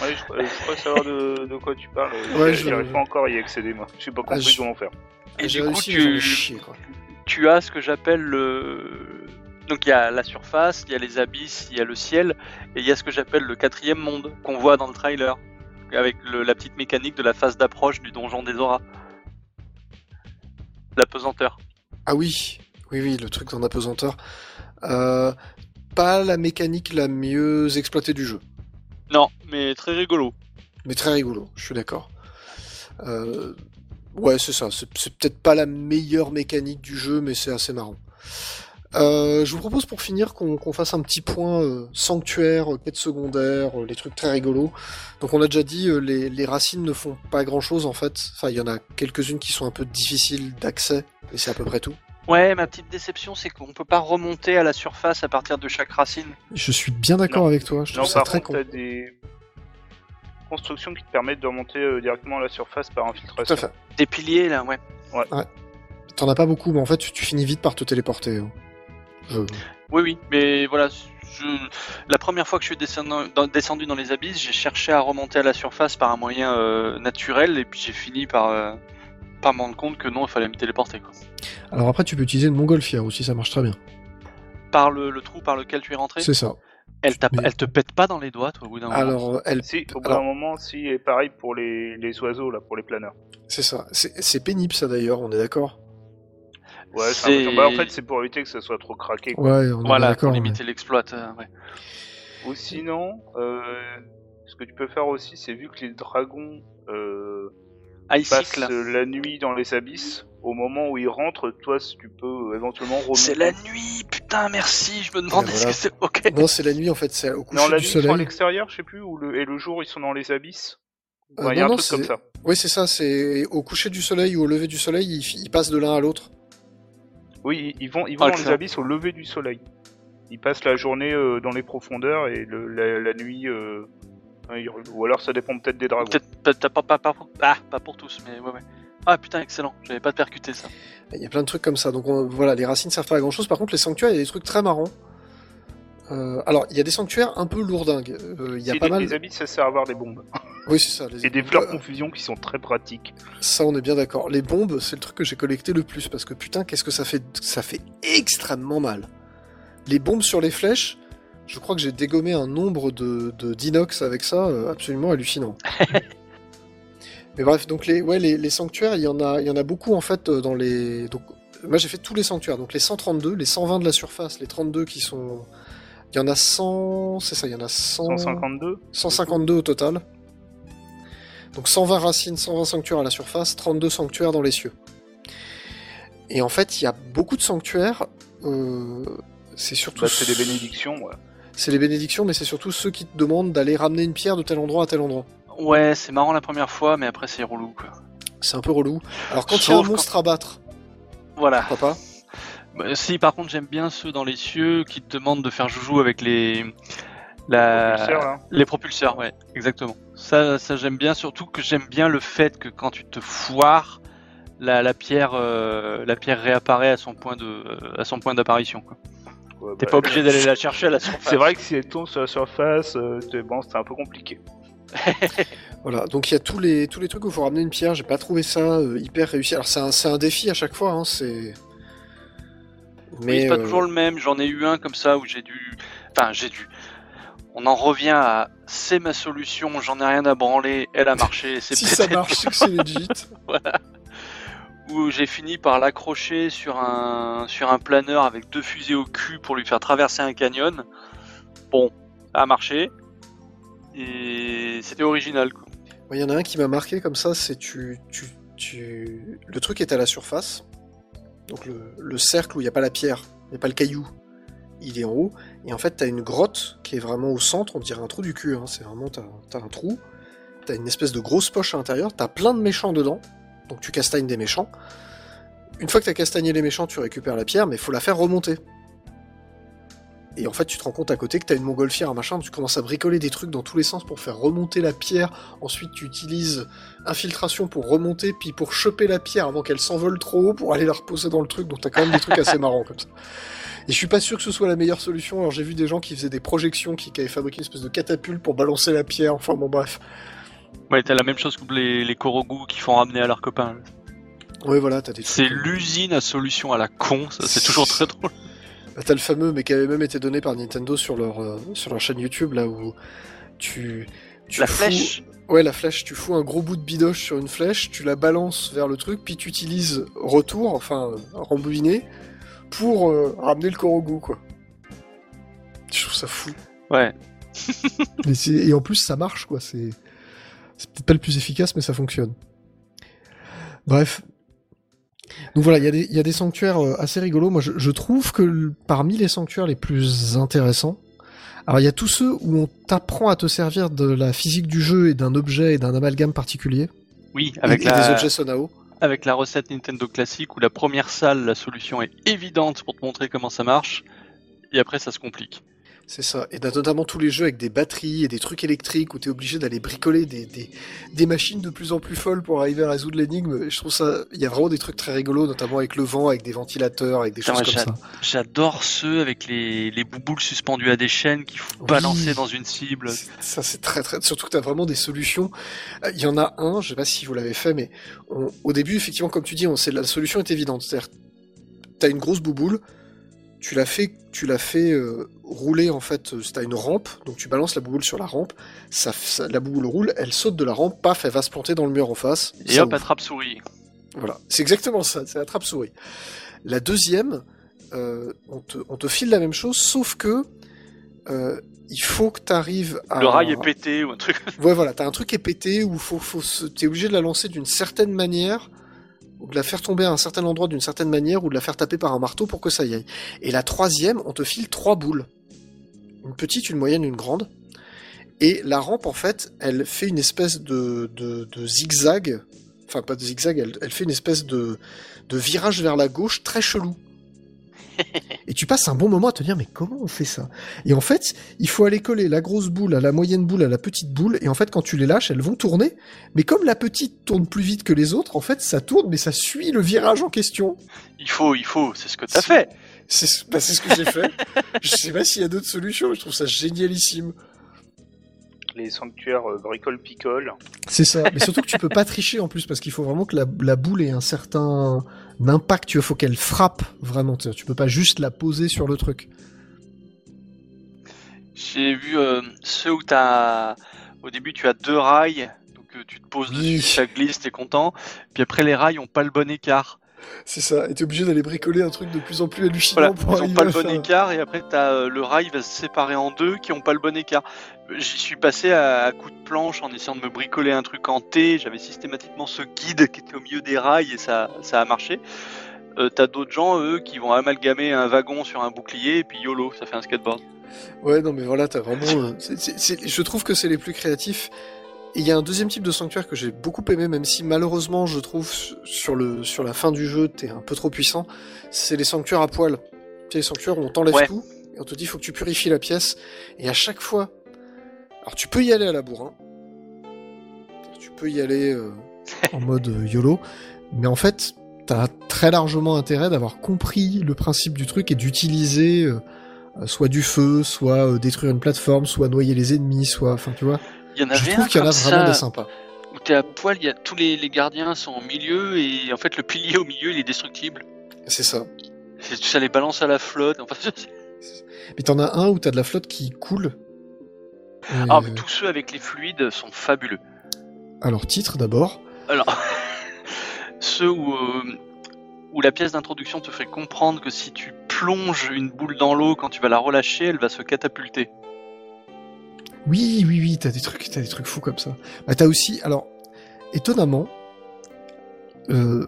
Ouais, je, crois- je crois savoir de, de quoi tu parles. Ouais, je- arrive pas encore à y accéder, moi. Je sais pas Ah, compris je- comment faire. Et J'ai du coup, réussi, mais j'en ai tu, chié, quoi. tu as ce que j'appelle le. Donc il y a la surface, il y a les abysses, il y a le ciel, et il y a ce que j'appelle le quatrième monde qu'on voit dans le trailer, avec le- la petite mécanique de la phase d'approche du donjon des auras. La pesanteur. Ah oui, oui, oui, le truc en apesanteur. Euh, pas la mécanique la mieux exploitée du jeu, Non, mais très rigolo. mais très rigolo, je suis d'accord. Euh, ouais, c'est ça. C'est peut-être pas la meilleure mécanique du jeu, mais c'est assez marrant. Euh, je vous propose pour finir qu'on fasse un petit point euh, sanctuaire, euh, quête secondaire, les trucs très rigolos. Donc on a déjà dit, les, les racines ne font pas grand-chose en fait. Enfin, il y en a quelques-unes qui sont un peu difficiles d'accès, et c'est à peu près tout. Ouais, ma petite déception, c'est qu'on peut pas remonter à la surface à partir de chaque racine. Je suis bien d'accord Non. avec toi. Je Non, trouve ça par très contre, con. t'as des constructions qui te permettent de remonter euh, directement à la surface par Tout infiltration. à fait. Des piliers, là, ouais. T'en as pas beaucoup, mais en fait, tu, tu finis vite par te téléporter. hein. Je- Oui, oui, mais voilà, je... la première fois que je suis descendu dans, descendu dans les abysses, j'ai cherché à remonter à la surface par un moyen euh, naturel, et puis j'ai fini par, euh, par me rendre compte que non, il fallait me téléporter. Quoi. Alors après, tu peux utiliser une montgolfière aussi, ça marche très bien. Par le, le trou par lequel tu es rentré, C'est ça. elle, mais- elle te pète pas dans les doigts, toi, au bout d'un moment? Alors, elle, Si, au bout Alors- d'un moment, si, et pareil pour les, les oiseaux, là, pour les planeurs. c'est ça. C'est c'est pénible, ça d'ailleurs, on est d'accord? Ouais, c'est C'est- un peu- bah, en fait, c'est pour éviter que ça soit trop craqué. quoi. Ouais, on est Voilà, mais- limiter l'exploit. euh, ouais. Ou sinon, euh, ce que tu peux faire aussi, c'est vu que les dragons euh, Ah, il cycle. euh, la nuit dans les abysses, au moment où ils rentrent, toi, tu peux euh, éventuellement remonter. C'est la nuit, putain, merci, je me demandais Et ce voilà. que c'est. Ok. Non, c'est la nuit en fait, c'est au coucher Non, la du nuit, ils sont à soleil. l'extérieur, je sais plus, ou le... et le jour, ils sont dans les abysses? Euh, Ouais, Il y a non, un non, truc comme ça. Oui, c'est ça, c'est au coucher du soleil ou au lever du soleil, ils, ils passent de l'un à l'autre. Oui, ils vont, ils vont Ah, dans les abysses au lever du soleil. Ils passent la journée euh, dans les profondeurs et le, la, la nuit. euh, ou alors ça dépend peut-être des dragons. Peut-être pas, t'as pas, pas, pas, ah, pas pour tous, mais ouais, ouais. Ah putain, excellent, j'avais pas percuté ça. Il y a plein de trucs comme ça. Donc on- voilà, les racines servent pas à grand chose. Par contre, les sanctuaires, il y a des trucs très marrants. Euh, alors, il y a des sanctuaires un peu lourdingues. Euh, Il y a pas les, mal. les abysses, ça sert à avoir des bombes. [laughs] Oui, c'est ça. les- Et des fleurs Euh, confusion qui sont très pratiques. Ça, on est bien d'accord. Les bombes, c'est le truc que j'ai collecté le plus parce que putain, qu'est-ce que ça fait Ça fait extrêmement mal. Les bombes sur les flèches, je crois que j'ai dégommé un nombre de de- d'inox avec ça, euh, absolument hallucinant. [laughs] Mais bref, donc les ouais les, les sanctuaires, il y en a il y en a beaucoup en fait euh, dans les donc moi j'ai fait tous les sanctuaires, donc les 132, les 120 de la surface, les 32 qui sont il y en a 100, c'est ça, il y en a 100 152 152 au total. Donc 120 racines, 120 sanctuaires à la surface, 32 sanctuaires dans les cieux. Et en fait, il y a beaucoup de sanctuaires. euh, c'est surtout. bah, C'est des bénédictions, ouais. C'est les bénédictions, mais c'est surtout ceux qui te demandent d'aller ramener une pierre de tel endroit à tel endroit. Ouais, c'est marrant la première fois, mais après c'est relou quoi. C'est un peu relou. Alors quand il y a un monstre à battre, Voilà. pourquoi pas Bah, si par contre j'aime bien ceux dans les cieux qui te demandent de faire joujou avec les la... Propulseur, là. les propulseurs, ouais, exactement. Ça, ça j'aime bien, surtout que j'aime bien le fait que quand tu te foires, la, la pierre, euh, la pierre réapparaît à son point de, à son point d'apparition. Quoi. T'es bah, pas obligé d'aller la chercher à la surface. [laughs] C'est vrai que si elle tombe sur la surface, euh, bon, c'est un peu compliqué. [laughs] Voilà, donc il y a tous les, tous les trucs où il faut ramener une pierre, j'ai pas trouvé ça euh, hyper réussi. Alors c'est un, c'est un défi à chaque fois, hein, c'est... Mais c'est pas euh, toujours le même. J'en ai eu un comme ça où j'ai dû, enfin j'ai dû. On en revient à c'est ma solution, j'en ai rien à branler, elle a marché, c'est [laughs] Si ça marche, c'est que c'est legit. Où j'ai fini par l'accrocher sur un sur un planeur avec deux fusées au cul pour lui faire traverser un canyon. Bon, ça a marché et c'était original. Il y en a un qui m'a marqué comme ça, c'est tu, tu, tu... Le truc est à la surface, donc le, le cercle où il n'y a pas la pierre, il n'y a pas le caillou, il est en haut, et en fait t'as une grotte qui est vraiment au centre, on dirait un trou du cul, hein. c'est vraiment, t'as t'as un trou, t'as une espèce de grosse poche à l'intérieur, t'as plein de méchants dedans, donc tu castagnes des méchants. Une fois que t'as castagné les méchants, tu récupères la pierre, mais faut la faire remonter. Et en fait, tu te rends compte à côté que t'as une montgolfière, un machin, tu commences à bricoler des trucs dans tous les sens pour faire remonter la pierre. Ensuite, tu utilises infiltration pour remonter, puis pour choper la pierre avant qu'elle s'envole trop haut pour aller la reposer dans le truc. Donc t'as quand même des trucs assez marrants comme ça. Et je suis pas sûr que ce soit la meilleure solution. Alors j'ai vu des gens qui faisaient des projections, qui, qui avaient fabriqué une espèce de catapulte pour balancer la pierre. Enfin bon, bref. Ouais, t'as la même chose que les, les Korogu qui font ramener à leurs copains. Ouais, voilà, t'as des C'est l'usine à solution à la con, ça c'est toujours très drôle. Bah, T'as le fameux, mais qui avait même été donné par Nintendo sur leur, euh, sur leur chaîne YouTube, là où tu. tu La fous- flèche. Ouais, la flèche, tu fous un gros bout de bidoche sur une flèche, tu la balances vers le truc, puis tu utilises retour, enfin, rembobiné, pour euh, ramener le Korogu, quoi. Je trouve ça fou. Ouais. Et, et en plus, ça marche, quoi. C'est c'est peut-être pas le plus efficace, mais ça fonctionne. Bref. Donc voilà, il y, a des- il y a des sanctuaires euh, assez rigolos. Moi, je, je trouve que parmi les sanctuaires les plus intéressants, alors il y a tous ceux où on t'apprend à te servir de la physique du jeu et d'un objet et d'un amalgame particulier, Oui, et- avec et, des la, objets Sonao. avec la recette Nintendo classique où la première salle, la solution est évidente pour te montrer comment ça marche, et après ça se complique. C'est ça. Et t'as notamment tous les jeux avec des batteries et des trucs électriques où t'es obligé d'aller bricoler des, des, des machines de plus en plus folles pour arriver à résoudre l'énigme. Je trouve ça, il y a vraiment des trucs très rigolos, notamment avec le vent, avec des ventilateurs, avec des choses comme ça. J'adore ceux avec les, les bouboules suspendus à des chaînes qu'il faut Oui. balancer dans une cible. Ça, c'est très très. Surtout que t'as vraiment des solutions. Euh, Il y en a un, je sais pas si vous l'avez fait, mais on- au début, effectivement, comme tu dis, on, c'est- la solution est évidente. C'est-à-dire, t'as une grosse bouboule, tu la fais, tu la fais euh, rouler en fait. euh, T'as une rampe, donc tu balances la bouboule sur la rampe. Ça, ça- la bouboule roule, elle saute de la rampe, paf, elle va se planter dans le mur en face. Et hop, attrape souris. Voilà, c'est exactement ça, c'est la trappe-souris. La deuxième, euh, on, te, on te file la même chose, sauf que euh, il faut que tu arrives à... Le rail est pété ou un truc. Ouais, voilà, t'as un truc qui est pété où faut, faut t'es obligé de la lancer d'une certaine manière, ou de la faire tomber à un certain endroit d'une certaine manière, ou de la faire taper par un marteau pour que ça y aille. Et la troisième, on te file trois boules. Une petite, une moyenne, une grande. Et la rampe, en fait, elle fait une espèce de, de, de zigzag. Enfin, pas de zigzag, elle, elle fait une espèce de, de virage vers la gauche très chelou. [laughs] Et tu passes un bon moment à te dire, mais comment on fait ça? Et en fait, il faut aller coller la grosse boule à la moyenne boule à la petite boule, et en fait, quand tu les lâches, elles vont tourner. Mais comme la petite tourne plus vite que les autres, en fait, ça tourne, mais ça suit le virage en question. Il faut, il faut, c'est ce que t'as fait. C'est bah, c'est ce que j'ai fait. [laughs] Je sais pas s'il y a d'autres solutions, mais je trouve ça génialissime. Les sanctuaires euh, bricole-picole. C'est ça. Mais surtout que tu peux pas tricher en plus, parce qu'il faut vraiment que la, la boule ait un certain impact. Tu vois, faut qu'elle frappe vraiment. Tu peux pas juste la poser sur le truc. J'ai vu euh, ceux où t'as, au début tu as deux rails, donc euh, tu te poses Oui. dessus, ça glisse, t'es content. Puis après les rails ont pas le bon écart. C'est ça. Et t'es obligé d'aller bricoler un truc de plus en plus hallucinant Voilà, pour ils ont arriver pas le bon écart et après t'as euh, le rail va se séparer en deux qui ont pas le bon écart. J'y suis passé à, à coups de planche en essayant de me bricoler un truc en T. J'avais systématiquement ce guide qui était au milieu des rails et ça, ça a marché. Euh, t'as d'autres gens, eux, qui vont amalgamer un wagon sur un bouclier et puis YOLO, ça fait un skateboard. Ouais, non, mais voilà, t'as vraiment. euh, je trouve que c'est les plus créatifs. Et il y a un deuxième type de sanctuaire que j'ai beaucoup aimé, même si malheureusement je trouve sur, le, sur la fin du jeu t'es un peu trop puissant, c'est les sanctuaires à poil. Tu sais, les sanctuaires où on t'enlève Ouais. tout, et on te dit faut que tu purifies la pièce, et à chaque fois... Alors tu peux y aller à la bourre, hein. Tu peux y aller euh, [laughs] en mode euh, YOLO, mais en fait, t'as très largement intérêt d'avoir compris le principe du truc et d'utiliser euh, soit du feu, soit euh, détruire une plateforme, soit noyer les ennemis, soit... Enfin, tu vois y en je avait trouve un qu'il y en a vraiment ça, des sympas. où t'es à poil, il y a, tous les, les gardiens sont au milieu, et en fait le pilier au milieu il est destructible. C'est ça. C'est- Ça les balance à la flotte. Enfin, [laughs] Mais t'en as un où t'as de la flotte qui coule. Ah, Euh, mais tous ceux avec les fluides sont fabuleux. Alors, titre d'abord. Alors, [laughs] ceux où, euh, où la pièce d'introduction te fait comprendre que si tu plonges une boule dans l'eau, quand tu vas la relâcher, elle va se catapulter. Oui, oui, oui, t'as des trucs, t'as des trucs fous comme ça. Bah, t'as aussi, alors, étonnamment, euh,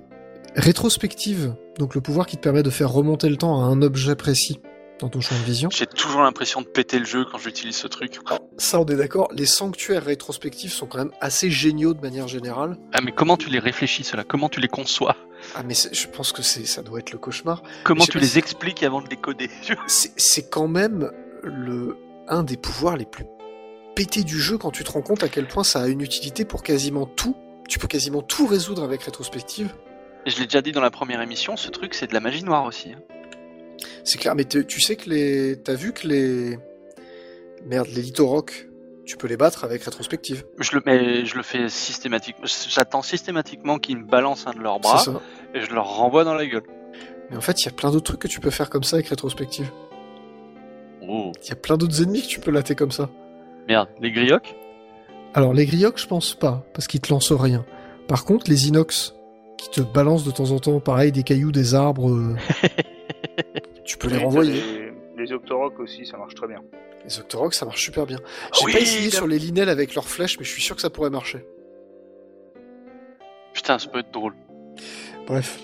rétrospective, donc le pouvoir qui te permet de faire remonter le temps à un objet précis dans ton champ de vision. J'ai toujours l'impression de péter le jeu quand j'utilise ce truc. Ça, on est d'accord. Les sanctuaires rétrospectifs sont quand même assez géniaux de manière générale. Ah, mais comment tu les réfléchis, cela Comment tu les conçois? Ah, mais je pense que c'est, ça doit être le cauchemar. Comment tu les si- expliques avant de les coder? [laughs] C'est c'est quand même le un des pouvoirs les plus du jeu quand tu te rends compte à quel point ça a une utilité pour quasiment tout. Tu peux quasiment tout résoudre avec rétrospective. Et Je l'ai déjà dit dans la première émission, ce truc c'est de la magie noire aussi. hein. C'est clair, mais tu sais que les. T'as vu que les. Merde, les lithorocs, tu peux les battre avec rétrospective. Je le, mais je le fais systématiquement. J'attends systématiquement qu'ils me balancent un de leurs bras et je leur renvoie dans la gueule. Mais en fait, il y a plein d'autres trucs que tu peux faire comme ça avec rétrospective. Oh Il y a plein d'autres ennemis que tu peux latter comme ça. Merde, les griocs Alors, les griocs, je pense pas, parce qu'ils te lancent rien. Par contre, les inox, qui te balancent de temps en temps, pareil, des cailloux, des arbres, euh, [laughs] tu peux les renvoyer. Les, les Octoroks aussi, ça marche très bien. Les Octoroks, ça marche super bien. J'ai Oui, pas essayé sur les linels avec leurs flèches, mais je suis sûr que ça pourrait marcher. Putain, ça peut être drôle. Bref.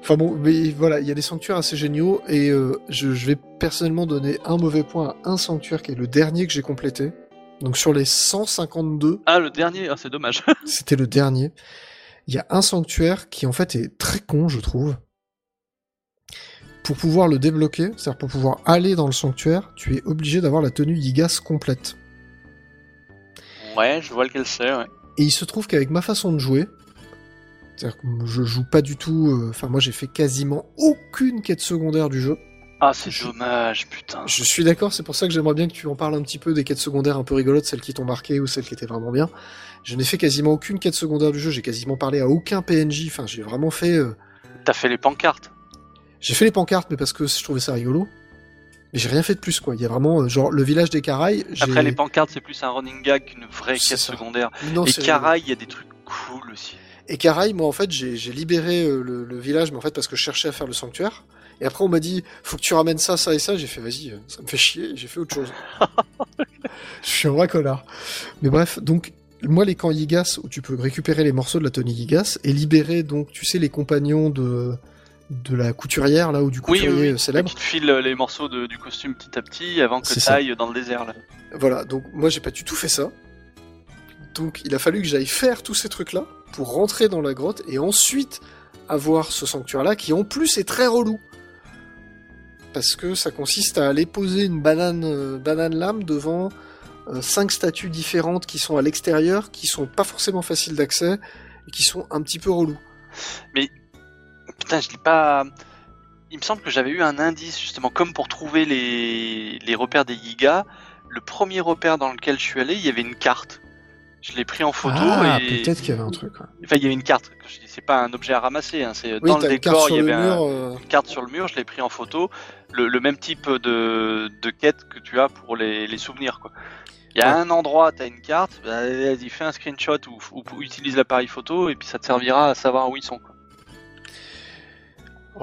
Enfin bon, mais voilà, il y a des sanctuaires assez géniaux, et euh, je, je vais personnellement donner un mauvais point à un sanctuaire qui est le dernier que j'ai complété. Donc sur les 152, Ah, le dernier, ah, c'est dommage. [laughs] c'était le dernier. Il y a un sanctuaire qui en fait est très con, je trouve. Pour pouvoir le débloquer, c'est-à-dire pour pouvoir aller dans le sanctuaire, tu es obligé d'avoir la tenue Yigas complète. ouais, je vois lequel c'est, ouais. Et il se trouve qu'avec ma façon de jouer, c'est-à-dire que je joue pas du tout, euh, enfin moi j'ai fait quasiment aucune quête secondaire du jeu. Ah, c'est Je- dommage, putain. Je suis d'accord, c'est pour ça que j'aimerais bien que tu en parles un petit peu des quêtes secondaires un peu rigolotes, celles qui t'ont marqué ou celles qui étaient vraiment bien. Je n'ai fait quasiment aucune quête secondaire du jeu, j'ai quasiment parlé à aucun PNJ, enfin j'ai vraiment fait... euh, T'as fait les pancartes. J'ai fait les pancartes, mais parce que je trouvais ça rigolo. Mais j'ai rien fait de plus, quoi. Il y a vraiment, euh, genre, le village des Après, les pancartes, c'est plus un running gag qu'une vraie quête ça. secondaire. Non, Et c'est rigolo. Caraï, il y a des trucs cool aussi. Et Caraï, moi, en fait, j'ai j'ai libéré euh, le, le village, mais en fait, parce que je cherchais à faire le sanctuaire. Et après, on m'a dit, faut que tu ramènes ça, ça et ça. J'ai fait, vas-y, euh, ça me fait chier. J'ai fait autre chose. [laughs] je suis un vrai connard. Mais bref, donc, moi, les camps Yigas, où tu peux récupérer les morceaux de la tenue Yigas, et libérer, donc, tu sais, les compagnons de, de la couturière, là, ou du couturier oui, euh, oui. célèbre. Qui te file les morceaux de- du costume petit à petit avant que ça. t'ailles dans le désert, là. Voilà, donc moi j'ai pas du tout fait ça. Donc il a fallu que j'aille faire tous ces trucs-là pour rentrer dans la grotte et ensuite avoir ce sanctuaire-là qui en plus est très relou. Parce que ça consiste à aller poser une banane, euh, banane lame devant euh, cinq statues différentes qui sont à l'extérieur, qui sont pas forcément faciles d'accès et qui sont un petit peu relous. Putain, je l'ai pas. Il me semble que j'avais eu un indice, justement, comme pour trouver les, repères des Yigas. Le premier repère dans lequel je suis allé, il y avait une carte. Je l'ai pris en photo ah, et. peut-être qu'il y avait un truc. ouais. Enfin, il y avait une carte. C'est pas un objet à ramasser, hein, c'est Oui, dans le décor, il y avait un- mur. euh, une carte sur le mur, je l'ai pris en photo. Le, le même type de, de quête que tu as pour les, les souvenirs, quoi. Il y a Ouais. un endroit, tu as une carte, bah, vas-y, fais un screenshot ou, ou- ou utilise l'appareil photo et puis ça te servira à savoir où ils sont. Quoi.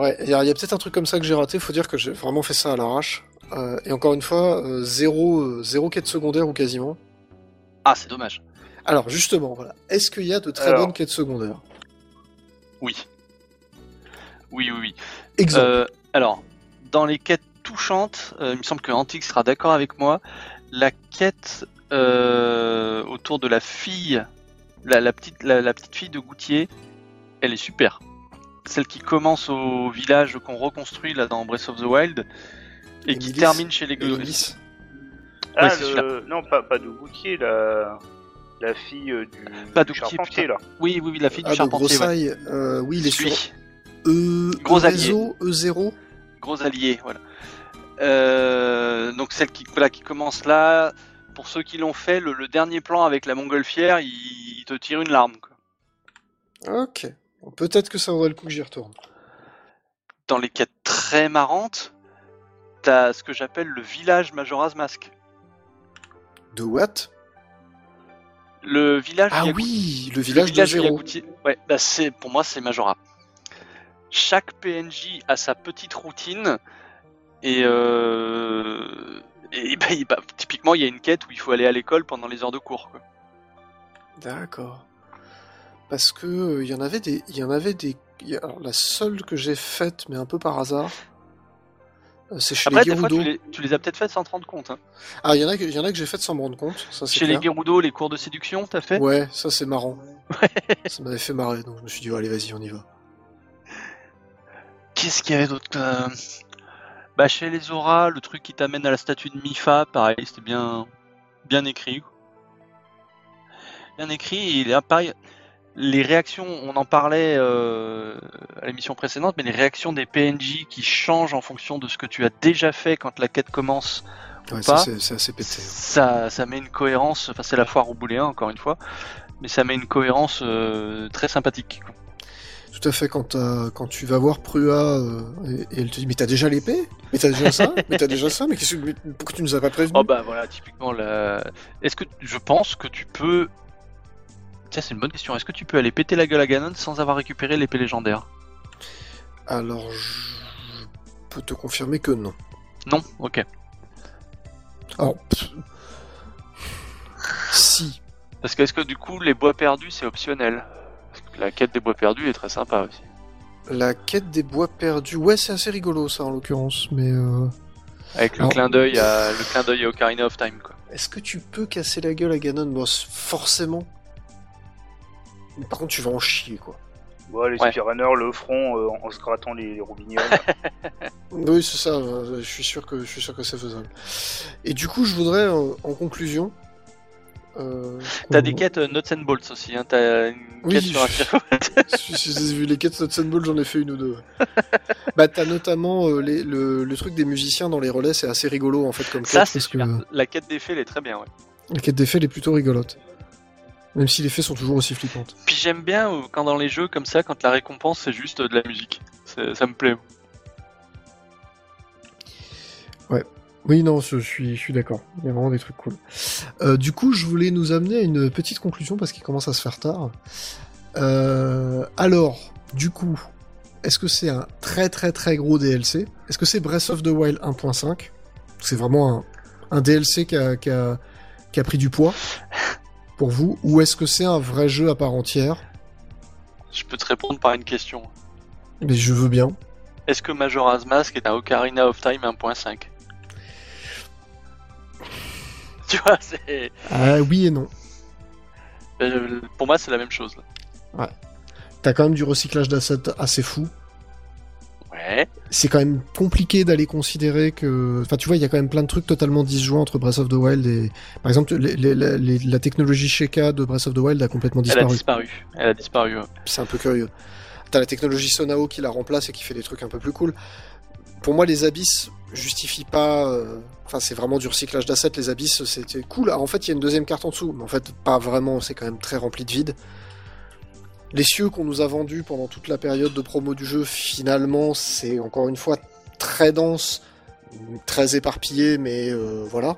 Ouais, il y a, peut-être un truc comme ça que j'ai raté. Faut dire que j'ai vraiment fait ça à l'arrache. Euh, et encore une fois, euh, zéro, zéro quête secondaire ou quasiment. Ah, c'est dommage. Alors justement, voilà. Est-ce qu'il y a de très Alors. bonnes quêtes secondaires? Oui. Oui, oui, oui. Exemple. Euh, alors, dans les quêtes touchantes, euh, il me semble que Antique sera d'accord avec moi. La quête euh, autour de la fille, la, la petite, la, la petite fille de Goutier. Elle est super. Celle qui commence au village qu'on reconstruit là dans Breath of the Wild et qui termine chez les. Ulysse. Ah, c'est le... non, pas, pas de Goutier, la, la fille euh, du, Pas du charpentier, là. Oui, oui, oui, la fille Ah, du de charpentier. ouais. Euh, oui, il est sur E, Gros e allié. réseau, E0. gros allié, voilà. Euh, donc celle qui, voilà, qui commence là. Pour ceux qui l'ont fait, le, le dernier plan avec la montgolfière, il, il te tire une larme. Quoi. Ok. Peut-être que ça vaudrait le coup que j'y retourne. Dans les quêtes très marrantes, t'as ce que j'appelle le village Majora's Mask. De what? Le village. Ah oui, le Le village de zéro. Ouais, bah c'est pour moi c'est Majora. Chaque PNJ a sa petite routine et, euh, et [laughs] bah, bah, typiquement il y a une quête où il faut aller à l'école pendant les heures de cours. Quoi. D'accord. Parce que euh, y en avait des, il y en avait des. il y a- alors, la seule que j'ai faite, mais un peu par hasard, c'est chez Après les fois tu les, tu les as peut-être faites sans te rendre compte. hein. Ah, il y en a, que- il y en a que j'ai faites sans me rendre compte. Ça, Chez les. Gerudo, les cours de séduction, t'as fait? Ouais, ça c'est marrant. ça m'avait fait marrer, donc je me suis dit, oh, allez, vas-y, on y va. Qu'est-ce qu'il y avait d'autre euh, Bah chez les Aura, le truc qui t'amène à la statue de Mifa, pareil, c'était bien, bien écrit. Bien écrit, et là, pareil, les réactions, on en parlait euh, à l'émission précédente, mais les réactions des PNJ qui changent en fonction de ce que tu as déjà fait quand la quête commence, Ouais, pas. ça c'est c'est assez pété. ça, ça met une cohérence, enfin c'est la foire au boulet, hein, encore une fois, mais ça met une cohérence euh, très sympathique. Tout à fait, quand, t'as- quand tu vas voir Prua euh, et, et elle te dit Mais t'as déjà l'épée? Mais t'as déjà ça? Mais t'as déjà ça? Mais qu'est-ce que- mais pourquoi tu nous as pas prévenu? Oh bah voilà, typiquement la. Est-ce que je pense que tu peux. C'est une bonne question. Est-ce que tu peux aller péter la gueule à Ganon sans avoir récupéré l'épée légendaire Alors, je peux te confirmer que non. Non Ok. Alors, pff, si. Parce que est-ce que du coup les bois perdus c'est optionnel Parce que la quête des bois perdus est très sympa aussi. La quête des bois perdus, ouais, c'est assez rigolo ça en l'occurrence, mais euh, Avec le Alors- clin d'œil à le clin d'œil à Ocarina of Time quoi. est-ce que tu peux casser la gueule à Ganon? Forcément. Mais Par contre, tu vas en chier quoi. Ouais, les Ouais. speedrunners le feront euh, en se grattant les, les roubignoles. [laughs] Oui, c'est ça. euh, Je suis sûr que je suis sûr que c'est faisable. Et du coup, je voudrais en conclusion. euh, T'as des quêtes euh, Nuts and Bolts aussi. Hein. T'as une Oui, quête sur un j'ai [laughs] vu les quêtes Nuts and Ball, j'en ai fait une ou deux. [laughs] bah, t'as notamment euh, les- le, le truc des musiciens dans les relais, c'est assez rigolo en fait comme Ça quête, c'est parce que super. La quête des fées elle est très bien. Ouais. la quête des faits, elle est plutôt rigolote. Même si les faits sont toujours aussi flippantes. Puis j'aime bien euh, quand dans les jeux comme ça, quand la récompense c'est juste euh, de la musique. Ça me plaît. Oui, non, je suis, je suis d'accord. Il y a vraiment des trucs cool. Euh, du coup, je voulais nous amener à une petite conclusion parce qu'il commence à se faire tard. Euh, alors, du coup, est-ce que c'est un très très très gros DLC Est-ce que c'est Breath of the Wild 1.5 C'est vraiment un, un DLC qui a, qui, a, qui a pris du poids pour vous Ou est-ce que c'est un vrai jeu à part entière Je peux te répondre par une question. Mais je veux bien. Est-ce que Majora's Mask est un Ocarina of Time 1.5 [laughs] Tu vois, c'est. Ah, oui et non. euh, Pour moi, c'est la même chose. là. T'as quand même du recyclage d'assets assez fou. C'est quand même compliqué d'aller considérer que. Enfin, tu vois, il y a quand même plein de trucs totalement disjoints entre Breath of the Wild et. Par exemple, les- les- les- les- la technologie Sheikah de Breath of the Wild a complètement Elle a disparu. disparu. Elle a disparu. ouais. C'est un peu curieux. T'as la technologie Sonao qui la remplace et qui fait des trucs un peu plus cool. Pour moi, les abysses justifient pas. euh, Enfin, c'est vraiment du recyclage d'assets. Les abysses, c'était cool. Alors, en fait, il y a une deuxième carte en dessous, mais en fait, pas vraiment. C'est quand même très rempli de vide. Les cieux qu'on nous a vendus pendant toute la période de promo du jeu, finalement, c'est encore une fois très dense, très éparpillé, mais euh, voilà.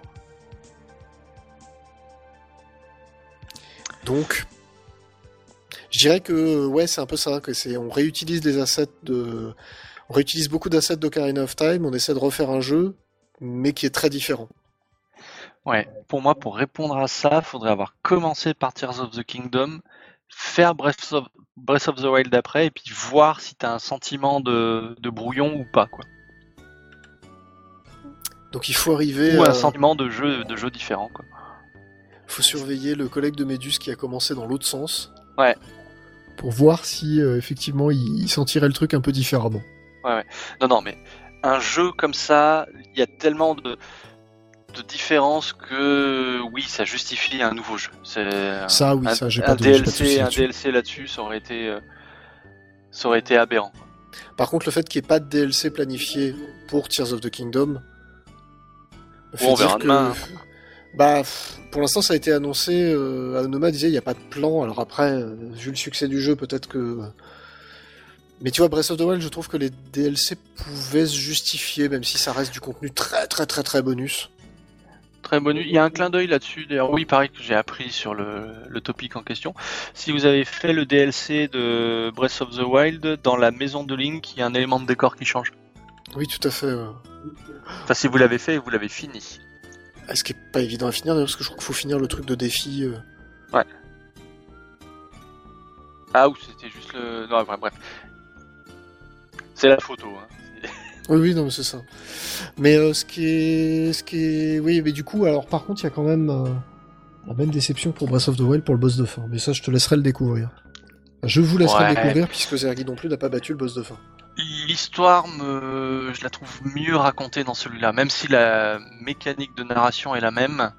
Donc, je dirais que ouais, c'est un peu ça, que c'est on réutilise les assets de, on réutilise beaucoup d'assets d'Ocarina of Time, on essaie de refaire un jeu, mais qui est très différent. Ouais. Pour moi, pour répondre à ça, faudrait avoir commencé par Tears of the Kingdom, faire Breath of, Breath of the Wild après, et puis voir si t'as un sentiment de, de brouillon ou pas, quoi. Donc il faut arriver. Ou à- un sentiment de jeu, de jeu différent, quoi. faut surveiller le collègue de Médus qui a commencé dans l'autre sens. Ouais. Pour voir si euh, effectivement il, il sentirait le truc un peu différemment. Non, non, mais un jeu comme ça, il y a tellement de, de différences que oui, ça justifie un nouveau jeu. C'est Ça, oui, un, ça, j'ai pas de, pas DLC, un. DLC là-dessus, ça aurait été, euh, ça aurait été aberrant. Par contre, le fait qu'il n'y ait pas de DLC planifié pour Tears of the Kingdom. fait on verra que- demain. Bah, pour l'instant, ça a été annoncé. Euh, Anoma disait il n'y a pas de plan. Alors après, euh, vu le succès du jeu, peut-être que. Mais tu vois, Breath of the Wild, je trouve que les DLC pouvaient se justifier, même si ça reste du contenu très très très très bonus. Très bonne. Il y a un clin d'œil là-dessus. D'ailleurs, oui, pareil que j'ai appris sur le, le topic en question. Si vous avez fait le DLC de Breath of the Wild, dans la maison de Link, il y a un élément de décor qui change. Oui, tout à fait. Enfin, si vous l'avez fait, vous l'avez fini. Ce qui est pas évident à finir, d'ailleurs, parce que je crois qu'il faut finir le truc de défi. euh. Ah, ou c'était juste le. Non, bref, bref. C'est la photo. Hein. Oui, oui, non, mais c'est ça. Mais euh, ce qui est, ce qui est, oui, mais du coup, alors par contre, il y a quand même euh, la même déception pour Breath of the Wild pour le boss de fin. Mais ça, je te laisserai le découvrir. Je vous laisserai Ouais. le découvrir puisque Zergi non plus n'a pas battu le boss de fin. L'histoire, me... je la trouve mieux racontée dans celui-là. Même si la mécanique de narration est la même,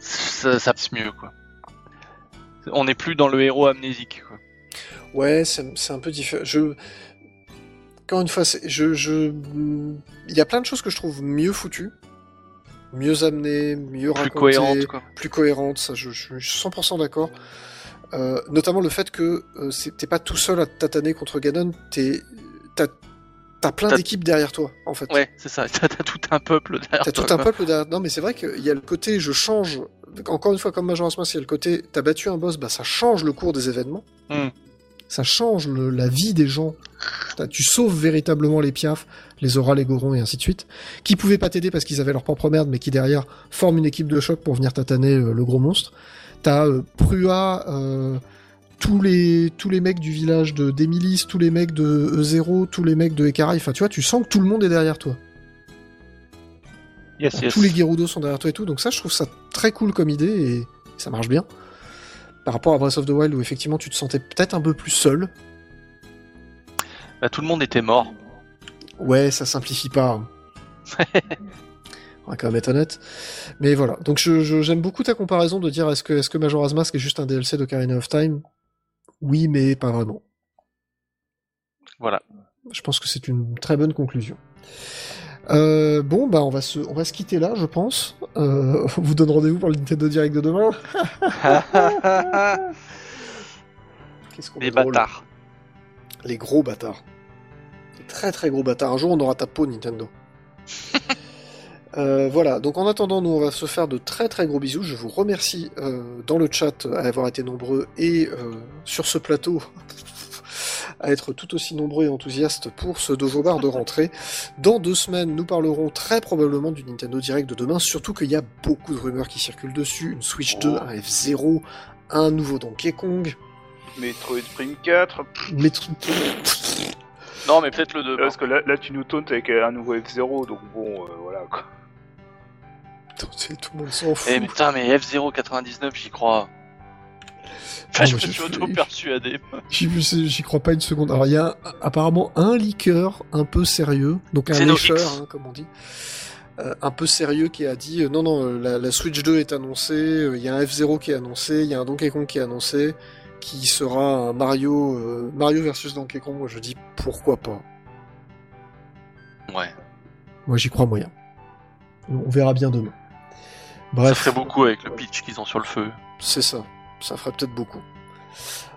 ça, ça passe mieux, quoi. On n'est plus dans le héros amnésique, quoi. Ouais, c'est c'est un peu différent. Je, encore une fois, je, je, il y a plein de choses que je trouve mieux foutues, mieux amenées, mieux Plus racontées, cohérente, quoi. plus cohérente, ça je, je suis 100% d'accord. Euh, notamment le fait que euh, t'es pas tout seul à tataner contre Ganon, t'as, plein d'équipes derrière toi, en fait. Ouais, c'est ça. [laughs] T'as tout un peuple derrière T'as toi, tout un quoi. peuple derrière. Non, mais c'est vrai qu'il y a le côté je change. Encore une fois, comme Majora's Mask, il y a le côté t'as battu un boss, bah ça change le cours des événements. Hmm. Ça change le- la vie des gens. T'as- Tu sauves véritablement les piafs, les auras, les gorons et ainsi de suite. Qui pouvaient pas t'aider parce qu'ils avaient leur propre merde, mais qui derrière forment une équipe de choc pour venir tataner euh, le gros monstre. T'as euh, Prua, euh, tous les tous les mecs du village de d'Emilis, tous les mecs de E0, tous les mecs de Ekarai. Enfin, tu vois, tu sens que tout le monde est derrière toi. Yes, yes. Tous les Gerudo sont derrière toi et tout, donc ça, je trouve ça très cool comme idée et ça marche bien. Par rapport à Breath of the Wild où effectivement tu te sentais peut-être un peu plus seul. Bah, tout le monde était mort. Ouais, ça simplifie pas. [laughs] On va quand même être honnête. Mais voilà. Donc je, je- j'aime beaucoup ta comparaison de dire est-ce que, est-ce que Majora's Mask est juste un DLC d'Ocarina of Time? Oui, mais pas vraiment. Voilà. Je pense que c'est une très bonne conclusion. Euh, bon, bah on va se, on va se quitter là, je pense. Euh, on vous donne rendez-vous pour le Nintendo Direct de demain. [laughs] Qu'est-ce qu'on les est drôle. bâtards. Les gros bâtards. Les très très gros bâtards. Un jour, on aura ta peau, Nintendo. [laughs] Euh, voilà, donc en attendant, nous on va se faire de très très gros bisous. Je vous remercie euh, dans le chat à avoir été nombreux et euh, sur ce plateau à être tout aussi nombreux et enthousiastes pour ce dojo bar de rentrée. Dans deux semaines, nous parlerons très probablement du Nintendo Direct de demain, surtout qu'il y a beaucoup de rumeurs qui circulent dessus. Une Switch 2, un F0, un nouveau Donkey Kong. Metroid Prime 4. Mais tr- Non, mais peut-être le 2. Parce que là, là, tu nous tauntes avec un nouveau F0, donc bon, euh, voilà quoi. tout le monde s'en fout. Eh putain, mais F099, j'y crois. Enfin, je me suis auto-persuadé. J'y crois pas une seconde. Alors il y a apparemment un leaker un peu sérieux, donc un X. hein, comme on dit, euh, un peu sérieux qui a dit euh, non non euh, la, la Switch 2 est annoncée, euh, il y a un F0 qui est annoncé, il y a un Donkey Kong qui est annoncé, qui sera un Mario Mario versus Donkey Kong. Moi je dis pourquoi pas. Ouais. Moi j'y crois moyen. On verra bien demain. Ça Bref, ferait beaucoup avec le pitch qu'ils ont sur le feu. c'est ça ça fera peut-être beaucoup.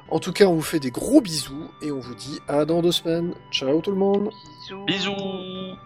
En tout cas, on vous fait des gros bisous et on vous dit à dans deux semaines. Ciao tout le monde. Bisous. bisous.